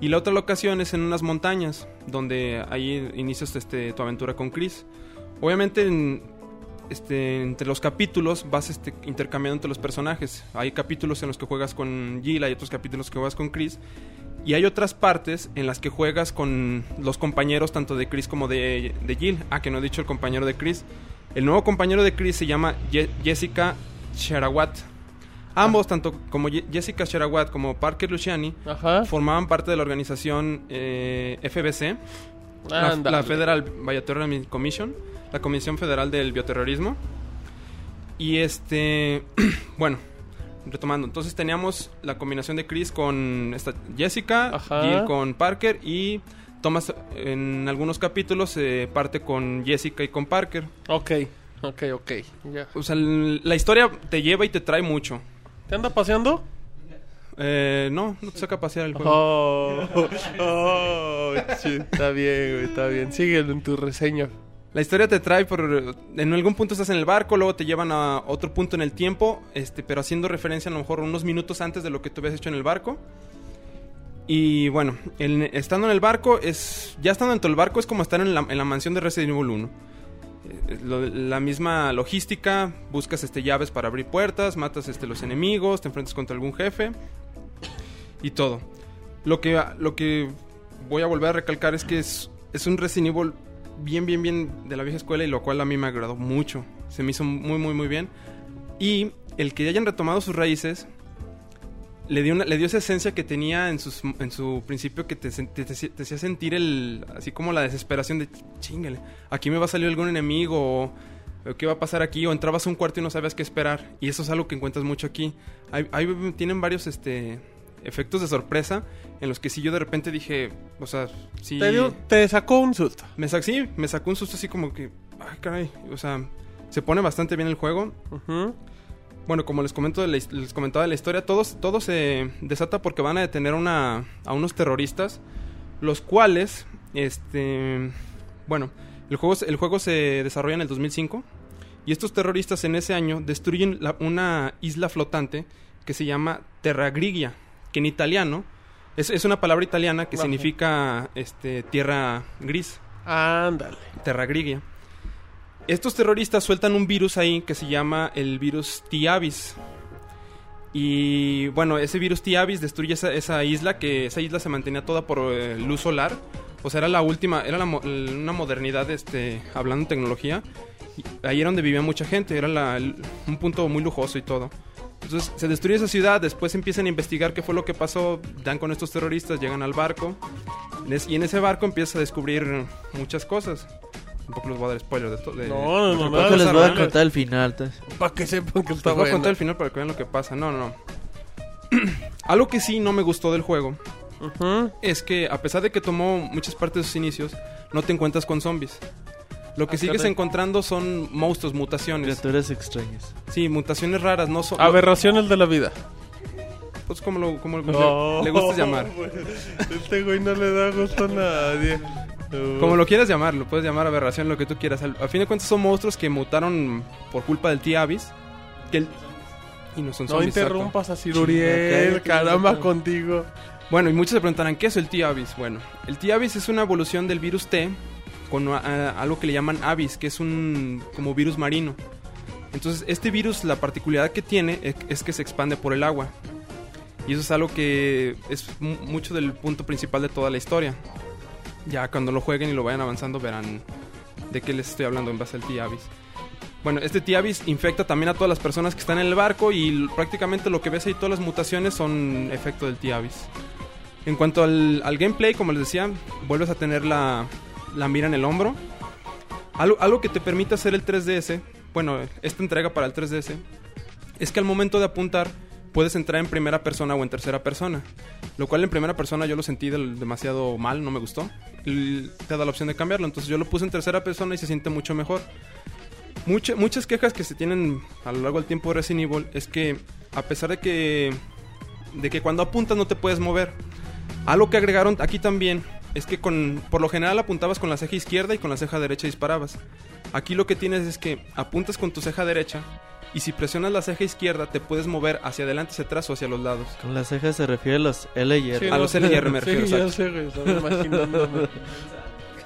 Y la otra locación es en unas montañas, donde ahí inicias este, tu aventura con Chris. Obviamente, en- este, entre los capítulos vas este, intercambiando entre los personajes. Hay capítulos en los que juegas con Jill, hay otros capítulos que juegas con Chris. Y hay otras partes en las que juegas con los compañeros tanto de Chris como de, de Jill. Ah, que no he dicho el compañero de Chris. El nuevo compañero de Chris se llama Ye- Jessica Sherawat. Ambos, tanto como Ye- Jessica Sherawat como Parker Luciani, Ajá. formaban parte de la organización eh, FBC, la, Federal Bioterrorism Commission, la Comisión Federal del Bioterrorismo. Y este, bueno, retomando, entonces teníamos la combinación de Chris con esta Jessica, Ajá. Jill con Parker y Thomas en algunos capítulos eh, parte con Jessica y con Parker. Ok, ok, ok. O sea, la historia te lleva y te trae mucho. ¿Te anda paseando? Eh, no, no te saca a pasear el juego. Oh, oh, sí, está bien, güey, está bien. Síguelo en tu reseña. La historia te trae por... En algún punto estás en el barco, luego te llevan a otro punto en el tiempo, este, pero haciendo referencia a lo mejor unos minutos antes de lo que tú habías hecho en el barco. Y bueno, el- estando en el barco, es ya estando dentro del barco es como estar en la, en la mansión de Resident Evil 1. Eh, lo- la misma logística, buscas este, llaves para abrir puertas, matas este, los enemigos, te enfrentas contra algún jefe y todo. Lo que, lo que voy a volver a recalcar es que es, es un Resident Evil bien, bien, bien de la vieja escuela y lo cual a mí me agradó mucho. Se me hizo muy, muy, muy bien. Y el que hayan retomado sus raíces le dio, una- le dio esa esencia que tenía en, sus, en su principio que te, te, te- te hacía sentir el, así como la desesperación de chingale, aquí me va a salir algún enemigo o, qué va a pasar aquí o entrabas a un cuarto y no sabías qué esperar y eso es algo que encuentras mucho aquí. Hay- tienen varios este efectos de sorpresa en los que sí yo de repente dije, o sea, sí Te, dio- te sacó un susto. me sacó sí, me sacó un susto así como que ay caray, o sea, se pone bastante bien el juego. Bueno, como les comento de la his- les comentaba de la historia, todos, todo se desata porque van a detener una, a unos terroristas, los cuales, este, bueno, el juego, se- el juego se desarrolla en el 2005 y estos terroristas en ese año destruyen la- una isla flotante que se llama Terra Grigia, que en italiano es, es una palabra italiana que significa este, tierra gris. Ándale. Terra Grigia. Estos terroristas sueltan un virus ahí que se llama el virus T-Avis. Y bueno, ese virus T-Avis destruye esa, esa isla, que esa isla se mantenía toda por eh, luz solar. O sea, era la última, era la una modernidad, este, hablando de tecnología. Ahí era donde vivía mucha gente, era la- un punto muy lujoso y todo. Entonces se destruye esa ciudad, después empiezan a investigar qué fue lo que pasó, dan con estos terroristas, llegan al barco. Y en ese barco empiezas a descubrir muchas cosas. Tampoco les voy a dar spoilers de todo. No, no, no, no, les voy a contar el final. te- Para que sepan que Les está voy a contar el final para que vean lo que pasa. No, no, no. Algo que sí no me gustó del juego Ujú. es que a pesar de que tomó muchas partes de sus inicios, no te encuentras con zombies. Lo que Ah, sigues caray. encontrando son monstruos, mutaciones. Criaturas extrañas. Sí, mutaciones raras, no son... Aberraciones de la vida. Pues como, lo, como le- No, le gustes llamar. güey. Este güey no le da gusto a nadie. No. Como lo quieras llamar, lo puedes llamar aberración, lo que tú quieras. Al, a fin de cuentas son monstruos que mutaron por culpa del T-Avis. Que el- Y no son No zombies, exacto. interrumpas a Sir Uriel, caramba contigo. Bueno, y muchos se preguntarán, ¿qué es el T-Avis? Bueno, el T-Avis es una evolución del virus T con algo que le llaman Avis, que es un como virus marino. Entonces, este virus, la particularidad que tiene es, que se expande por el agua. Y eso es algo que es mu- mucho del punto principal de toda la historia. Ya cuando lo jueguen y lo vayan avanzando verán de qué les estoy hablando en base al T-Avis. Bueno, este T-Avis infecta también a todas las personas que están en el barco y prácticamente lo que ves ahí, todas las mutaciones son efecto del T-Avis. En cuanto al gameplay, como les decía, vuelves a tener la, la mira en el hombro. Algo, algo que te permite hacer el 3DS, bueno, esta entrega para el 3DS, es que al momento de apuntar puedes entrar en primera persona o en tercera persona. Lo cual en primera persona yo lo sentí demasiado mal, no me gustó. Te da la opción de cambiarlo, entonces yo lo puse en tercera persona y se siente mucho mejor. Mucha- muchas quejas que se tienen a lo largo del tiempo de Resident Evil es que a pesar de que de que cuando apuntas no te puedes mover. Algo que agregaron aquí también es que con por lo general apuntabas con la ceja izquierda y con la ceja derecha disparabas. Aquí lo que tienes es que apuntas con tu ceja derecha y si presionas la ceja izquierda te puedes mover hacia adelante, hacia atrás o hacia los lados. Con las cejas se refiere a los L y R. A los LR me refiero, Sí, ya sé, güey.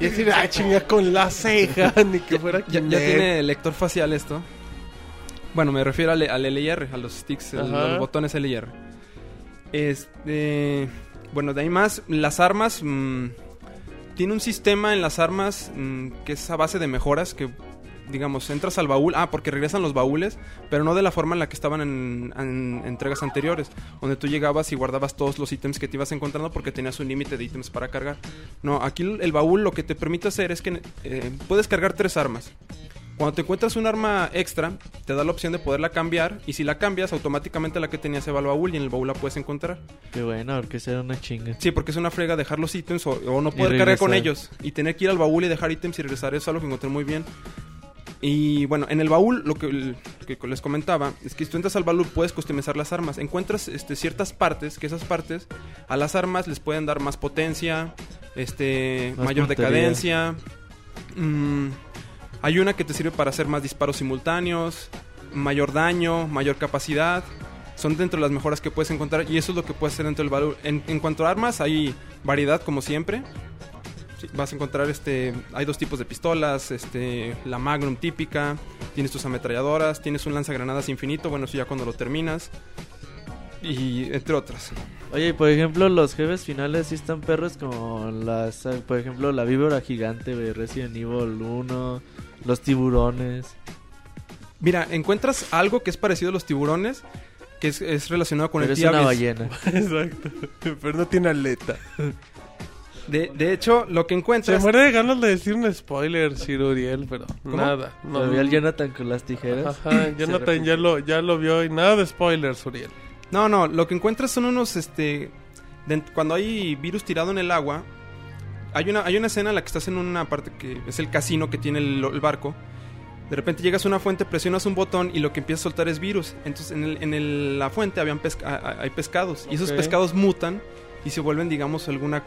Y decir, ah, chinga, con la ceja, ni que fuera Ya, ya tiene lector facial esto. Bueno, me refiero al, al LR, a los sticks, el- Ajá. los botones LR. Este. Bueno, de ahí más, las armas. mm, tiene un sistema en las armas mm, que es a base de mejoras. Que, digamos, entras al baúl. Ah, porque regresan los baúles, pero no de la forma en la que estaban en, en entregas anteriores. Donde tú llegabas y guardabas todos los ítems que te ibas encontrando porque tenías un límite de ítems para cargar. No, aquí el el baúl lo que te permite hacer es que eh, puedes cargar tres armas. Cuando te encuentras un arma extra, te da la opción de poderla cambiar. Y si la cambias, automáticamente la que tenías se va al baúl y en el baúl la puedes encontrar. Qué bueno, porque será una chinga. Sí, porque es una frega dejar los ítems o, o no poder cargar con ellos. Y tener que ir al baúl y dejar ítems y regresar. Eso es algo que encontré muy bien. Y bueno, en el baúl lo que, que les comentaba es que si tú entras al Valur puedes customizar las armas. Encuentras este, ciertas partes, que esas partes a las armas les pueden dar más potencia, este, Más mayor puntería. decadencia. mm, hay una que te sirve para hacer más disparos simultáneos, mayor daño, mayor capacidad. Son dentro de las mejoras que puedes encontrar y eso es lo que puedes hacer dentro del Valur. En, cuanto a armas, hay variedad como siempre. Vas a encontrar este hay dos tipos de pistolas este la Magnum típica tienes tus ametralladoras tienes un lanzagranadas infinito bueno eso ya cuando lo terminas y entre otras Oye, y por ejemplo, los jefes finales sí están perros como las, por ejemplo, la víbora gigante de Resident Evil 1, los tiburones. mira encuentras algo que es parecido a los tiburones que es, es relacionado con Pero el es una ballena. Exacto. Pero no tiene aleta. de, de hecho lo que Se encuentras muere de ganas de decir un spoiler, Sir Uriel, pero nada. No, Lo vi al Jonathan con las tijeras. Ajá, Jonathan ya lo, ya lo vio y nada de spoilers, Uriel. No, no, lo que encuentras son unos, este... de- cuando hay virus tirado en el agua, hay una, hay una escena en la que estás en una parte que es el casino que tiene el, el barco. De repente llegas a una fuente, presionas un botón y lo que empieza a soltar es virus. Entonces en, el- en el- la fuente habían pesca- hay pescados y esos pescados mutan y se vuelven, digamos, alguna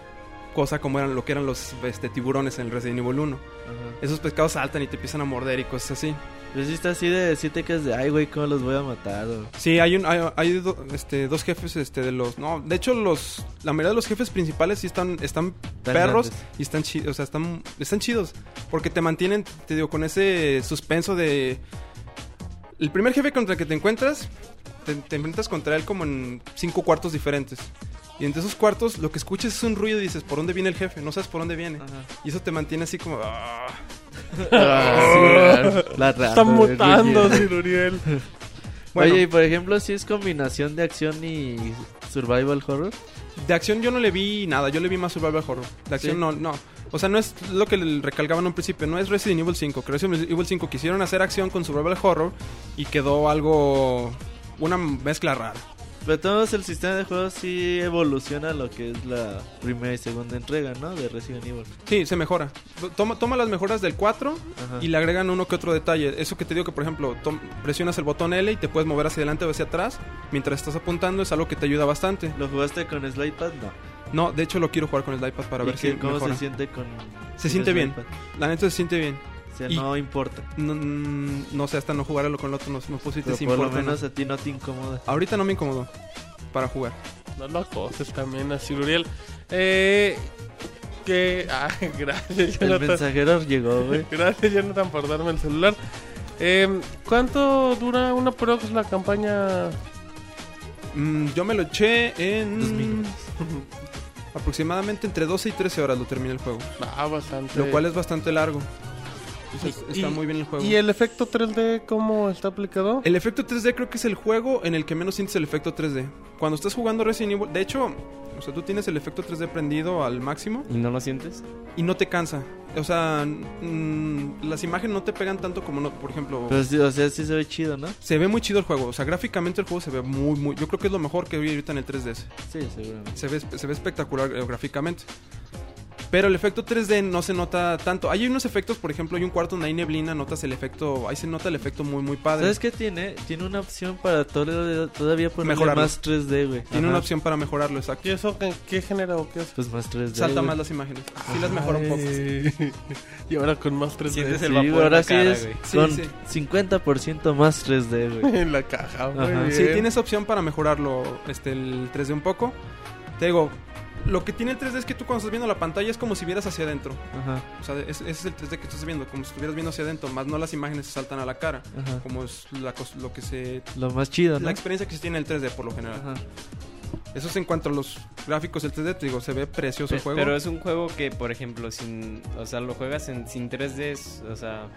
cosa como eran lo que eran los este, tiburones en el Resident Evil 1. Ajá. Esos pescados saltan y te empiezan a morder y cosas así. Pero sí está así de siete que es de, ay, güey, ¿cómo los voy a matar? o- Sí, hay, un, hay, hay do- este, dos jefes este, de los... No, de hecho, los la mayoría de los jefes principales sí están, están Tan perros grandes. y están chidos. O sea, están, están chidos. Porque te mantienen, te digo, con ese suspenso de... El primer jefe contra el que te encuentras, te, te enfrentas contra él como en cinco cuartos diferentes. Y entre esos cuartos, lo que escuchas es un ruido y dices, ¿por dónde viene el jefe? No sabes por dónde viene. Ajá. Y eso te mantiene así como... "Ah". Ah, sí, la rata, Está mutando. Sir Uriel. Bueno. Oye, y por ejemplo, si es combinación de acción y survival horror. De acción yo no le vi nada, yo le vi más survival horror. De acción Sí. no, no. O sea, no es lo que le recalcaban en un principio, no es Resident Evil 5. Que Resident Evil 5 quisieron hacer acción con survival horror y quedó algo... una mezcla rara. Pero todos el sistema de juego sí evoluciona lo que es la primera y segunda entrega, ¿no? De Resident Evil. Sí, se mejora. Toma, toma las mejoras del 4 Ajá. y le agregan uno que otro detalle. Eso que te digo que, por ejemplo, presionas el botón L y te puedes mover hacia adelante o hacia atrás mientras estás apuntando, es algo que te ayuda bastante. ¿Lo jugaste con Slightpad? No. No, de hecho lo quiero jugar con el iPad para ¿Y ver qué- si cómo mejora. se siente con Se siente bien. La neta se siente bien. O sea, Y- no importa. No, mm, no sé, hasta no jugarlo con el otro, no, no decirte Pero si por lo importa o no. menos a ti no te incomoda. Ahorita no me incomodó para jugar. No lo acoses también a Sir Uriel. Eh, que... Ah, gracias, El Jonathan. mensajero llegó, güey. Gracias, Jonathan, por darme el celular. Eh, ¿Cuánto dura una prox la campaña? Mm, yo me lo eché en... Dos minutos. Aproximadamente entre 12 y 13 horas lo terminé el juego. Ah, bastante. Lo cual es bastante largo. Entonces, Y- está muy bien el juego. ¿Y el efecto 3D cómo está aplicado? El efecto 3D creo que es el juego en el que menos sientes el efecto 3D. Cuando estás jugando Resident Evil... De hecho, o sea, tú tienes el efecto 3D prendido al máximo ¿Y no lo sientes? y no te cansa. O sea, mm, las imágenes no te pegan tanto como, no, por ejemplo... Pero sí, o sea, sí se ve chido, ¿no? Se ve muy chido el juego. O sea, gráficamente el juego se ve muy, muy... Yo creo que es lo mejor que vi ahorita en el 3DS. Sí, seguramente. Se ve, se ve espectacular eh, gráficamente. Pero el efecto 3D no se nota tanto. Hay unos efectos, por ejemplo, hay un cuarto donde hay neblina, notas el efecto... Ahí se nota el efecto muy, muy padre. ¿Sabes qué tiene? Tiene una opción para todo, todavía ponerle Mejorarlo. más 3D, güey. Tiene Ajá. una opción para mejorarlo, exacto. ¿Y eso qué, qué género o qué es? Pues más 3D. Salta güey. más las imágenes. Sí las mejora un poco. Y ahora con más 3D. Sientes Sí, el vapor güey, en ahora la sí cara, es güey. Sí, con sí. 50% más 3D, güey. en la caja. Bien. Sí, tiene esa opción para mejorarlo este, el 3D un poco. Te digo, lo que tiene el 3D es que tú cuando estás viendo la pantalla es como si vieras hacia adentro. Ajá, O sea, es- ese es el 3D que estás viendo, como si estuvieras viendo hacia adentro, más no las imágenes se saltan a la cara. ajá. Como es la lo que se... Lo más chido, ¿no? La experiencia que se tiene en el 3D por lo general. Ajá. Eso es en cuanto a los gráficos del 3D, te digo, se ve precioso el juego. Pero es un juego que, por ejemplo, sin, o sea, lo juegas en, sin 3D, es- o sea,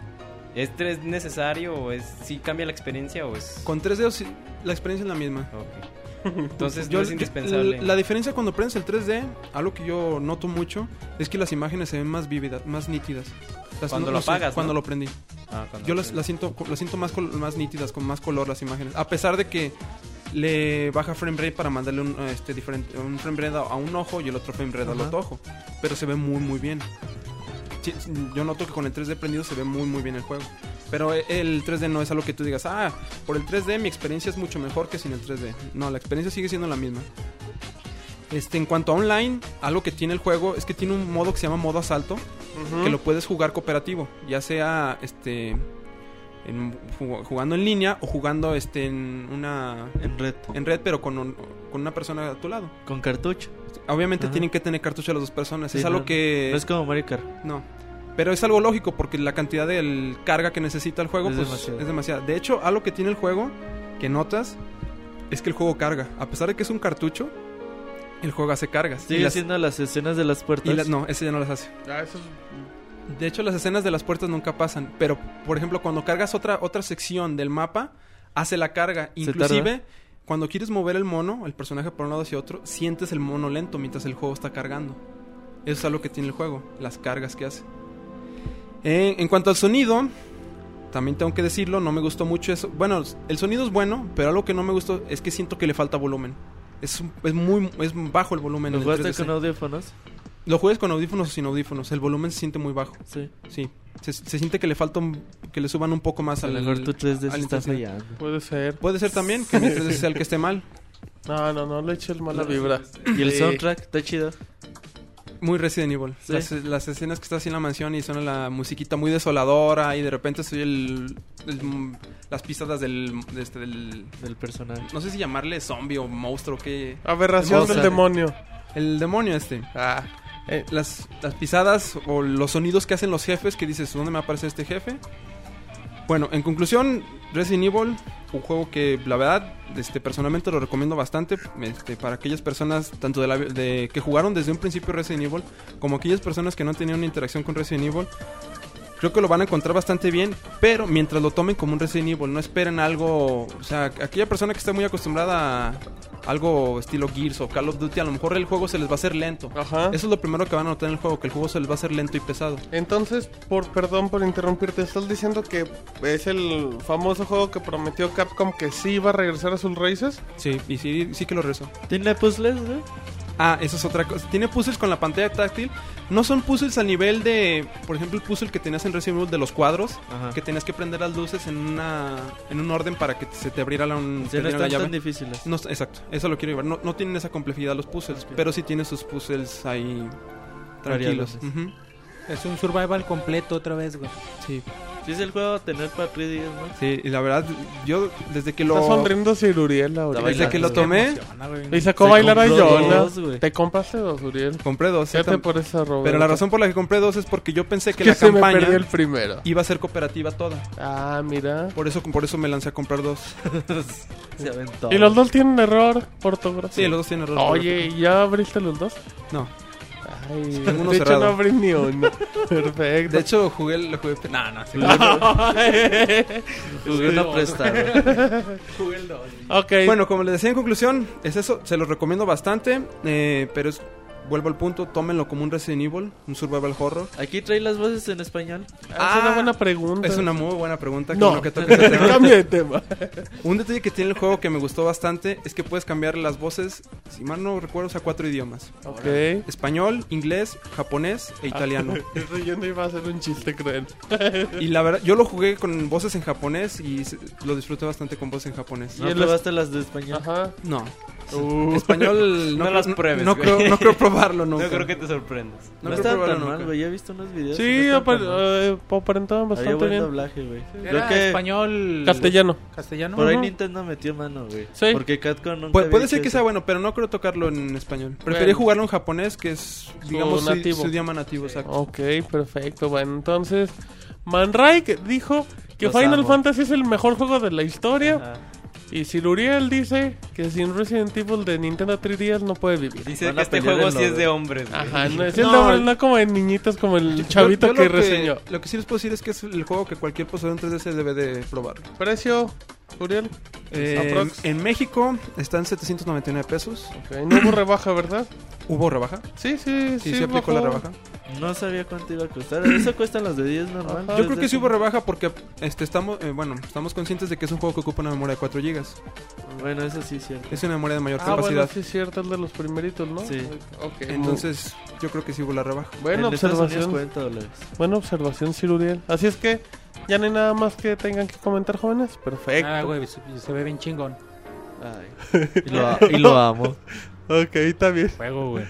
¿es 3 necesario o es, sí cambia la experiencia o es... Con 3D o sí, la experiencia es la misma. Ok. Entonces Yo- no es indispensable. La diferencia cuando prendes el 3D, algo que yo noto mucho, es que las imágenes se ven más vívidas, más nítidas. Las- Cuando no- lo no sé, apagas, Cuando lo prendí. Ah, cuando- Yo las, las siento, las siento más, col- más nítidas, con más color las imágenes. A pesar de que le baja frame rate para mandarle un, este, diferente, un frame rate a, un ojo y el otro frame rate al otro ojo. Pero se ve muy, muy bien. Yo noto que con el 3D prendido se ve muy, muy bien el juego. Pero el 3D no es algo que tú digas, ah, por el 3D mi experiencia es mucho mejor que sin el 3D. No, la experiencia sigue siendo la misma. Este, en cuanto a online, algo que tiene el juego es que tiene un modo que se llama modo asalto, Ujú. que lo puedes jugar cooperativo, ya sea este en- jug- jugando en línea o jugando este en una En red. en red, pero con, un- con una persona a tu lado. Con cartucho. Obviamente Ajá. tienen que tener cartucho las dos personas. Sí, es algo no, que No es como Mario Kart. no. Pero es algo lógico porque la cantidad de carga que necesita el juego Es pues, demasiado. es demasiada. De hecho, algo que tiene el juego que notas es que el juego carga. A pesar de que es un cartucho, el juego hace cargas. Sigue y las, escenas de las puertas. y no, ese ya no las hace. Ah, eso es- De hecho, las escenas de las puertas nunca pasan. Pero, por ejemplo, cuando cargas otra, otra sección del mapa, hace la carga. Inclusive, cuando quieres mover el mono, el personaje por un lado hacia otro, sientes el mono lento mientras el juego está cargando. Eso es algo que tiene el juego, las cargas que hace. Eh, en cuanto al sonido, también tengo que decirlo, no me gustó mucho eso. Bueno, el sonido es bueno, pero algo que no me gustó es que siento que le falta volumen. Es, un- es muy es bajo el volumen. ¿Lo en el jugaste 3DS. con audífonos? Lo juegues con audífonos o sin audífonos, el volumen se siente muy bajo. Sí. Sí, se, se siente que le falta un- que le suban un poco más A al lo mejor tu 3D al se está fallando. puede ser. Puede ser también que mi 3DS sea el que esté mal. No, no, no, le eche el mala vibra. Y el soundtrack está chido. Muy Resident Evil. Sí. Las, las escenas que está así en la mansión y suena la musiquita muy desoladora y de repente soy el, el- las pisadas del, de este, del Del personaje. no sé si llamarle zombie o monstruo que Aberración del demonio. el demonio este. Ah, Eh, las, las pisadas o los sonidos que hacen los jefes que dices, ¿dónde me aparece este jefe? Bueno, en conclusión, Resident Evil, un juego que la verdad, este, personalmente lo recomiendo bastante este, para aquellas personas, tanto de, la- que jugaron desde un principio Resident Evil, como aquellas personas que no tenían una interacción con Resident Evil. Creo que lo van a encontrar bastante bien, pero mientras lo tomen como un Resident Evil, no esperen algo, o sea, aquella persona que está muy acostumbrada a algo estilo Gears o Call of Duty, a lo mejor el juego se les va a hacer lento. ajá. Eso es lo primero que van a notar en el juego, que el juego se les va a hacer lento y pesado. Entonces, por perdón por interrumpirte, estás diciendo que es el famoso juego que prometió Capcom que sí iba a regresar a sus raíces. Sí, y sí, sí que lo rezo. ¿Tiene puzzles, güey? Ah, eso es otra cosa. Tiene puzzles con la pantalla táctil. No son puzzles a nivel de, por ejemplo, el puzzle que tenías en Resident Evil de los cuadros, Ajá. que tenías que prender las luces en una en un orden para que se te abriera la, un- Sí, te no diera la están llave. tan difíciles. No, exacto, eso lo quiero llevar. No, no tienen esa complejidad los puzzles, pero sí tienen sus puzzles ahí tranquilos. Es un survival completo otra vez, güey. Sí, Sí, es el juego a tener para 3 ¿no? sí, y la verdad, yo desde que Está lo sonriendo Sir Uriel ahorita. Está desde que lo tomé, Y sacó a bailar a dos, güey. Te compraste dos, Uriel. compré dos. Fíjate por esa Roberto. Pero la razón por la que compré dos es porque yo pensé que que la se me campaña perdió el primero. iba a ser cooperativa toda. Ah, mira. Por eso, por eso me lancé a comprar dos. Se aventó. Y los dos tienen error ortográfico. Sí, los dos tienen error. Oye, ¿y ¿ya abriste los dos? No. Ay, Tengo uno de hecho no abrí ni uno. Perfecto. De hecho, jugué el... Jugué... No, no. sí. Jugué una prestada. ok. Bueno, como les decía en conclusión, es eso. Se los recomiendo bastante. eh, pero es... Vuelvo al punto, tómenlo como un Resident Evil, un survival horror. Aquí trae las voces en español. Ah, es una Ah, buena pregunta. Es una muy buena pregunta. No, que toques ese tema. cambia de tema. Un detalle que tiene el juego que me gustó bastante es que puedes cambiar las voces, si mal no recuerdo, a cuatro idiomas. Ok. Español, inglés, japonés e italiano. Eso yo no iba a hacer un chiste, creen. Y la verdad, yo lo jugué con voces en japonés y lo disfruté bastante con voces en japonés. ¿No el probaste las de español? Ajá. No. Uh. Español no, las pruebes, No, creo, no creo probarlo nunca. No creo que te sorprendas. No, No probarlo tan mal, güey. Ya he visto unos videos. Sí, no apar- eh, aparentaban Había bastante buen bien. doblaje, güey. Era Creo que español. Castellano. Castellano. por ahí. Nintendo metió mano, güey. Sí. Porque Capcom nunca Puede, había ser que eso. sea bueno, pero no creo tocarlo en español. Preferí Bueno. jugarlo en japonés, que es, digamos, su, nativo. su idioma nativo, exacto. Ok, perfecto. Bueno, entonces, Manraik dijo que Los Final amo. Fantasy es el mejor juego de la historia. Ajá. Y Siluriel dice que sin Resident Evil de Nintendo 3DS no puede vivir. Dice Van que este juego sí es de- hombres. güey. Ajá, no es No, de hombre, el- no como de niñitas como el chavito Yo- yo que reseñó. Lo que sí les puedo decir es que es el juego que cualquier poseedor en 3DS debe de probar. Precio, Uriel. Eh, en México está en 799 pesos. Ok, no hubo rebaja, ¿verdad? ¿Hubo rebaja? Sí, sí, Sí, sí. se aplicó la rebaja. No sabía cuánto iba a costar. Eso cuestan los de 10 normal. Ajá. Yo creo que sí hubo rebaja porque este estamos eh, bueno, estamos conscientes de que es un juego que ocupa una memoria de 4 GB. Bueno, eso sí es cierto. Es una memoria de mayor Ah, bueno, capacidad. sí es cierto, el de los primeritos, ¿no? Sí. Ok, Entonces, yo creo que sí hubo la rebaja. Buena observación. 40 dólares. Buena observación, Sir Uriel. Así es que Ya no hay nada más que tengan que comentar, jóvenes. Perfecto. Nada, güey, se, se ve bien chingón. Ay, y, lo, y lo amo. Ok, está bien. Juego, güey.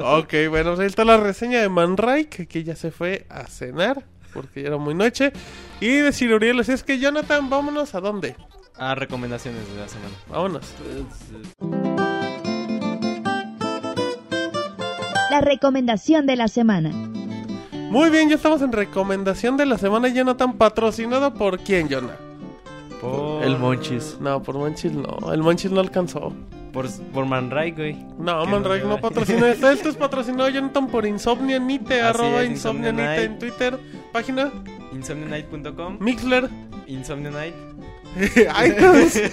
Ok, bueno, pues ahí está la reseña de Manray, que aquí ya se fue a cenar, porque ya era muy noche. Y de Sir Uriel, así es que Jonathan, vámonos a dónde? Ah, recomendaciones de la semana. Vámonos. La recomendación de la semana. Muy bien, ya estamos en recomendación de la semana, Jonathan, patrocinado por quién, Jonah? Por... El Monchis. No, por Monchis no, el Monchis no alcanzó. Por, por Man Ray, güey. No, Manray no no patrocina esto. Esto es patrocinado, Jonathan, por Insomnia Nite, arroba es, Insomnia Insomnia Nite Night. en Twitter, página, Insomnianight.com. Mixler, Insomnia Night. iTunes.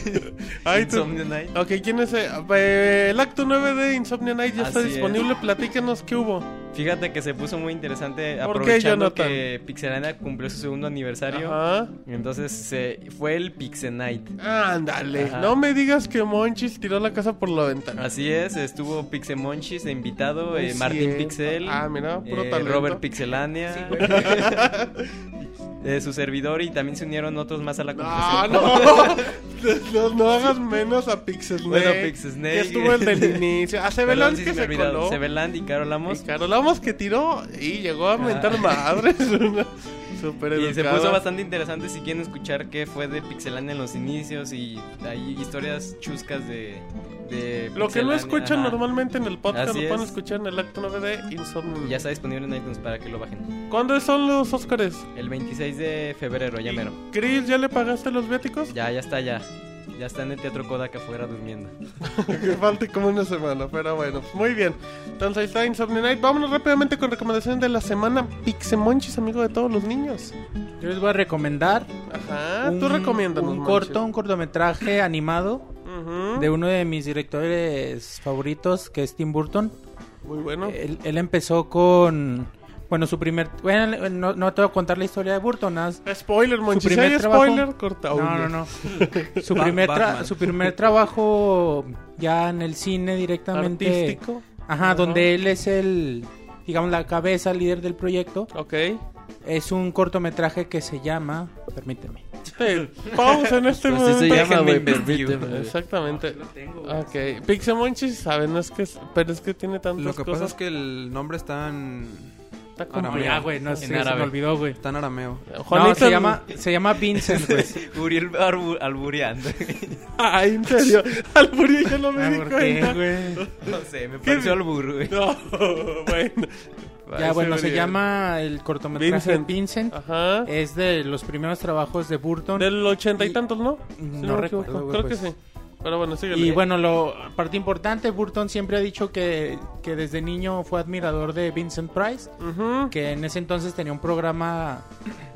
Insomnia Night. Ok, ¿quién es? eh? Eh, el acto 9 de Insomnia Night ya está Así es. disponible. Platíquenos qué hubo. Fíjate que se puso muy interesante ¿Por qué, aprovechando que Pixelania cumplió su segundo aniversario. Ajá. Entonces se, fue el Pixel Night. Ándale. Ajá. No me digas que Monchis tiró la casa por la ventana. Así es, estuvo Pixel Monchis de invitado, eh, Martín. Pixel, Ah, mira, puro eh. Robert Pixelania, eh, su servidor y también se unieron otros más a la No, conversación. No. no, no hagas menos a Pixel Bueno, Pixel Snake. Que estuvo el del inicio. A Perdón, Sebelan sí, que se coló. Sebeland y Carol Y Lamos. Carol Lamos que tiró y llegó a mentar madres. Y se puso bastante interesante si quieren escuchar qué fue de Pixelania en los inicios y hay historias chuscas de, de Lo que no escuchan ajá. normalmente en el podcast Así lo pueden es. escuchar en el acto 9 de Insomnia. Ya está disponible en iTunes para que lo bajen. ¿Cuándo son los Óscares? El 26 de febrero, ya mero. Chris, ¿ya le pagaste los viáticos? Ya, ya está, ya. Ya está en el Teatro Kodak afuera durmiendo. que falte como una semana, pero bueno, muy bien. Entonces ahí está Insomnia Night. Vámonos rápidamente con recomendaciones de la semana. Pixemonchis, amigo de todos los niños. Yo les voy a recomendar Ajá, tú recomiéndanos. un Monchis. corto, un cortometraje animado de uno de mis directores favoritos, que es Tim Burton. Muy bueno. Él, él empezó con, bueno, su primer, bueno, no, no te voy a contar la historia de Burton. Spoiler, Monchis. Si primer hay trabajo- spoiler, corta. No, no, no. Su primer, tra- su primer trabajo ya en el cine directamente. Artístico. Ajá, donde él es el, digamos, la cabeza, líder del proyecto. Ok. Es un cortometraje que se llama, permíteme. Sí, pausa en este Así momento. se llama, permíteme. Exactamente. Ok. Pixemonchis, saben, no es que, pero es que tiene tantas Lo que cosas. pasa es que el nombre está en, Está Ah, no, complicado. ya, güey, no sé, se me olvidó, güey. está en arameo. Juanito, no, se el- llama, se llama Vincent, güey. Uriel arbu- albureando. Ay, en serio. Alburio ya no me Ah, di ¿Por cuenta. qué, güey? no sé, me pareció albur, güey. No, bueno. Ya, bueno, se llama el cortometraje Vincent. Vincent. Ajá. Es de los primeros trabajos de Burton. Del ochenta y Y- tantos, ¿no? No Si me recuerdo, Creo que pues. sí. Pero bueno, síguele. Y bueno, lo parte importante, Burton siempre ha dicho que, que desde niño fue admirador de Vincent Price, Ujú. que en ese entonces tenía un programa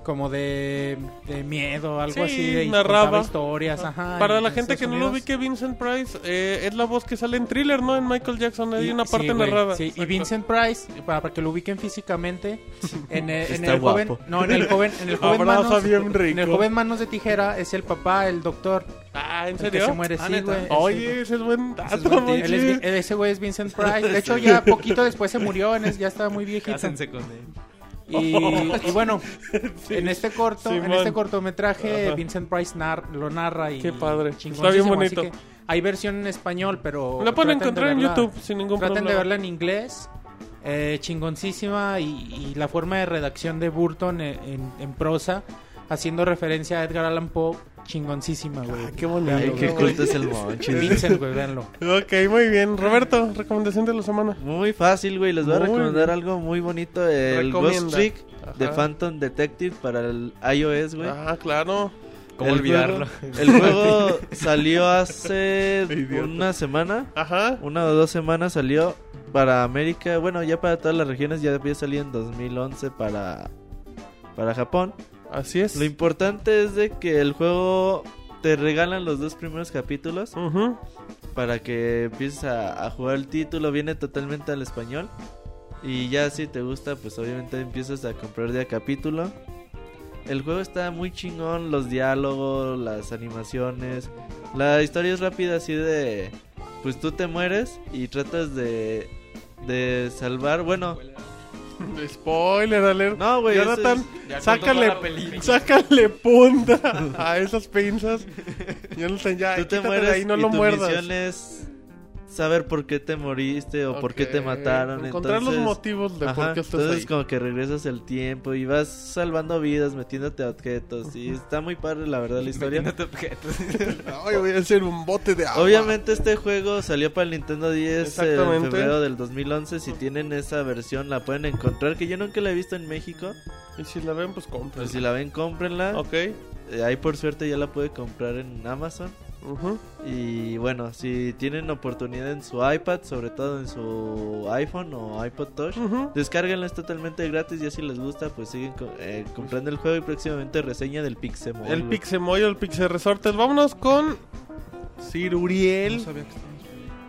como de, de miedo, algo Sí, así, de narraba. historias, ajá. Para la gente que no lo Unidos. ubique, Vincent Price eh, es la voz que sale en Thriller, ¿no? En Michael Jackson hay Y- una parte sí, güey, narrada. sí, y. Vincent Price, para, para que lo ubiquen físicamente, en el, en el joven, no, en el joven, en el joven manos, bien rico. en el joven manos de tijera es el papá, el doctor, Ah, ¿en serio? se muere, Ah, sí, ¿neta? güey. Oye, ese es buen dato, es buen tip. Monchis. Él es Vi- ese güey es Vincent Price. De hecho, ya poquito después se murió, en es- ya estaba muy viejito. Cásense con él. Y, y bueno, en este corto, en Simón. este cortometraje, Ajá. Vincent Price nar- lo narra y Qué padre. chingoncísimo, Está bien así bonito. que hay versión en español, pero La pueden traten de encontrar en verla- YouTube sin ningún Traten problema. de verla en inglés. eh, chingoncísima y, y la forma de redacción de Burton en, en- en prosa, haciendo referencia a Edgar Allan Poe, chingoncísima, güey. Ah, qué bonito. Ay, qué culto es el Monchis. Vincent, güey, véanlo. Ok, muy bien. Roberto, recomendación de la semana. Muy fácil, güey. Les voy a recomendar bien. algo muy bonito. El Recomienda. Ghost Trick de. Phantom Detective para el iOS, güey. Ah, claro. ¿Cómo El olvidarlo? juego- el juego salió hace una semana. Ajá. Una o dos semanas salió para América. Bueno, ya para todas las regiones. Ya había salido en 2011 para, para Japón. Así es. Lo importante es de que el juego te regalan los dos primeros capítulos Ujú. para que empieces a, a jugar el título. Viene totalmente al español. Y ya si te gusta, pues obviamente empiezas a comprar de a capítulo. El juego está muy chingón, los diálogos, las animaciones. La historia es rápida así de... Pues tú te mueres y tratas de, de salvar... Bueno, Spoiler alert. No, güey, Jonathan, es- sácale, sácale punta a esas pinzas. Jonathan, ya, Tú te quítate de mueres ahí, no y lo tu muerdas. misión es saber por qué te moriste o por qué te mataron. Encontrar los entonces- motivos de Ajá, por qué estás entonces ahí. como que regresas el tiempo y vas salvando vidas, metiéndote a objetos y está muy padre la verdad la historia. Metiéndote objetos. Ay, voy a hacer un bote de agua. Obviamente este juego salió para el Nintendo 10 eh, en Exactamente. febrero del 2011. Si tienen esa versión la pueden encontrar, que yo nunca la he visto en México. Y si la ven, pues compren. Pero si la ven, cómprenla. Ok. Eh, ahí por suerte ya la puede comprar en Amazon. Y bueno, si tienen oportunidad en su iPad, sobre todo en su iPhone o iPod Touch, descárguenlo, es totalmente gratis. Y si les gusta, pues siguen eh, comprando el juego y próximamente reseña del Pixemoy. El. Pixemoy o el Pixel Resortes. Vámonos con Sir Uriel. No sabía que estábamos-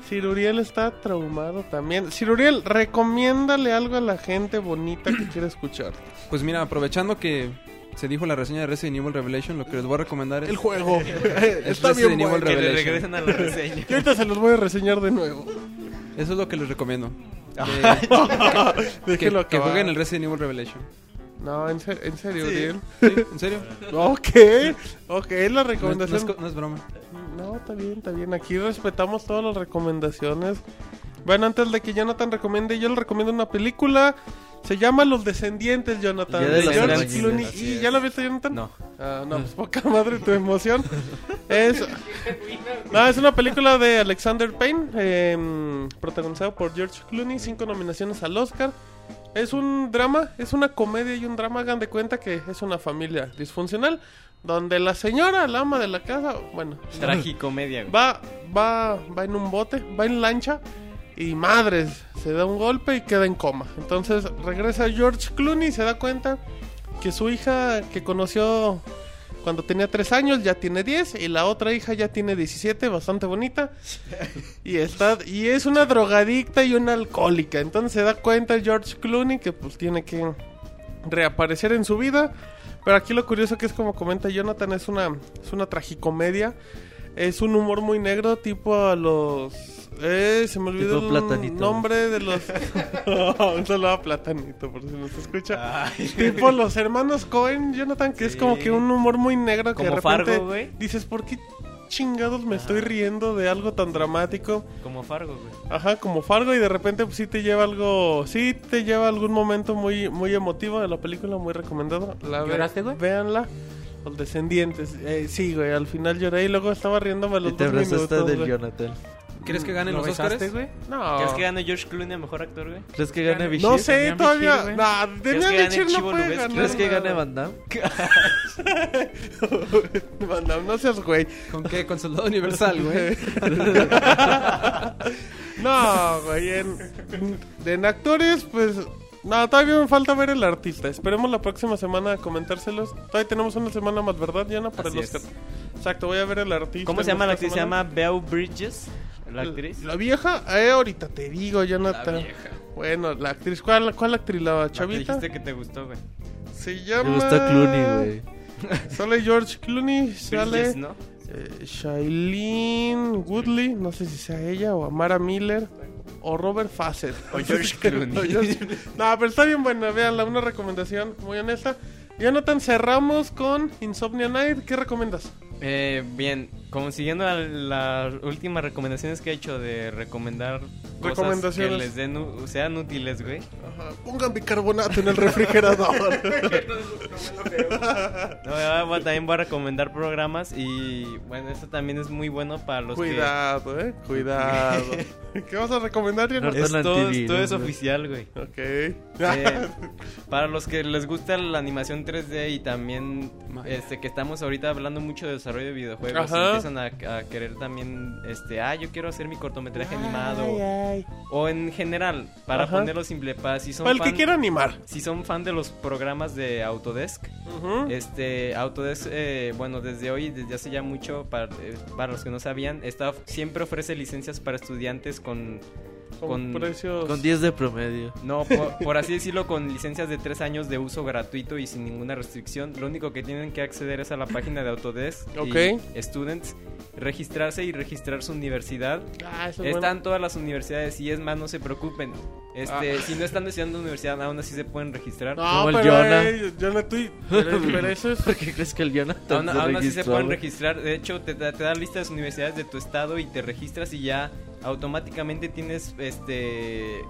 Sir Uriel está traumado también. Sir Uriel, recomiéndale algo a la gente bonita que quiere escuchar. Pues mira, aprovechando que se dijo la reseña de Resident Evil Revelation, lo que les voy a recomendar es... El juego. Es está Resident bien Evil bueno. que le regresen a la reseña. Y ahorita se los voy a reseñar de nuevo. Eso es lo que les recomiendo. que, Déjelo que acabar. jueguen el Resident Evil Revelation. No, en, ser- en serio, Uriel. ¿Sí? ¿En serio? Ok, ok, es la No, es- no es, recomendación. no es broma. No, está bien, está bien. Aquí respetamos todas las recomendaciones. Bueno, antes de que Jonathan recomiende, yo le recomiendo una película. Se llama Los Descendientes, Jonathan. Ya de George Clooney. ¿Y ya lo viste, Jonathan? No. Ah, no, pues poca madre tu emoción. es, no, es una película de Alexander Payne, eh, protagonizado por George Clooney, cinco nominaciones al Oscar. Es un drama, es una comedia y un drama. Hagan de cuenta que es una familia disfuncional, donde la señora, la ama de la casa, bueno, Tragicomedia, güey. va, va, va en un bote, va en lancha y madres, se da un golpe y queda en coma. Entonces regresa George Clooney y se da cuenta que su hija que conoció cuando tenía 3 años ya tiene 10 y la otra hija ya tiene 17, bastante bonita. Y está y es una drogadicta y una alcohólica. Entonces se da cuenta George Clooney que pues tiene que reaparecer en su vida. Pero aquí lo curioso que es como comenta Jonathan, es una, es una tragicomedia. Es un humor muy negro, tipo a los... Eh, se me olvidó el Platanito. nombre de los... un saludo a Platanito, por si nos escucha. tipo los hermanos Cohen, Jonathan, que es como que un humor muy negro que de Como repente Fargo, güey. dices, ¿por qué chingados me estoy riendo de algo tan dramático? Como Fargo, güey. Ajá, como Fargo y de repente pues sí te lleva algo, sí te lleva algún momento muy muy emotivo de la película, muy recomendado. La ¿Lloraste, güey? Véanla. Los descendientes. Eh, sí, güey, al final lloré y luego estaba riéndome Y los te dos abrazaste minutos, del güey. Jonathan. ¿Quieres que ganen ¿Lo los besaste, Oscars? güey? No. ¿Crees que gane George Clooney a mejor actor, güey? ¿Crees que gane Vichy? No sé, todavía. Bichir, güey. Nah, ¿Crees gane Bichir no puede ganar. ¿Crees que gane Van Damme? Van Damme, no seas güey. ¿Con qué? Con Soldado Universal, güey. No, güey, en, en actores, pues... No, todavía me falta ver el artista. Esperemos la próxima semana comentárselos. Todavía tenemos una semana más, ¿verdad, Diana? Para Así el es. Oscar. Exacto, voy a ver el artista. ¿Cómo se llama la actriz? Se llama Belle Bridges. La actriz. La vieja, eh, ahorita te digo, Jonathan. vieja. Bueno, la actriz, ¿cuál, cuál actriz? ¿La La que chavita? dijiste que te gustó, güey. Se Me llama... gusta Clooney, güey. Sale George Clooney, sale Bridges, ¿no? eh, Shailene Woodley, no sé si sea ella, o Amara Miller, o Robert Fassett. O George Clooney. O George- No, pero está bien buena, veanla, una recomendación muy honesta. Jonathan, cerramos con Insomnia Night, ¿qué recomiendas? Eh, bien, como siguiendo a las últimas recomendaciones que he hecho de recomendar cosas que les den, u- sean útiles, güey. Ajá, pongan bicarbonato en el refrigerador. No, también voy a recomendar programas y bueno, esto también es muy bueno para los Cuidado, eh, cuidado. ¿Qué vas a recomendar, que... Jonathan? Es Norton todo, antivirus, todo es oficial, güey. Ok. Eh, para los que les gusta la animación 3D y también este que estamos ahorita hablando mucho de desarrollo de videojuegos, y. empiezan a, a querer también este, ah, yo quiero hacer mi cortometraje animado Ay, o en general, para Ajá. ponerlo simple, para si son Para el que fan- quiera animar. si son fan de los programas de Autodesk, este Autodesk, eh, bueno, desde hoy, desde hace ya mucho, para, eh, para los que no sabían, está, siempre ofrece licencias para estudiantes con Con, Con- precios... Con 10 de promedio. No, por, por así decirlo, con licencias de tres años de uso gratuito y sin ninguna restricción. Lo único que tienen que acceder es a la página de Autodesk Ok. y Students, registrarse y registrar su universidad. Ah, eso es Están bueno. todas las universidades y es más, no se preocupen. Este, Ah. Si no están estudiando universidad, aún así se pueden registrar. No, Como el pero, Jonah. eh, Jonah, tú... Pero, pero eso es... ¿Por qué crees que el Jonathan Aún, se aún así se pueden registrar. De hecho, te, te da lista de las universidades de tu estado y te registras y ya automáticamente tienes este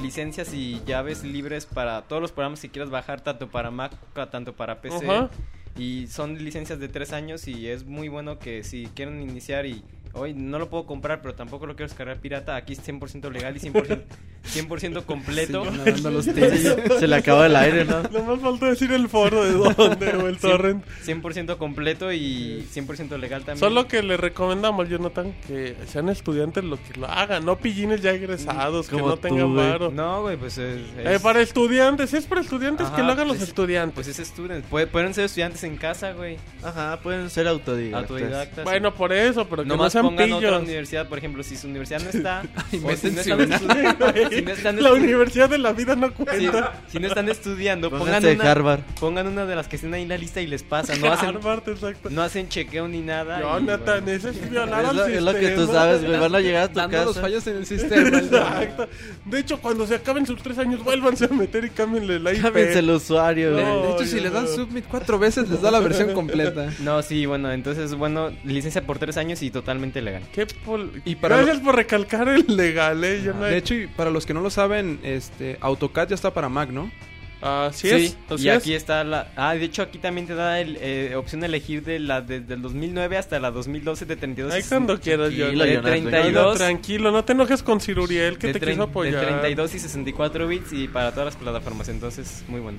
licencias y llaves libres para todos los programas que quieras bajar, tanto para Mac, tanto para PC. Y son licencias de tres años y es muy bueno que si quieren iniciar y hoy no lo puedo comprar, pero tampoco lo quiero descargar pirata, aquí es 100% legal y 100%, 100% completo. Nadando los. Se le acaba el aire, ¿no? No me falta decir el foro de dónde o el torrent. 100% completo y 100% legal también. Solo que le recomendamos, Jonathan, que sean estudiantes los que lo hagan, no pillines ya egresados, que no tú, tengan varo. No, güey, pues es... Eh, para estudiantes, si es para estudiantes, que lo hagan los pues- estudiantes. Pues es. Puede- pueden ser estudiantes en casa, güey. Ajá, pueden ser autodidactas. Autodidactas. bueno, por eso, pero que no Nomás sean pongan otra universidad, por ejemplo, si su universidad no está, o si no están, si no están La universidad de la vida no si- cuenta. si no están estudiando, pongan Pónganse una, Harvard. pongan una de las que estén ahí en la lista y les pasa. No hacen, Harvard, exacto. no hacen chequeo ni nada. Jonathan, bueno. eso es violar Es al lo, es lo que tú sistema. sabes, güey. Van a llegar a tu Dando los casa. fallos en el sistema. Exacto. De hecho, cuando se acaben sus tres años, vuélvanse a meter y cámbienle la IP. Cámbiense el usuario, güey. No, de hecho, si le dan submit cuatro veces, les da la versión completa. No, sí, bueno, entonces, bueno, licencia por tres años y totalmente legal. Qué pol- Y para Gracias por recalcar el legal, eh. Yo no- De hecho, y para los que no lo saben, este AutoCAD ya está para Mac, ¿no? Así es. Sí, así y es. aquí está la... Ah, de hecho aquí también te da el, eh, opción de elegir de la desde el 2009 hasta la 2012 de 32 Ahí cuando quieras, Tranquilo, Jonah. de Jonathan, 32 Tranquilo, no te enojes con Ciruriel que de, te quiso de apoyar. 32 y 64 bits y para todas las plataformas, entonces muy bueno.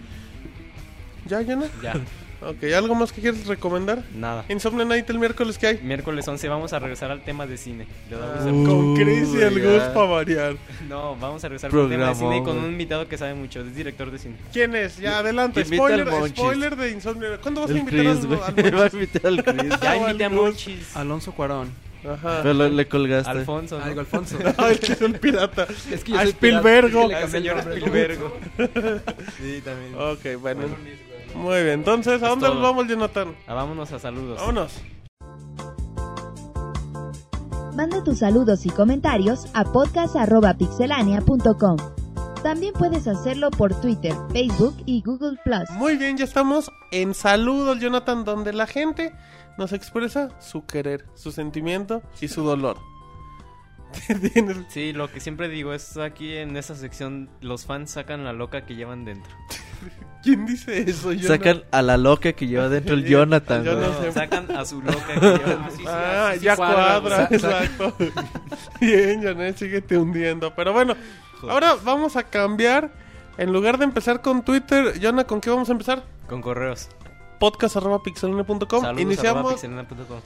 ¿Ya, Jonah? Ya, Ok, ¿algo más que quieres recomendar? nada. Insomnia Night el miércoles que hay. Miércoles 11 vamos a regresar al tema de cine. Le damos el- Uh. Con Chris y el Gus para variar. No, vamos a regresar al tema de cine y con un invitado que sabe mucho, es director de cine. ¿Quién es? Ya, adelante. Spoiler, spoiler de Insomnia. ¿Cuándo vas a invitar Chris, al, al Va a invitar al Chris. Ya invité a. Monchis, Alonso Cuarón. Ajá. Pero le, le colgaste. Alfonso, ¿no? Algo Alfonso. El que es el pirata. Es que yo a soy Spielbergo. pirata, Al es que le señor cambié el nombre. Spielbergo. Sí, también. Ok, bueno. Muy bien, entonces, ¿a Es dónde todo. nos vamos, Jonathan? Ah, vámonos a saludos. Vámonos. Manda tus saludos y comentarios a podcast.pixelania.com. También puedes hacerlo por Twitter, Facebook y Google Plus. Muy bien, ya estamos en Saludos, Jonathan, donde la gente nos expresa su querer, su sentimiento y su dolor. Sí, lo que siempre digo es aquí en esa sección los fans sacan la loca que llevan dentro. ¿Quién dice eso? Jonathan? Sacan a la loca que lleva dentro el Jonathan, Yo güey. no sé. Sacan a su loca que llevan Ah, así sí ya cuadra, exacto. Bien, Janet, síguete hundiendo. Pero bueno, ahora vamos a cambiar. En lugar de empezar con Twitter, Jonah, ¿con qué vamos a empezar? con correos. podcast.pixelania.com. Saludos Iniciamos. arroba.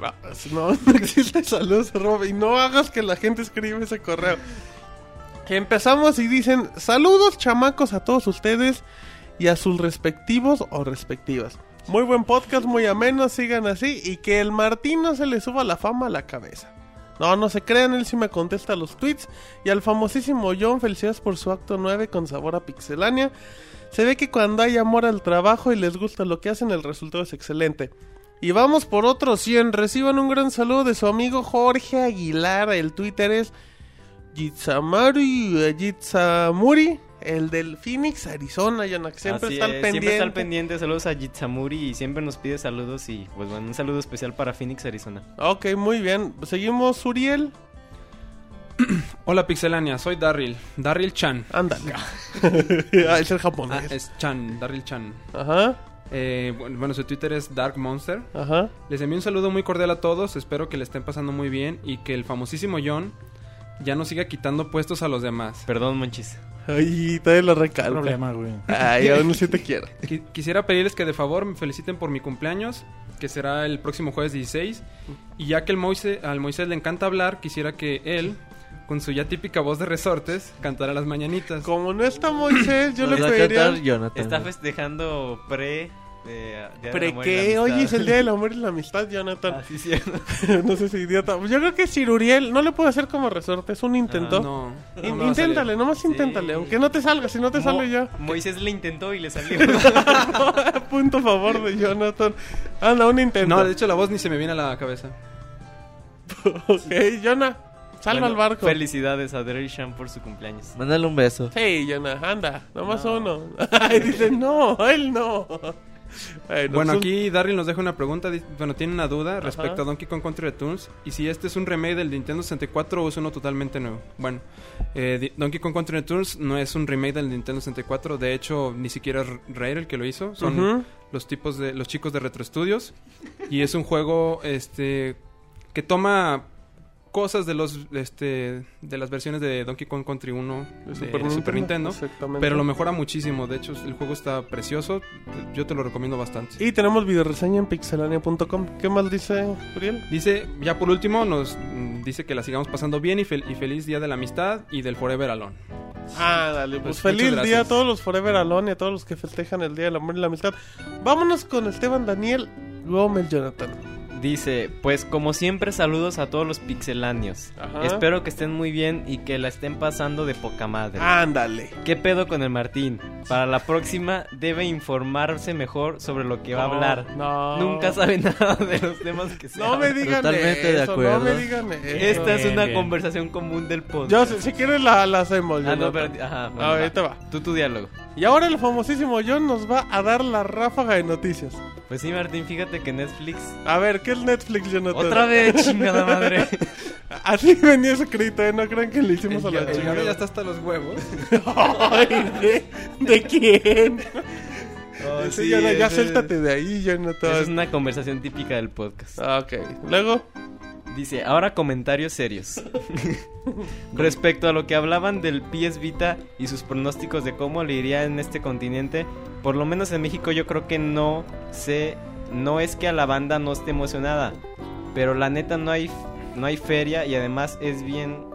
Ah, No, no existe saludos, arroba, y no hagas que la gente escriba ese correo. Que empezamos y dicen, saludos chamacos a todos ustedes y a sus respectivos o respectivas. Muy buen podcast, muy ameno, sigan así y que el Martín no se le suba la fama a la cabeza. No, no se crean, él sí me contesta los tweets. Y al famosísimo John, felicidades por su acto 9 con sabor a pixelania. Se ve que cuando hay amor al trabajo y les gusta lo que hacen, el resultado es excelente. Y vamos por otros 100. Reciban un gran saludo de su amigo Jorge Aguilar. El Twitter es Jitsamari, eh, Jitsamuri, el del Phoenix, Arizona. Yana, que siempre Así está al es, pendiente. Siempre está al pendiente. Saludos a Jitsamuri y siempre nos pide saludos. Y pues bueno, un saludo especial para Phoenix, Arizona. Ok, muy bien. Seguimos, Uriel. Hola Pixelania, soy Darryl. Darryl Chan. Ándale. ah, es el Ah, japonés. es Chan, Darryl Chan. Ajá, Eh, bueno, bueno, su Twitter es Dark Monster. ajá. Les envío un saludo muy cordial a todos. Espero que le estén pasando muy bien y que el famosísimo John ya no siga quitando puestos a los demás. Perdón, Monchis. Ay, todavía lo No recalca. problema, güey. Ay, aún sí te quiero. Qui- Quisiera pedirles que de favor me feliciten por mi cumpleaños, que será el próximo jueves 16. Y ya que el Moise, al Moisés le encanta hablar, quisiera que él, con su ya típica voz de resortes, cantara las mañanitas. Como no está Moisés, yo le pediría... Jonathan. Está festejando pre de, Día del ¿Pre Amor y la qué? Amistad. Hoy es el Día del Amor y la Amistad, Jonathan. Ah, sí, cierto. no sé si idiota. Yo creo que Siruriel no le puedo hacer como resorte, es un intento. Ah, no. In- no inténtale, nomás Sí. inténtale. Aunque no te salga, si no te Mo- sale ya. Moisés le intentó y le salió. Punto a favor de Jonathan. Anda, un intento. No, de hecho la voz ni se me viene a la cabeza. ok, Jonah, salva Bueno, al barco. Felicidades a Dreishan por su cumpleaños. Mándale un beso. Sí, Jonah, anda, nomás uno. Ay, dice, no, él no. Bueno, Bueno, es un- aquí Darryl nos deja una pregunta. Bueno, tiene una duda respecto a Donkey Kong Country Returns. Y si este es un remake del Nintendo 64 o es uno totalmente nuevo. Bueno, eh, Donkey Kong Country Returns no es un remake del Nintendo 64. De hecho, ni siquiera es Rare el que lo hizo. Son los tipos de los chicos de Retro Studios. Y es un juego este que toma cosas de los este de las versiones de Donkey Kong Country 1 de, Super, Nintendo. Pero lo mejora muchísimo. De hecho, el juego está precioso. Yo te lo recomiendo bastante. Y tenemos video reseña en pixelania.com. ¿Qué más dice Uriel? Dice, ya por último, nos dice que la sigamos pasando bien y, fel- y feliz día de la amistad y del Forever Alone. Ah, dale, pues, Pues, feliz día a todos los Forever Alone y a todos los que festejan el Día del Amor y la Amistad. Vámonos con Esteban Daniel Gómez Jonathan. Dice, pues como siempre saludos a todos los pixeláneos. Ajá. Espero que estén muy bien y que la estén pasando de poca madre. Ándale. ¿Qué pedo con el Martín? Para la próxima debe informarse mejor sobre lo que va a hablar. no. Nunca sabe nada de los temas que se No me digan Totalmente de eso, acuerdo. no me digan eso. Esta es una bien. conversación común del podcast. Yo, si, si quieres la, la hacemos, Ah, no, pero... Ajá, A bueno, ver, va. ahí te va. Tú tu diálogo. Y ahora el famosísimo John nos va a dar la ráfaga de noticias. Pues sí, Martín, fíjate que Netflix... A ver, ¿qué es Netflix, Jonathan? Otra vez, chingada madre. Así venía escrito, ¿eh? No crean que le hicimos a la chingada. ya está hasta los huevos. Ay, ¿de, de quién? Oh, Sí, sí, ya, ya suéltate de ahí, Jonathan. Esa es una conversación típica del podcast. Ah, Ok, luego. Dice, ahora comentarios serios. Respecto a lo que hablaban del PS Vita y sus pronósticos de cómo le iría en este continente, por lo menos en México yo creo que no sé, no es que a la banda no esté emocionada, pero la neta no hay no hay feria y además es bien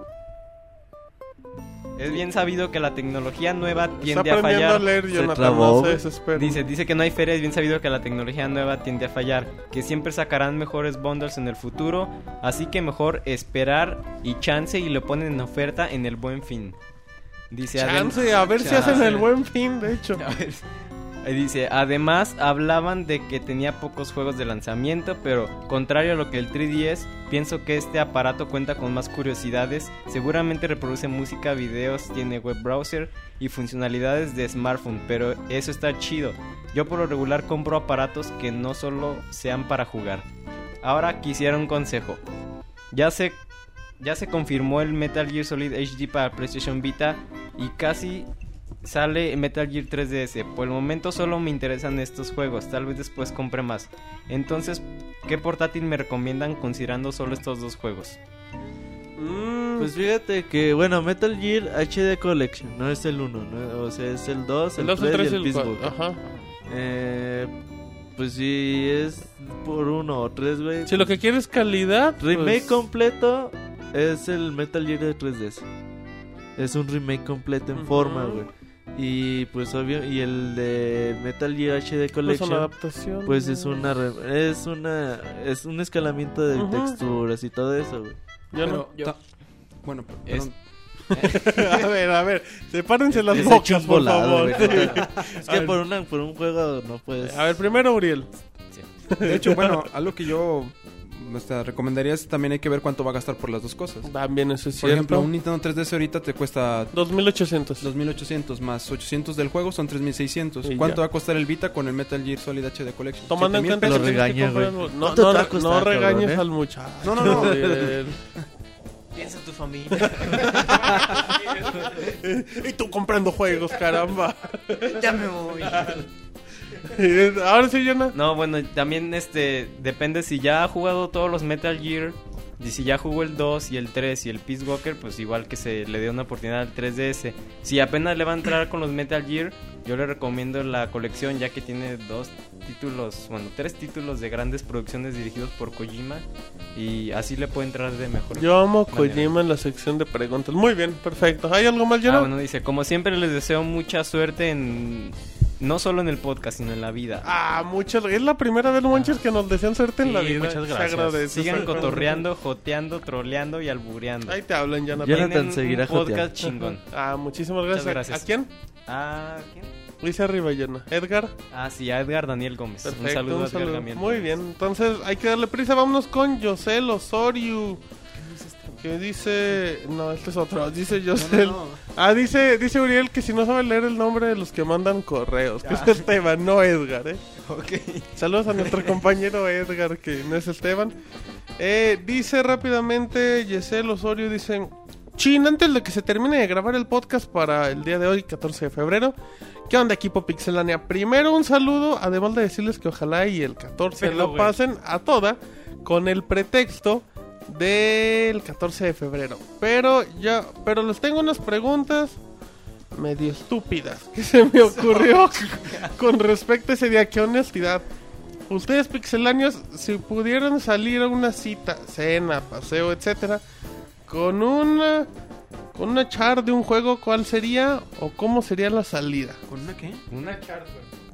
es bien sabido que la tecnología nueva Está tiende a aprendiendo fallar. a leer, Se Jonathan. trabó, no se. Dice, dice que no hay feria, es bien sabido que la tecnología nueva tiende a fallar, que siempre sacarán mejores bundles en el futuro, así que mejor esperar y chance y lo ponen en oferta en el buen fin. Dice, Chance, a ver si Chance. hacen el buen fin, de hecho. A ver. Ahí dice, además hablaban de que tenía pocos juegos de lanzamiento, pero contrario a lo que el 3DS, pienso que este aparato cuenta con más curiosidades, seguramente reproduce música, videos, tiene web browser y funcionalidades de smartphone, pero eso está chido. Yo por lo regular compro aparatos que no solo sean para jugar. Ahora quisiera un consejo. Ya se ya se confirmó el Metal Gear Solid HD para PlayStation Vita y casi sale Metal Gear 3DS. Por el momento solo me interesan estos juegos, tal vez después compre más. Entonces, ¿qué portátil me recomiendan considerando solo estos dos juegos? Mm, Pues fíjate que, bueno, Metal Gear HD Collection, no es el 1, ¿no? o sea, es el 2, el, el 2, 3 el 3 y el el Peace 4. Walker. Ajá. Eh, pues si es por uno o tres, güey. Si lo que quieres es calidad, Remake pues, completo es el Metal Gear de 3DS. Es un remake completo en forma, güey. Y pues obvio, y el de Metal Gear HD pues Collection, una adaptación. pues es una re- es una es un escalamiento de texturas y todo eso, güey. Yo no. Ta- bueno, Es- a ver, a ver, sepárense las Es bocas, por volado, favor. güey. Es que por una por un juego no puedes A ver, primero Uriel. De hecho, bueno, algo que yo este, recomendaría es también hay que ver cuánto va a gastar por las dos cosas. También eso es Por cierto. ejemplo, un Nintendo 3DS ahorita te cuesta 2800. 2800 más 800 del juego son 3600. Y ¿Cuánto ya. va a costar el Vita con el Metal Gear Solid HD Collection? Tomando en 7000 cuenta Lo que. No, ¿Cuánto no, no costar, regañes cabrón, eh? al muchacho. No, no, no. Piensa en tu familia. y tú comprando juegos, caramba. ya me voy. Ahora sí, Jonah. No, bueno, también este depende si ya ha jugado todos los Metal Gear y si ya jugó el 2 y el 3 y el Peace Walker, pues igual que se le dé una oportunidad al 3DS. Si apenas le va a entrar con los Metal Gear, yo le recomiendo la colección ya que tiene dos títulos, bueno, tres títulos de grandes producciones dirigidos por Kojima y así le puede entrar de mejor. Yo amo manera. Kojima en la sección de preguntas. Muy bien, perfecto. ¿Hay algo más, Ah, Jonah? bueno, dice, como siempre les deseo mucha suerte en No solo en el podcast, sino en la vida. Ah, muchas Es la primera vez, Monchis, que nos desean suerte en la vida. muchas gracias. agradece, Sigan cotorreando, joteando, troleando y albureando. Ahí te hablan, Jonathan. Jonathan Tienen un seguirá podcast chingón. Ah, muchísimas gracias. Muchas gracias. ¿A quién? Ah, ¿quién? Dice arriba, Jonah. Edgar. Ah, sí, a Edgar Daniel Gómez. Perfecto, un saludo a Edgar saludo. Muy bien, entonces hay que darle prisa. Vámonos con Yosel Osorio. Que dice. No, este es otro. Dice Yosel. Ah, dice, dice Uriel que si no sabe leer el nombre de los que mandan correos, que es Esteban, no Edgar, ¿eh? Saludos a nuestro compañero Edgar, que no es Esteban. Eh, dice rápidamente Yesel Osorio, dice... Chin, antes de que se termine de grabar el podcast para el día de hoy, 14 de febrero. ¿Qué onda, equipo Pixelania? Primero un saludo, además de decirles que ojalá y el 14 Pero, lo pasen a toda con el pretexto del 14 de febrero. Pero ya, pero les tengo unas preguntas medio estúpidas que se me ocurrió con respecto a ese día. Qué honestidad. Ustedes pixelanios, si pudieran salir a una cita, cena, paseo, etcétera, con una con una char de un juego, ¿cuál sería o cómo sería la salida? ¿Con una qué? Una charla.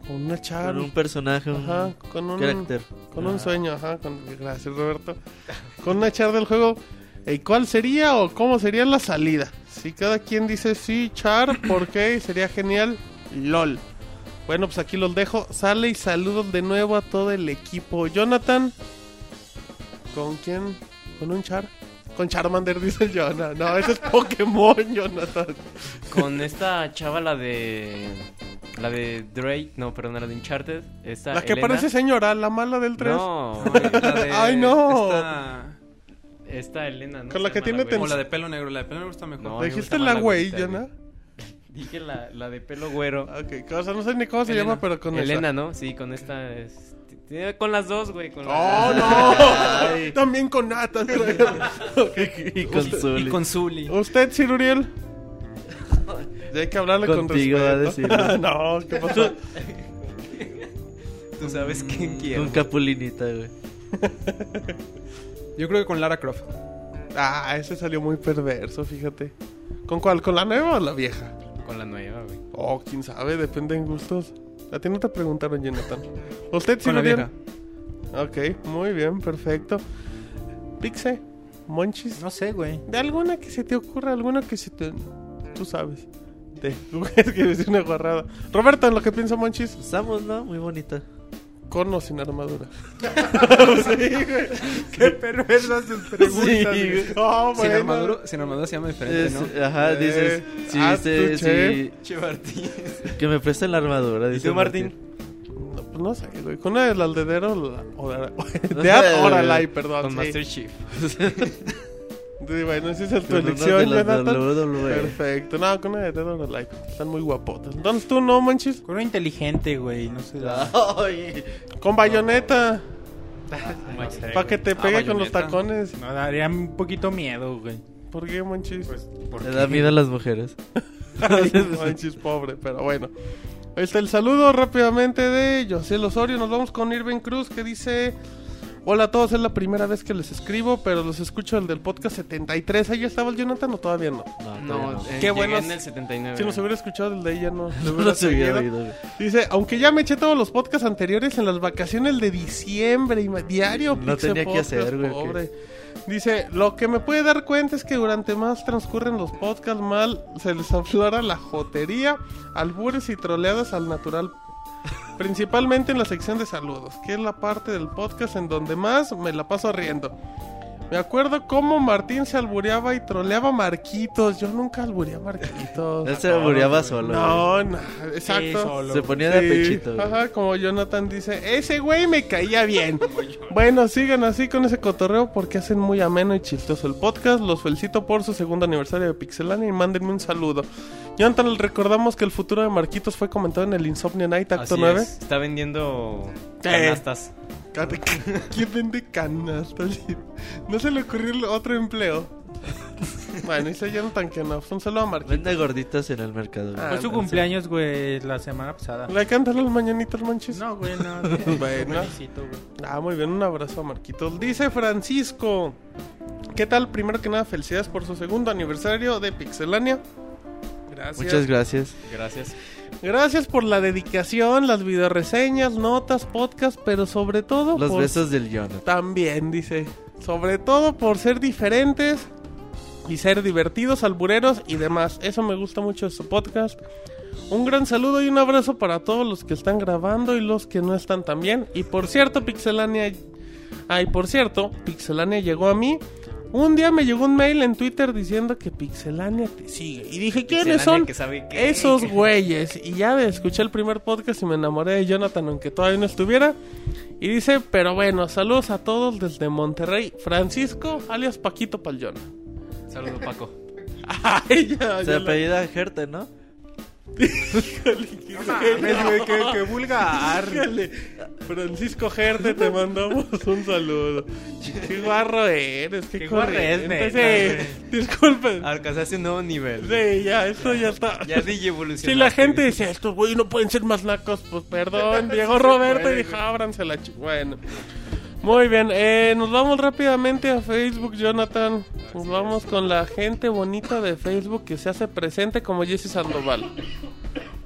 Con una char, Con un personaje, un ajá, con un carácter. con un sueño, ajá, con, gracias Roberto. Con una char del juego, ¿y cuál sería o cómo sería la salida? Si cada quien dice sí, char, ¿por qué? Sería genial, lol. Bueno, pues aquí los dejo. Sale y saludos de nuevo a todo el equipo. Jonathan, ¿con quién? ¿Con un char? Con Charmander, dice el Jonah. No, ese es Pokémon, Jonathan. Con esta chava, la de. La de Drake. No, perdón, la de Uncharted. Esta La que Elena. parece señora, la mala del 3. No, La de- Ay, no. Esta... esta Elena, ¿no? Con la que tiene tiene O la de pelo negro. La de pelo negro está mejor. No, me Dijiste la la güey, Jonah. Dije la, la de pelo güero. Ok, o sea, no sé ni cómo se Elena. llama, pero con esa. Elena, ¿no? Sí, con esta. es- Con las dos, güey. Con ¡Oh, no! También con Nathan. Y con Zully. Y con Zully. ¿Usted, Sir Uriel? Ya hay que hablarle Contigo, con respeto. no, ¿qué pasó? Tú sabes quién quiero. Con Capulinita, güey. Yo creo que con Lara Croft. Ah, ese salió muy perverso, fíjate. ¿Con cuál? ¿Con la nueva o la vieja? Con la nueva, güey. Oh, quién sabe, depende en gustos. A ti no te preguntaron, Jonathan. ¿Usted, Sir Con la vieja. Ok, muy bien, perfecto. Pixe, Monchis. No sé, güey. De alguna que se te ocurra, alguna que se te... Tú sabes. De... Es que decir una guarrada. Roberto, en lo que piensa Monchis, Estamos, ¿no? Muy bonita. con o sin armadura. sí, güey. Qué perversas sus preguntas. Sí, güey. Oh, Sin bueno. armadura, sin armadura se llama diferente, Es- ¿no? Ajá, Eh, dices. Si ah, tu chef. si- Che Martín. Que me presten la armadura. ¿Y dice tú, Martín? No, pues no sé, güey. Con una del aldedero... la- o de- No Dead sé, or güey. Alive, perdón. Con sí. Master Chief. Sí, bueno, esa es tu elección, Jonathan. Perfecto. No, con una de Dead or Alive. Están muy guapotas. Entonces tú no, Monchis. Con una inteligente, güey. No sé. Ay, Con bayoneta. Para que te Ah, pegue con los tacones. No, daría un poquito miedo, güey. ¿Por qué, Monchis? Le da miedo a las mujeres. Ay, Monchis, pobre, pero bueno. Ahí está el saludo rápidamente de José Osorio. Nos vamos con Irving Cruz que dice: Hola a todos, es la primera vez que les escribo, pero los escucho el del podcast 73. ¿Ahí estaba el Jonathan o todavía no? No, todavía No, no. eh, Qué llegué buenos- en el 79. Si nos hubiera escuchado el de ella, no. le No hubiera los hubiera seguido. oído. Dice, aunque ya me eché todos los podcasts anteriores en las vacaciones de diciembre y diario. No Pixel tenía que hacer, güey, Pobre. Dice, lo que me puede dar cuenta es que durante más transcurren los podcasts mal, se les aflora la jotería, albures y troleadas al natural. Principalmente en la sección de saludos, que es la parte del podcast en donde más me la paso riendo. Me acuerdo cómo Martín se albureaba y troleaba a Marquitos. Yo nunca albureé a Marquitos. Él se albureaba solo. No, no, exacto. Se ponía de Sí, pechito. güey. Ajá, como Jonathan dice, ese güey me caía bien. bueno, sigan así con ese cotorreo porque hacen muy ameno y chistoso el podcast. Los felicito por su segundo aniversario de Pixelania y mándenme un saludo. Jonathan, recordamos que el futuro de Marquitos fue comentado en el Insomnia Night Acto Así 9. es, Está vendiendo Eh. canastas. ¿Quién vende canastas? No se le ocurrió el otro empleo. bueno, dice Jonathan que no. Un saludo a Marquitos. Vende gorditas en el mercado. güey. Ah, Fue su cumpleaños, güey, la semana pasada. ¿Le cantan las mañanitas, manches? No, güey, no. Bueno. felicito, güey. Ah, muy bien, un abrazo a Marquitos. Dice Francisco, ¿qué tal? Primero que nada, felicidades por su segundo aniversario de Pixelania. Gracias. Muchas gracias. Gracias. Gracias por la dedicación, las videoreseñas, notas, podcast, pero sobre todo Los por- besos del Jonathan. También, dice. Sobre todo por ser diferentes y ser divertidos, albureros y demás. Eso me gusta mucho de su podcast. Un gran saludo y un abrazo para todos los que están grabando y los que no están también. Y por cierto, Pixelania... Ay, por cierto, Pixelania llegó a mí. Un día me llegó un mail en Twitter diciendo que Pixelania te sigue. Y dije, ¿quiénes son? que sabe qué. Esos güeyes. Y ya escuché el primer podcast y me enamoré de Jonathan, aunque todavía no estuviera. Y dice, pero bueno, saludos a todos desde Monterrey. Francisco, alias Paquito Palyón. Saludos, Paco. Ay, ya, Se ya la- apellida Gerte, ¿no? Mames, güey, qué, qué vulgar. Francisco Gerte, te mandamos un saludo. Qué guarro eres, qué, Qué guarro es, corriente. neta, Sí, disculpen. Alcanzaste un nuevo nivel. Sí, ya, esto ya está. Ya DJ evolucionó. Si la gente dice, estos güeyes no pueden ser más nacos, pues perdón. Llegó Roberto y dijo, ábranse la chi-". Bueno. Muy bien, eh, nos vamos rápidamente a Facebook, Jonathan. Nos vamos con la gente bonita de Facebook que se hace presente como Jesse Sandoval.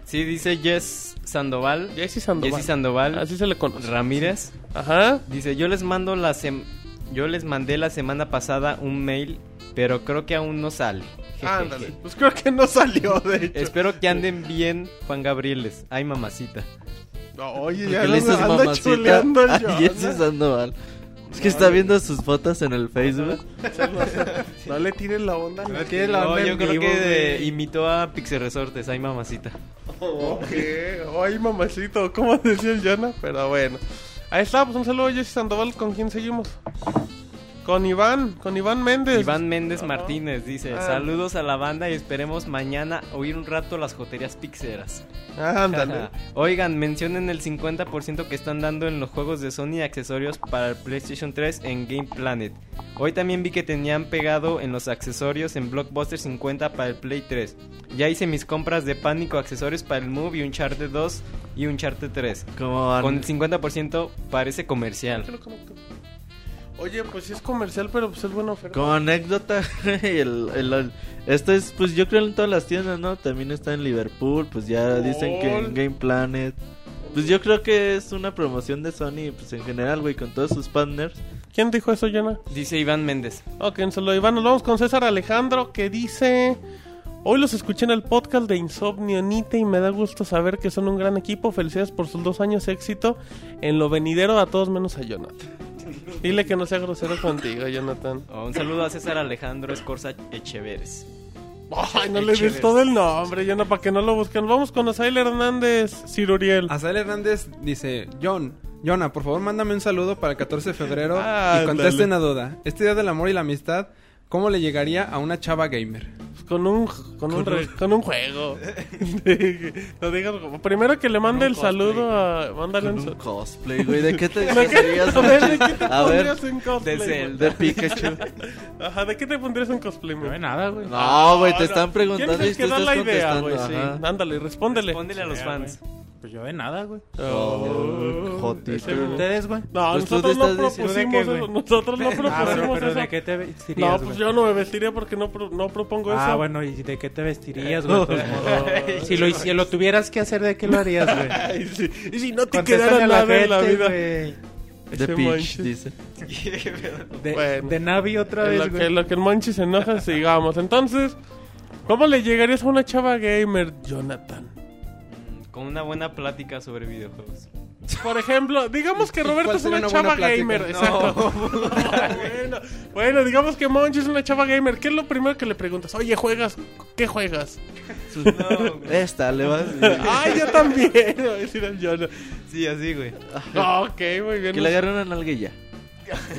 Sí, dice Jess Sandoval. Jesse Sandoval. Jessy Sandoval. Así se le conoce. Ramírez. Ajá. Dice, yo les mando la sem- yo les mandé la semana pasada un mail, pero creo que aún no sale. Ándale. Pues creo que no salió, de hecho. Espero que anden bien, Juan Gabrieles. Ay, mamacita. No, oye, ¿Por ya le dices mamacita a. Jesse Sandoval? Es que está viendo sus fotos en el Facebook. No le tires la onda. No tiene la No, onda yo en creo vivo, que de- imitó a Pixel Resortes. Ay, mamacita. Ok, ay mamacito, ¿cómo decía el Jonah? Pero bueno. Ahí está, pues un saludo a Jesse Sandoval, ¿con quién seguimos? Con Iván, con Iván Méndez. Iván Méndez Martínez dice, Ah. saludos a la banda y esperemos mañana oír un rato las joterías pixeras. Ándale. Oigan, mencionen el 50% que están dando en los juegos de Sony y accesorios para el PlayStation 3 en Game Planet. Hoy también vi que tenían pegado en los accesorios en Blockbuster 50 para el Play 3. Ya hice mis compras de pánico accesorios para el Move y Uncharted 2 y Uncharted 3. Como an- Con el 50% parece comercial. Oye, pues sí es comercial, pero pues es buena oferta. Como anécdota, el, el- el- esto es, pues yo creo en todas las tiendas, ¿no? También está en Liverpool, pues ya dicen que en Game Planet. Pues yo creo que es una promoción de Sony, pues en general, güey, con todos sus partners. ¿Quién dijo eso, Jonah? Dice Iván Méndez. Ok, saludo Iván. Nos vamos con César Alejandro que dice... Hoy los escuché en el podcast de Insomnio Nite y me da gusto saber que son un gran equipo. Felicidades por sus dos años de éxito en lo venidero a todos menos a Jonathan. Dile que no sea grosero contigo, Jonathan. Oh, un saludo a César Alejandro Escorza Echeveres. Ay, no le des todo el nombre, Jonathan, para que no lo busquen. Vamos con Asael Hernández, Ciruriel. Azael Hernández dice, John, Jonah, por favor mándame un saludo para el 14 de febrero y conteste una duda. Este día del amor y la amistad, ¿cómo le llegaría a una chava gamer? Con un, con un, re- con un juego. no digas, primero que le mande el saludo a... Mándale Con un... un sa- cosplay, güey. ¿De qué te ¿De qué, disfrazarías, a ver, ¿de qué te A ver, pondrías en cosplay? de güey? Zelda. de Pikachu. Ajá, ¿de qué te pondrías en cosplay, No güey? hay nada, güey. No, güey, te están ¿Quién preguntando es y el tú que da estás la idea, güey? Sí, ajá. ándale, respóndele. Respóndele a los fans. Pues yo de nada, güey. Oh, Jotito. ese- ¿Ustedes, güey? No, Pues tú nosotros no estás diciendo- propusimos ¿De qué, eso. güey? Nosotros no Ah, propusimos pero eso. ¿de qué te vestirías, No, güey? pues yo no me vestiría porque no, pro- no propongo eso. Ah, bueno, ¿y de qué te vestirías, güey? Pues, si, lo, si lo tuvieras que hacer, ¿de qué lo harías, güey? Y si no te Contéstale quedara a la nada en la gente, vida. güey. Peach, dice. De, Bueno. de Navi otra En vez, lo, que, güey. lo que el Monchi se enoja, sigamos. Entonces, ¿cómo le llegarías a una chava gamer, Jonathan? Con una buena plática sobre videojuegos. Por ejemplo, digamos que ¿Y Roberto es una, chava gamer. Exacto. bueno, bueno, digamos que Monchi es una chava gamer. ¿Qué es lo primero que le preguntas? Oye, ¿juegas? ¿Qué juegas? Esta, le vas. Ay, yo también. va a decir el Jonah. Sí, así, güey. ok, muy bien. Que le agarre una nalguilla.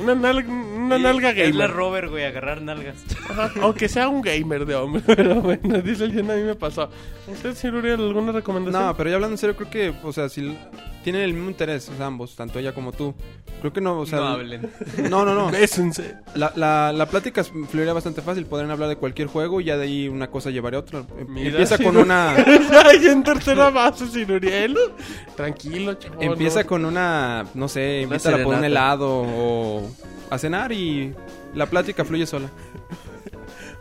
Una, nalga, una nalga Es la gamer. Robert, güey, agarrar nalgas. Ajá, Aunque sea un gamer de hombre. Pero bueno, dice el Jonah, a mí me pasó. ¿Usted, señor Uriel, alguna recomendación? No, pero ya hablando en serio, creo que, o sea, si tienen el mismo interés, o sea, ambos, tanto ella como tú. Creo que no, o sea... no hablen. No, no, no. Bésense. La, la, la plática fluiría bastante fácil. Podrían hablar de cualquier juego y ya de ahí una cosa llevaría a otra. Em- Mira, Empieza con una... Ay, en tercera base, Uriel. Tranquilo, chavo. Empieza no. con una, no sé, invítala por un helado o a cenar y la plática fluye sola.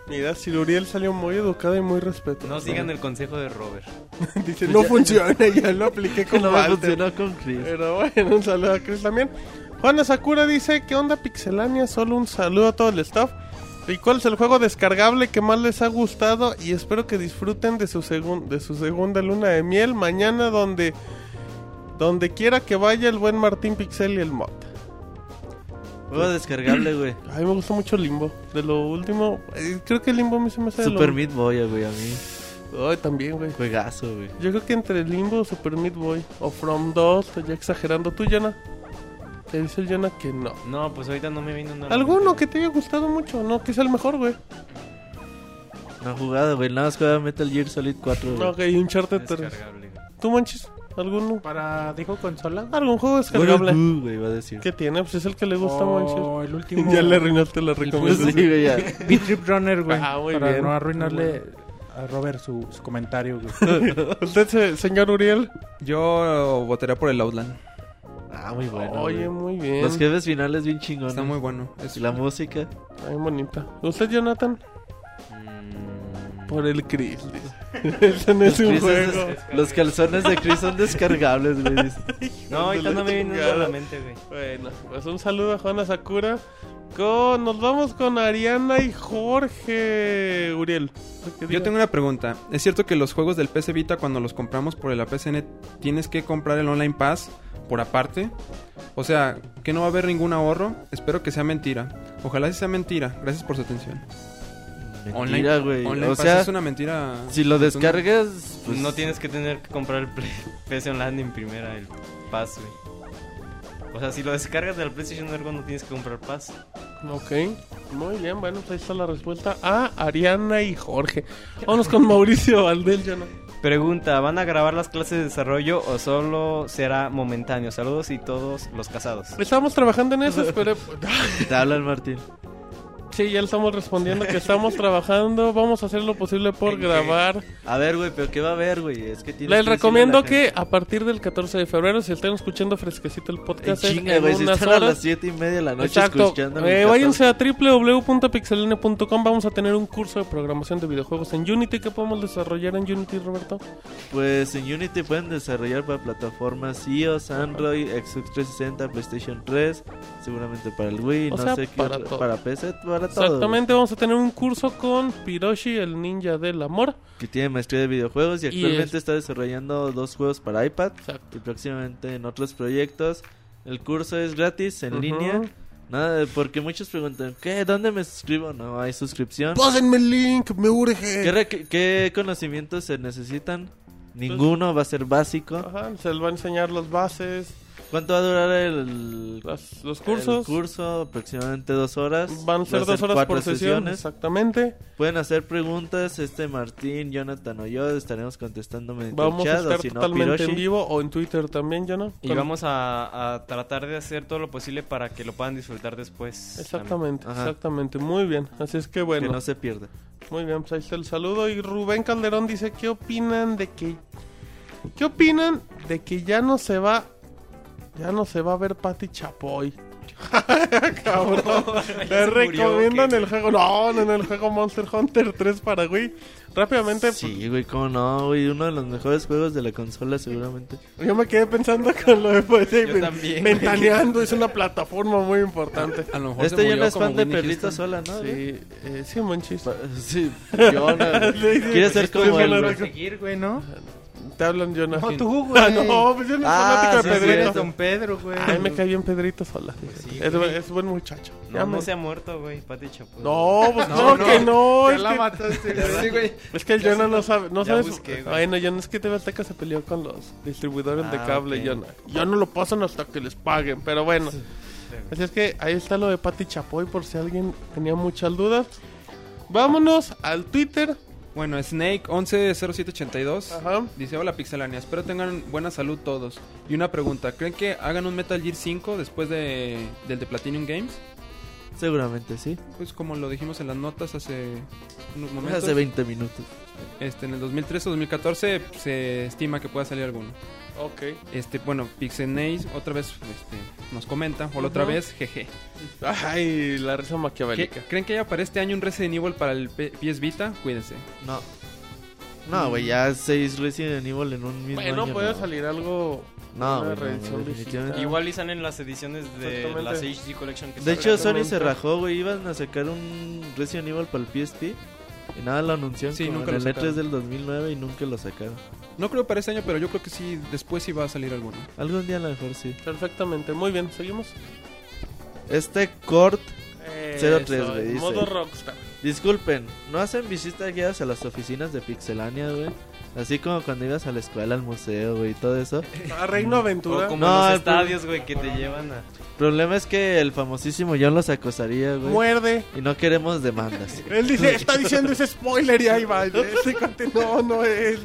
Mira, si Uriel salió muy educado y muy respetuoso. No sigan el consejo de Robert. Dice, no funciona, ya lo apliqué con no Walter. funcionó con Chris. Pero bueno, un saludo a Chris también. Juana Sakura dice, ¿qué onda Pixelania? Solo un saludo a todo el staff. ¿Y cuál es el juego descargable que más les ha gustado? Y espero que disfruten de su, segun- de su segunda luna de miel mañana donde, donde quiera que vaya el buen Martín Pixel y el mod. Juego descargable, güey. A mí me gustó mucho Limbo. De lo último, eh, creo que Limbo a mí se me hace Super lo... Meat Boy, güey, a mí. Ay, también, güey. Juegazo, güey. Yo creo que entre Limbo o Super Meat Boy o From 2, ya exagerando. ¿Tú, Yana? Que dice el Yana que no. No, pues ahorita no me vino nada. ¿Alguno que te haya gustado mucho? No, que sea el mejor, güey. No ha jugado, güey. Nada más juega Metal Gear Solid 4, güey. Ok, Uncharted 3. Descargable, güey. ¿Tú, Manches? ¿Alguno? Para, dijo consola. ¿Algún juego descargable? tú, güey, va a decir. ¿Qué tiene? Pues es el que le gusta, O Manches. el último. Ya le arruinaste la recomendación. sí, güey, ya. Beat Trip Runner, güey. Ah, muy para bien. no arruinarle a Robert su, su comentario, güey. ¿Usted, se- señor Uriel? Yo votaría por el Outland. Ah, muy bueno. Oye, güey. muy bien. Los jefes finales bien chingones. Está muy bueno. Es la música. Bien bonita. ¿Usted, Jonathan? Por el Chris. dice. Ese no es un Chris es juego. des- Los calzones de Chris son descargables, güey. No, ahorita no me vino nada a la mente, güey. Bueno, pues un saludo a Juana Sakura. Con, nos vamos con Ariana y Jorge Uriel. ¿Qué Yo tengo una pregunta. ¿Es cierto que los juegos del PC Vita cuando los compramos por el PCN tienes que comprar el Online Pass por aparte? O sea, que no va a haber ningún ahorro. Espero que sea mentira. Ojalá sí sea mentira. Gracias por su atención. Mentira, güey. Online O sea, es una mentira. si lo descargas, pues no tienes que tener que comprar el Play- PC Online en primera, el Pass, güey. O sea, si lo descargas del PlayStation Network no tienes que comprar Pass. Ok, muy bien, bueno, pues ahí está la respuesta a Ariana y Jorge. Vámonos con Mauricio Valdel, ya no. Pregunta, ¿van a grabar las clases de desarrollo o solo será momentáneo? Saludos y todos los casados. Estamos trabajando en eso, espero... te habla el Martín. Sí, ya le estamos respondiendo que estamos trabajando. Vamos a hacer lo posible por grabar. A ver, güey, pero ¿qué va a haber, güey? Es que tienes Les que decirle a recomiendo que a partir del 14 de febrero, si están escuchando fresquecito el podcast en, chinga, en güey, si unas están a las horas. 7 y media de la noche Exacto. Eh, váyanse a www.pixelania.com. Vamos a tener un curso de programación de videojuegos en Unity. ¿Qué podemos desarrollar en Unity, Roberto? Pues en Unity pueden desarrollar para plataformas iOS, Android, Xbox 360, PlayStation 3, seguramente para el Wii, O no sea, sé qué para para PC, para Exactamente, vamos a tener un curso con Piroshi, el ninja del amor. Que tiene maestría de videojuegos y Y actualmente es- está desarrollando dos juegos para iPad Exacto. y próximamente en otros proyectos. El curso es gratis en línea. Nada, de- porque muchos preguntan, ¿qué? ¿Dónde me suscribo? No hay suscripción. Pásenme el link, me ¿Qué, urge. qué conocimientos se necesitan? Ninguno, va a ser básico. Ajá, se les va a enseñar las bases, ¿Cuánto va a durar el, las- los cursos. El curso aproximadamente dos horas. Van a ser Va dos horas por sesión, sesiones. exactamente. Pueden hacer preguntas. Este Martín, Jonathan o yo estaremos contestando mediante Vamos el a chat. estar o si no, totalmente Piroshi. en vivo o en Twitter también, ¿ya no? Y vamos a, a tratar de hacer todo lo posible para que lo puedan disfrutar después. Exactamente, exactamente. Muy bien. Así es que Que bueno. no se pierda. Muy bien, pues ahí está el saludo. Y Rubén Calderón dice, ¿qué opinan de que... ¿Qué opinan de que ya no se va... Ya no se va a ver Patty Chapoy? Cabrón. Le recomiendan el juego... No, no, no, el juego Monster Hunter 3 para Wii. Rápidamente, Sí, güey, cómo no, güey. Uno de los mejores juegos de la consola, seguramente. yo me quedé pensando con lo de pues, Yo también, Ventaneando, es una plataforma muy importante. A lo mejor Este ya murió no es fan de Houston. sola, ¿no? Sí, eh, sí, Monchis. Sí. Sí, sí. Quiere ser Estoy como el... de- seguir, güey, ¿no? Te hablan, Jonah. No, tú, güey. Ah, no, pues yo no soy Ah, fanático sí, de sí, Pedrito. eres Don Pedro, güey. Ay, me cae bien Pedrito sola. sí, es, buen muchacho. No, no se ha muerto, güey, Pati Chapoy. No, pues no, que no. Ya Es la que, mataste, güey. Sí, güey. es que el Jonah no sabe. No sabes. busqué. Bueno, Jonah, es que TV Azteca se peleó con los distribuidores de Ah, cable, ok. Jonah. Ya no lo pasan hasta que les paguen, pero bueno. Así es que ahí está lo de Pati Chapoy, por si alguien tenía muchas dudas. Vámonos al Twitter. Bueno, Snake110782 Ajá. dice: Hola Pixelania, espero tengan buena salud todos. Y una pregunta: ¿creen que hagan un Metal Gear 5 después de, del de Platinum Games? Seguramente sí. Pues como lo dijimos en las notas hace unos momentos. Hace 20 minutos. Este, en el 2013 o 2014 se estima que pueda salir alguno. Ok. Este, bueno, Pixenace otra vez este, nos comenta, o la otra vez, jeje. Ay, la risa ¿Qué- maquiavélica. ¿Creen que haya para este año un Resident Evil para el P- PS Vita? Cuídense. No. No, güey, ya seis Resident Evil en un mismo Bueno, año. puede no. salir algo. No, una güey, no, reedición definitivamente. digital. Igual y salen las ediciones de Exactamente. las HD Collection que De hecho, Sony se Exactamente. rajó, güey. Iban a sacar un Resident Evil para el PSP. Y nada, lo anunciaron Sí, nunca en lo el E3 sacaron. del 2009 y nunca lo sacaron. No creo para este año, pero yo creo que sí, después sí va a salir alguno. Algún día a lo mejor sí. Perfectamente. Muy bien, seguimos. Este Court, Eso, 03, güey. Modo Rockstar. disculpen, ¿no hacen visitas guiadas a las oficinas de Pixelania, güey? Así como cuando ibas a la escuela, al museo, güey, y todo eso. A Reino Aventura. O como No, los estadios, güey, que te llevan a... El problema es que el famosísimo John los acosaría, güey. Muerde. Y no queremos demandas. Él dice, está diciendo ese spoiler y ahí va. Ese no, no es.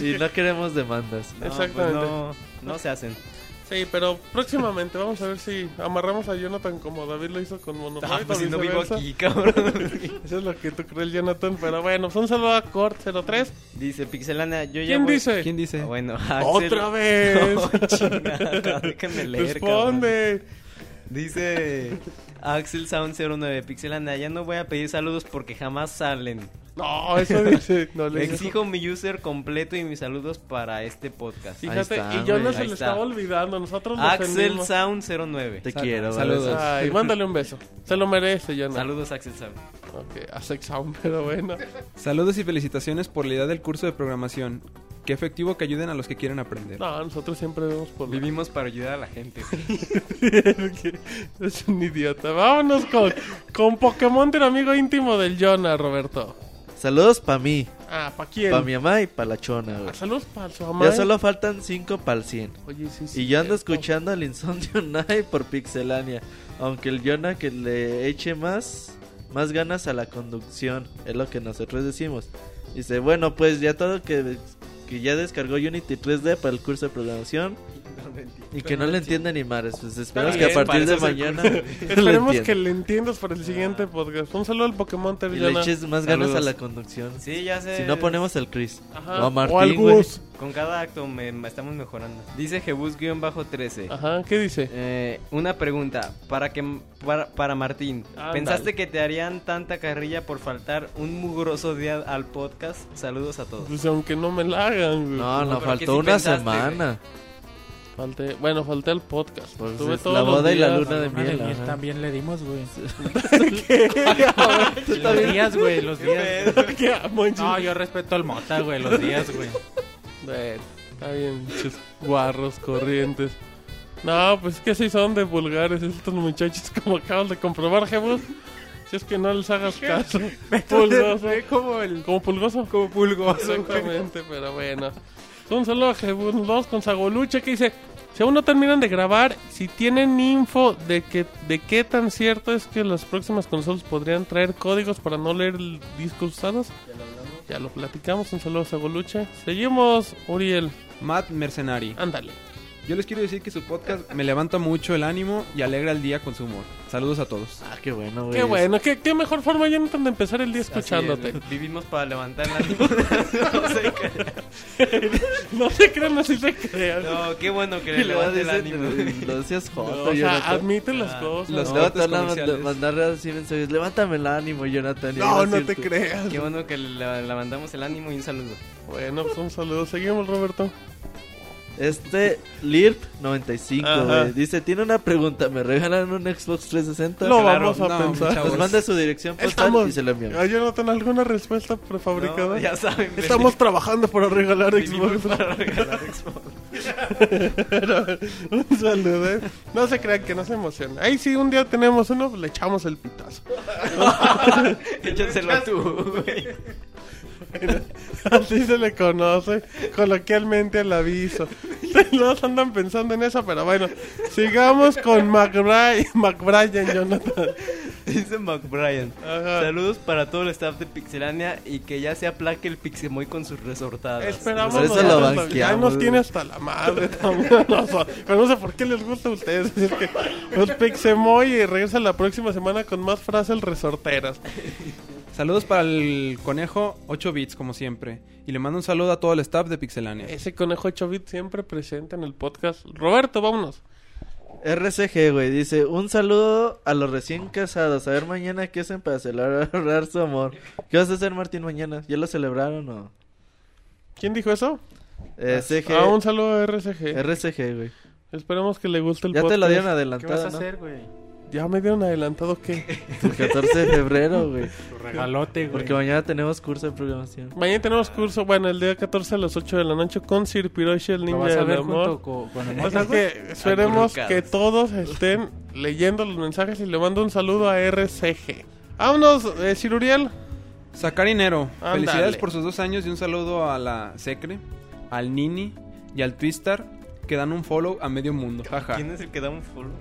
Y no queremos demandas. No, Exactamente. pues no, no se hacen. Sí, pero próximamente vamos a ver si amarramos a Jonathan como David lo hizo con Monopoly. Ah, pues si no vivo aquí, cabrón. Eso es lo que tú crees, Jonathan. Pero bueno, pues un saludo a Cort03. Dice Pixelania, yo ya ¿Quién voy- dice? ¿Quién dice? Ah, Bueno, Axel... ¡Otra vez! No, chingada, déjame leer, cabrón. Responde. Dice Axel Sound 09 Pixelania, ya no voy a pedir saludos porque jamás salen. No, eso dice. No le Exijo mi user completo y mis saludos para este podcast. Fíjate, está, y yo no se le está. estaba olvidando. Nosotros lo Axel. Sound 09. Te Sal- quiero, saludos. ¿verdad? Ay, mándale un beso. Se lo merece, Jonathan. Saludos Axel Sound. Ok, a Sex Sound, pero bueno. Saludos y felicitaciones por la idea del curso de programación. Qué efectivo que ayuden a los que quieren aprender. No, nosotros siempre vemos por la... Vivimos para ayudar a la gente. es un idiota. Vámonos con, con Pokémon del amigo íntimo del Jonah, Roberto. Saludos para mí, Ah, ¿pa' quién? para mi mamá y para la chona, güey. Ah, saludos para su mamá. Ya solo faltan 5 para el 100. Oye, sí, sí. Y yo ando cierto. escuchando al Insomnio Night por Pixelania. Aunque el Jonah que le eche más, más ganas a la conducción, es lo que nosotros decimos. Dice, bueno, pues ya todo que, que ya descargó Unity 3D para el curso de programación y que no le entiende ni madres. Pues esperamos que a partir de mañana le Esperemos que entienda. le entiendas para el siguiente podcast. Un saludo al Pokémon del y le eches más ganas a la conducción. Sí, ya sé. Si no ponemos al Chris Ajá. o a o Martín, al. Gus. Con cada acto me, me estamos mejorando. Dice Jebus-13. Ajá, ¿qué dice? Eh, una pregunta para que para, para Martín. ¿Pensaste que te harían tanta carrilla por faltar un mugroso día al podcast? Saludos a todos. Pues aunque no me la hagan, güey. No, No, no, pero ¿qué faltó sí una pensaste, semana. Falté, bueno, falté al podcast. Pues Estuve es todos la los boda y la luna de miel. ajá. también le dimos, güey. ¿Qué? Los días, güey, los días. ¿Qué? Monchis. No, yo respeto al mota, güey, los días, güey. Bueno, está bien, muchos guarros, corrientes. No, pues es que sí son de vulgares estos muchachos, como acabas de comprobar, Jebus. Si es que no les hagas caso. Pulgoso. como el... Como pulgoso. Como pulgoso, Exactamente, pero bueno. Un saludo a Jebus. Nos vamos con Sagoluche que dice: Si aún no terminan de grabar, si tienen info de que de qué tan cierto es que las próximas consolas podrían traer códigos para no leer discos usados. Ya lo platicamos. Un saludo a Sagoluche. Seguimos, Uriel. Matt Mercenari. Ándale. Yo les quiero decir que su podcast me levanta mucho el ánimo y alegra el día con su humor. Saludos a todos. Ah, qué bueno, güey. Qué bueno, qué, qué mejor forma, Jonathan, de empezar el día escuchándote. Es, vivimos para levantar el ánimo. no sé qué- No se crean, así se crean. No, qué bueno que le levante el ánimo. No seas No, joto, o sea, Jonathan. admite las Ah, cosas. los no, te van a comerciales. mandar así mensajes. Levántame el ánimo, Jonathan. no, no te creas. Qué bueno que le, le mandamos el ánimo y un saludo. Bueno, pues un saludo. Seguimos, Roberto. Este Lirp95, Ajá. güey. Dice: Tiene una pregunta. ¿Me regalan un Xbox 360? Lo Claro, vamos a no, pensar. Nos manda su dirección postal Estamos. y se lo enviamos. ¿A Jonathan alguna respuesta prefabricada? No, ya saben. Estamos trabajando para regalar Xbox. para regalar Xbox. un saludo. ¿eh? No se crean que no se emocionen. Ahí sí, un día tenemos uno, le echamos el pitazo. Échaselo tú, güey. Así se le conoce coloquialmente al aviso. No andan pensando en eso, pero bueno. Sigamos con McBride, McBrien, Jonathan. Dice McBrien. Ajá. Saludos para todo el staff de Pixelania y que ya se aplaque el Pixemoy con sus resortadas. Esperamos Por eso lo Ya nos tiene hasta la madre también. Pero no sé por qué les gusta a ustedes. Es que los Pixemoy regresa la próxima semana con más frases resorteras. Saludos para el conejo 8 bits, como siempre. Y le mando un saludo a todo el staff de Pixelania. Ese conejo 8 bit siempre presente en el podcast. Roberto, vámonos. RCG, güey, dice, un saludo a los recién casados. A ver mañana qué hacen para celebrar su amor. ¿Qué vas a hacer, Martín, mañana? ¿Ya lo celebraron o...? ¿Quién dijo eso? Eh, CG. Ah, un saludo a RCG. RCG, güey. Esperemos que le guste el Ya te podcast. lo dieron ¿Qué vas a adelantado, ¿no? hacer, güey? Ya me dieron adelantado que El 14 de febrero, güey. Tu regalote, güey. Porque mañana tenemos curso de programación. mañana tenemos curso, bueno, el día 14 a las 8 de la noche con Sir Piroshi, el ninja del amor. con el O sea que esperemos que todos estén leyendo los mensajes y le mando un saludo a RCG. Vámonos, eh, Sir Uriel. Sacarinero, Ándale. felicidades por sus dos años y un saludo a la Secre, al Nini y al Twistar que dan un follow a medio mundo. Jaja. ¿Quién es el que da un follow?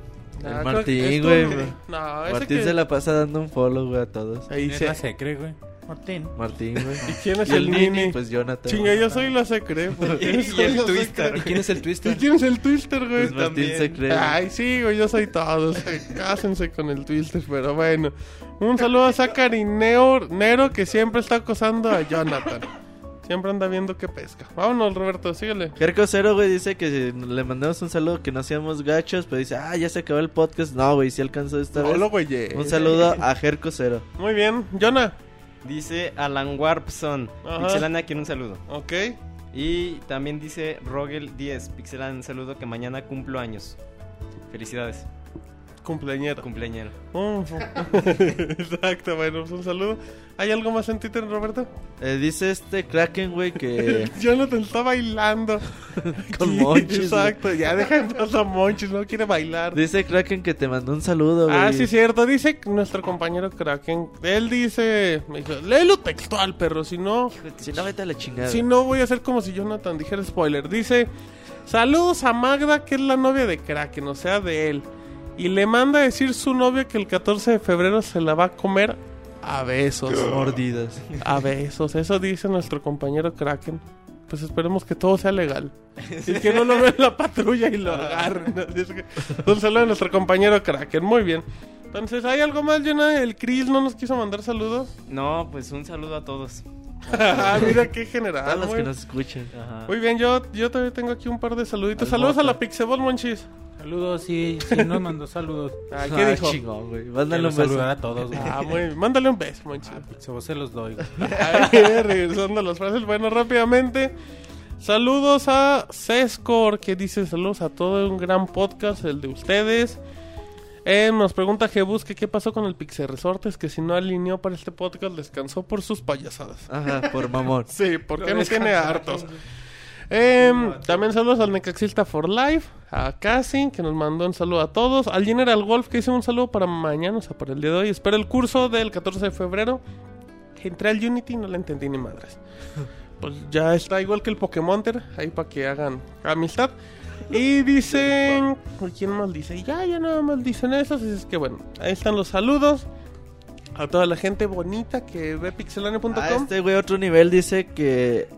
El Ah, Martín, güey, güey. No, ese Martín que... se la pasa dando un follow, güey, a todos. Ahí Es se... la secre, güey. Martín. Martín, güey. ¿Y quién es Y el Nini? Pues Jonathan. Chinga, yo soy la secre. porque Y el Twister. secre. ¿Y quién es el ¿Y Twister? quién es el Twister, güey? Pues Martín se cree. Ay, sí, güey, yo soy todos. Cásense con el Twister, pero bueno. Un saludo a Zachary Nero que siempre está acosando a Jonathan. Siempre anda viendo qué pesca. Vámonos, Roberto, síguele. Jerko Cero, güey, dice que le mandamos un saludo, que no seamos gachos, pero dice, ah, ya se acabó el podcast. No, güey, sí alcanzó esta vez. Hola, güey. Un saludo a Jerko Cero. Muy bien, Jonah. Dice Alan Warpson. Ajá. Pixelania quiere un saludo. Ok. Y también dice Rogel 10. Pixelania un saludo que mañana cumplo años. Felicidades, Cumpleañero. cumpleañero. Exacto, bueno, pues un saludo. ¿Hay algo más en Twitter, Roberto? Eh, dice este Kraken, güey, que... Jonathan está bailando. Con Sí, Monchis, Exacto, ya deja en paz a Monchis, no quiere bailar. Dice Kraken que te mandó un saludo, güey. Ah, sí, cierto. Dice nuestro compañero Kraken. Él dice: me dijo, Léelo textual, perro. Si no, Si no, vete a la chingada. si no, voy a hacer como si Jonathan dijera spoiler. Dice: Saludos a Magda, que es la novia de Kraken, o sea, de él. Y le manda a decir su novia que el 14 de febrero se la va a comer a besos. Mordidas. A besos. Eso dice nuestro compañero Kraken. Pues esperemos que todo sea legal. Y que no lo vea la patrulla y lo agarren. Un saludo a nuestro compañero Kraken. Muy bien. Entonces, ¿hay algo más, Jonah? El Chris no nos quiso mandar saludos. No, pues un saludo a todos. Ah, Mira qué general. los Muy, que nos escuchan. Ajá. muy bien, yo, yo todavía tengo aquí un par de saluditos. Al Saludos a la Pixeball, Monchis. Saludos, sí, sí nos mandó saludos. Ay, ¿Qué Ah, dijo? güey. Que Mándale los un beso. saludar a todos, güey. Ah. Mándale un beso, Monchis. Se vos se los doy. güey. Ay, regresando a las frases, bueno, rápidamente. Saludos a Sescor, que dice saludos a todo un gran podcast, el de ustedes. Eh, nos pregunta Jebus que qué pasó con el Pixel Resortes, que si no alineó para este podcast, descansó por sus payasadas. Ajá, por mamón. Sí, porque nos tiene hartos. Em, también saludos al Necaxista for Life, a Cassie, que nos mandó un saludo a todos, al General Wolf, que hizo un saludo para mañana, o sea, para el día de hoy. Espero el curso del 14 de febrero. Entré al Unity, no le entendí ni madres. Pues ya está igual que el Pokémonter, ahí para que hagan amistad. Y dicen, ¿quién más dice? Ya, ya nada más dicen eso, así es que bueno, ahí están los saludos. A toda la gente bonita que ve pixelania.com. Ah, este güey, otro nivel, dice que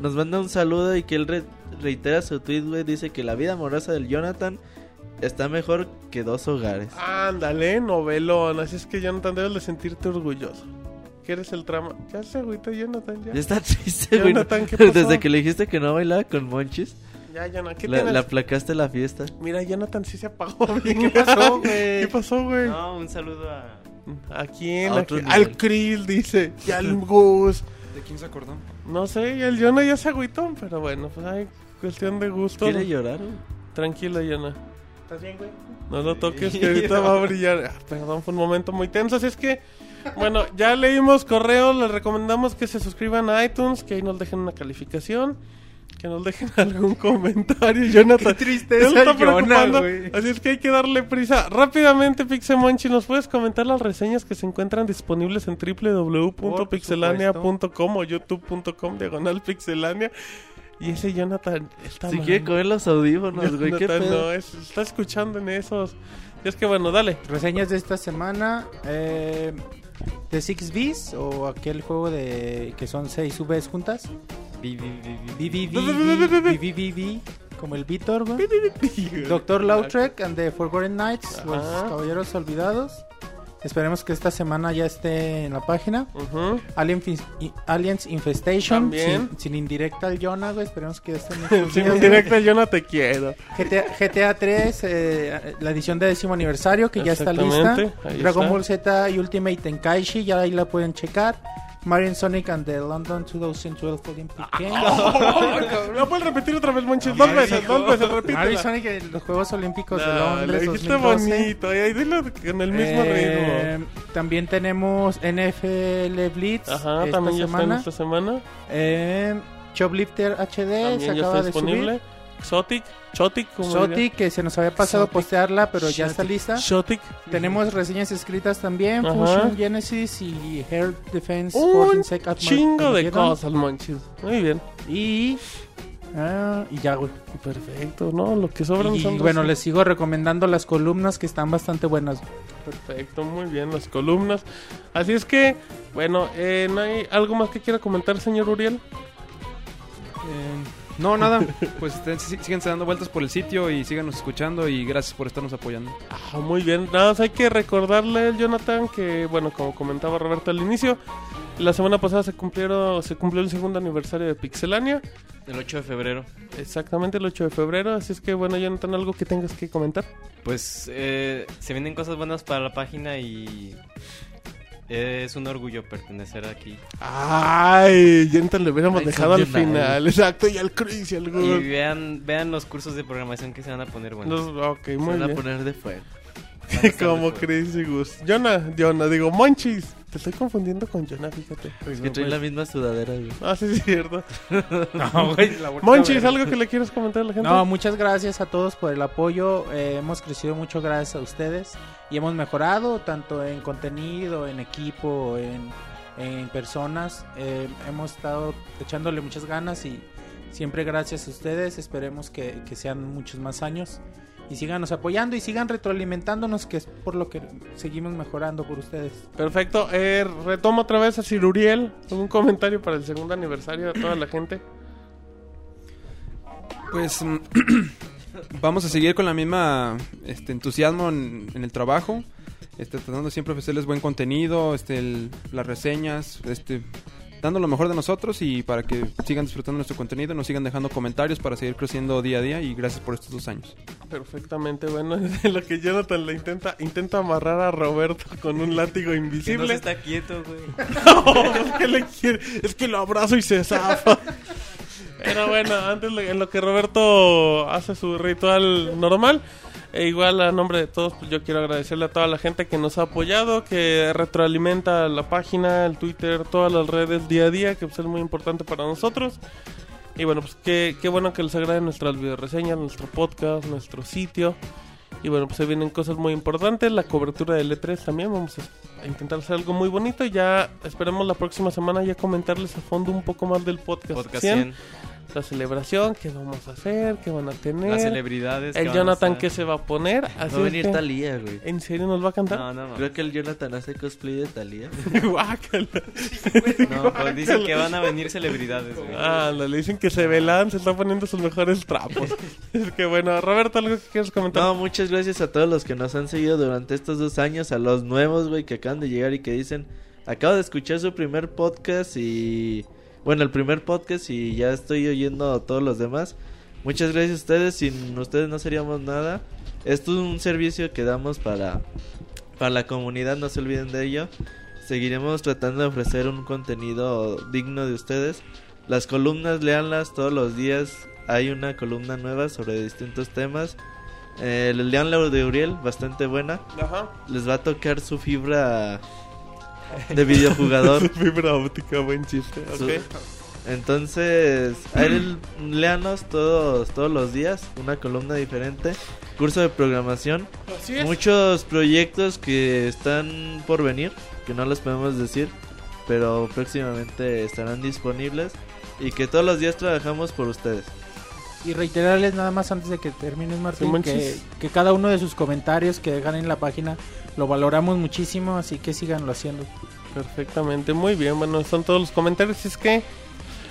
nos manda un saludo y que él re- reitera su tweet, güey. Dice que la vida amorosa del Jonathan está mejor que dos hogares. Ándale, novelón. Así es que Jonathan debes de sentirte orgulloso. Que eres el trama. Ya se agüita Jonathan, ya. Ya está triste, güey. Jonathan, ¿qué pasó? Desde que le dijiste que no bailaba con Monchis, Ya, Jonathan, ¿qué la, tienes? le aplacaste la fiesta. Mira, Jonathan sí se apagó bien. ¿Qué pasó, güey? ¿Qué pasó, güey? No, un saludo a. ¿A quién? A ¿A. Al Krill, dice. Y al Gus. ¿De quién se acordó? No sé, y el Jonah ya se agüitó. Pero bueno, pues hay cuestión de gusto. ¿Quiere llorar? Tranquilo, Jonah. ¿Estás bien, güey? No lo toques, que ahorita va a brillar. Ah, perdón, fue un momento muy tenso. Así es que, bueno, ya leímos correos. Les recomendamos que se suscriban a iTunes, que ahí nos dejen una calificación, que nos dejen algún comentario. Jonathan, Qué tristeza, está Jonah. Así es que hay que darle prisa. Rápidamente, Pixemonchi, ¿nos puedes comentar las reseñas que se encuentran disponibles en www.pixelania.com o youtube.com diagonal pixelania? Y ese Jonathan está Si mal. quiere comer los audífonos, güey, qué pedo. no, es- está escuchando en esos. Y es que bueno, dale. Reseñas de esta semana. Eh, de Six Bs o aquel juego de que son 6 Vs juntas. Como el Vitor, Doctor Lautrec and the Forgotten Knights, los Caballeros Olvidados. Esperemos que esta semana ya esté en la página. Uh -huh. Alien Aliens Infestation. Sin, sin, indirecta al Jonah, güey. Esperemos que esté en Sin indirecta al Jonah te quiero. GTA, GTA 3, eh, la edición de décimo aniversario, que ya está lista. Dragon Ball Z y Ultimate Tenkaichi, ya ahí la pueden checar. Mario Sonic and the London 2012 Olympic Games. ¿Lo puedes repetir otra vez, Monchis? Dos veces, dos veces, Mario repítela. Sonic en los Juegos Olímpicos de No, lo Londres dijiste 2012. bonito. Y ahí dilo con el mismo Eh, ritmo. También tenemos NFL Blitz Ajá, esta también ya está en semana. esta semana. Eh, Choplifter HD También se ya acaba está de disponible. subir. Exotic, Como Soti, que se nos había pasado postearla, pero ya está lista. Shotic. Tenemos reseñas escritas también, Ajá. Fusion Genesis y Air Defense Un chingo de cosas, Monchis. Muy bien. Y, ah, y ya, güey. Perfecto, ¿no? Lo que sobran Y son bueno, les sigo recomendando las columnas que están bastante buenas. Perfecto, muy bien, las columnas. Así es que, bueno, eh, ¿no hay algo más que quiera comentar, señor Uriel? Eh, no, nada. Pues estén- sí- síganse dando vueltas por el sitio y síganos escuchando y gracias por estarnos apoyando. Ah, muy bien. Nada más hay que recordarle, Jonathan, que, bueno, como comentaba Roberto al inicio, la semana pasada se cumplieron, se cumplió el segundo aniversario de Pixelania. El 8 de febrero. Exactamente el 8 de febrero. Así es que, bueno, Jonathan, algo que tengas que comentar. Pues eh, se vienen cosas buenas para la página y es un orgullo pertenecer aquí. Ay, Jonathan le hubiéramos dejado al final. Exacto, y al Chris y al Y vean, vean los cursos de programación que se van a poner buenos. Ok, Se muy van a bien. poner de fuego. Como Chris y Gus. Jonah, Jonah, digo, Monchis. Te estoy confundiendo con Jonah, fíjate. Es que traen la misma sudadera, güey. Ah, sí, es cierto. No, güey, la Monchis. ¿algo que le quieras comentar a la gente? No, muchas gracias a todos por el apoyo. Eh, hemos crecido mucho gracias a ustedes y hemos mejorado tanto en contenido, en equipo, en, en personas. Eh, hemos estado echándole muchas ganas y siempre gracias a ustedes. Esperemos que, que sean muchos más años y síganos apoyando y sigan retroalimentándonos, que es por lo que seguimos mejorando por ustedes. Perfecto. Eh, retomo otra vez a Sir Uriel. Un comentario para el segundo aniversario de toda la gente. Pues mm, vamos a seguir con la misma este, entusiasmo en, en el trabajo. Este, tratando siempre de ofrecerles buen contenido, este, el- las reseñas, este, dando lo mejor de nosotros y para que sigan disfrutando nuestro contenido, nos sigan dejando comentarios para seguir creciendo día a día y gracias por estos dos años. Perfectamente, bueno, es lo que Jonathan le intenta, intenta amarrar a Roberto con un látigo Que no invisible. se está quieto, güey. No, es, que le quiere- es que lo abrazo y se zafa. Pero bueno, antes de- en lo que Roberto hace su ritual normal, e igual a nombre de todos, pues yo quiero agradecerle a toda la gente que nos ha apoyado, que retroalimenta la página, el Twitter, todas las redes día a día, que pues, es muy importante para nosotros. Y bueno, pues qué, qué bueno que les agrade nuestras videoreseñas, nuestro podcast, nuestro sitio. Y bueno, pues se vienen cosas muy importantes, la cobertura del E3 también, vamos a intentar hacer algo muy bonito y ya esperemos la próxima semana ya comentarles a fondo un poco más del podcast, Podcast 100, 100. La celebración, qué vamos a hacer, qué van a tener, Las celebridades. el Jonathan que se va a poner, así Va a venir que- Talía, güey. ¿En serio nos va a cantar? No, no, no. Creo que el Jonathan hace cosplay de Talía. Guácala. No, pues dicen que van a venir celebridades, güey. Ah, le dicen que se velan, se está poniendo sus mejores trapos. es que bueno, Roberto, ¿algo que quieres comentar? No, muchas gracias a todos los que nos han seguido durante estos dos años, a los nuevos, güey, que acaban de llegar y que dicen, acabo de escuchar su primer podcast y... Bueno, el primer podcast y ya estoy oyendo todos los demás. Muchas gracias a ustedes, sin ustedes no seríamos nada. Esto es un servicio que damos para, para la comunidad, no se olviden de ello. Seguiremos tratando de ofrecer un contenido digno de ustedes. Las columnas, leanlas todos los días. Hay una columna nueva sobre distintos temas. Eh, lean la de Uriel, bastante buena. Ajá. Les va a tocar su fibra de videojugador. Fibra óptica, buen chiste. Su- Ok. Entonces, ahí leanos todos, todos los días, una columna diferente. Curso de programación. Así es. Muchos proyectos que están por venir, que no les podemos decir, pero próximamente estarán disponibles. Y que todos los días trabajamos por ustedes. Y reiterarles nada más antes de que termines, Martín, que, que cada uno de sus comentarios que dejan en la página lo valoramos muchísimo, así que síganlo haciendo. Perfectamente, muy bien. Bueno, son todos los comentarios. Es que,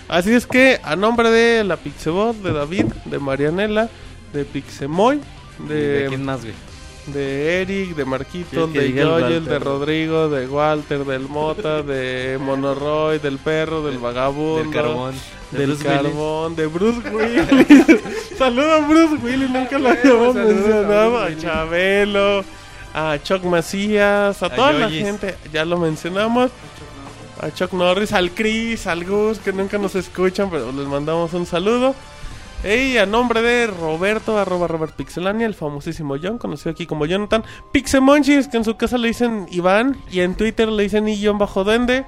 así es que, a nombre de la Pixebot, de David, de Marianela, de Pixemoy, ¿De de, quién más, güey? de Eric, de Marquitos, que de diga el Joel, Walter. de Rodrigo, de Walter, del Mota, de Monoroy, del perro, del vagabundo, Del carbón. De del Bruce Willis. carbón, de Bruce Willis. Saluda a Bruce Willis, nunca lo habíamos saludos mencionado. A Willis. Chabelo, a Chuck Macías, a, A toda la gente, ya lo mencionamos. A Chuck Norris, al Chris, al Gus, que nunca nos escuchan, pero les mandamos un saludo. Y a nombre de Roberto, arroba Robert Pixelania, el famosísimo John, conocido aquí como Jonathan. Pixemonchis, que en su casa le dicen Iván, y en Twitter le dicen I-Bajo-Dende.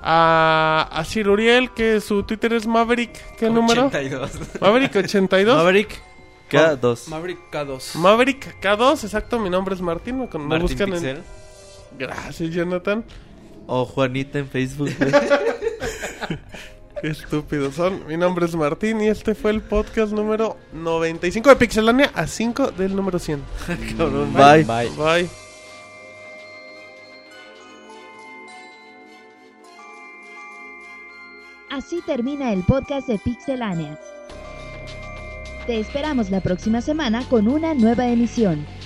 A, a Sir Uriel, que su Twitter es Maverick, ¿qué número? 82. Maverick 82. Maverick K2. Maverick K2. Maverick K2, exacto, mi nombre es Martín, me, Martín buscan Pixel. en... Gracias, Jonathan. O Juanita en Facebook. Qué estúpidos son. Mi nombre es Martín y este fue el podcast número 95 de Pixelania a 5 del número 100. Cabrón, bye. Bye. Bye. Así termina el podcast de Pixelania. Te esperamos la próxima semana con una nueva emisión.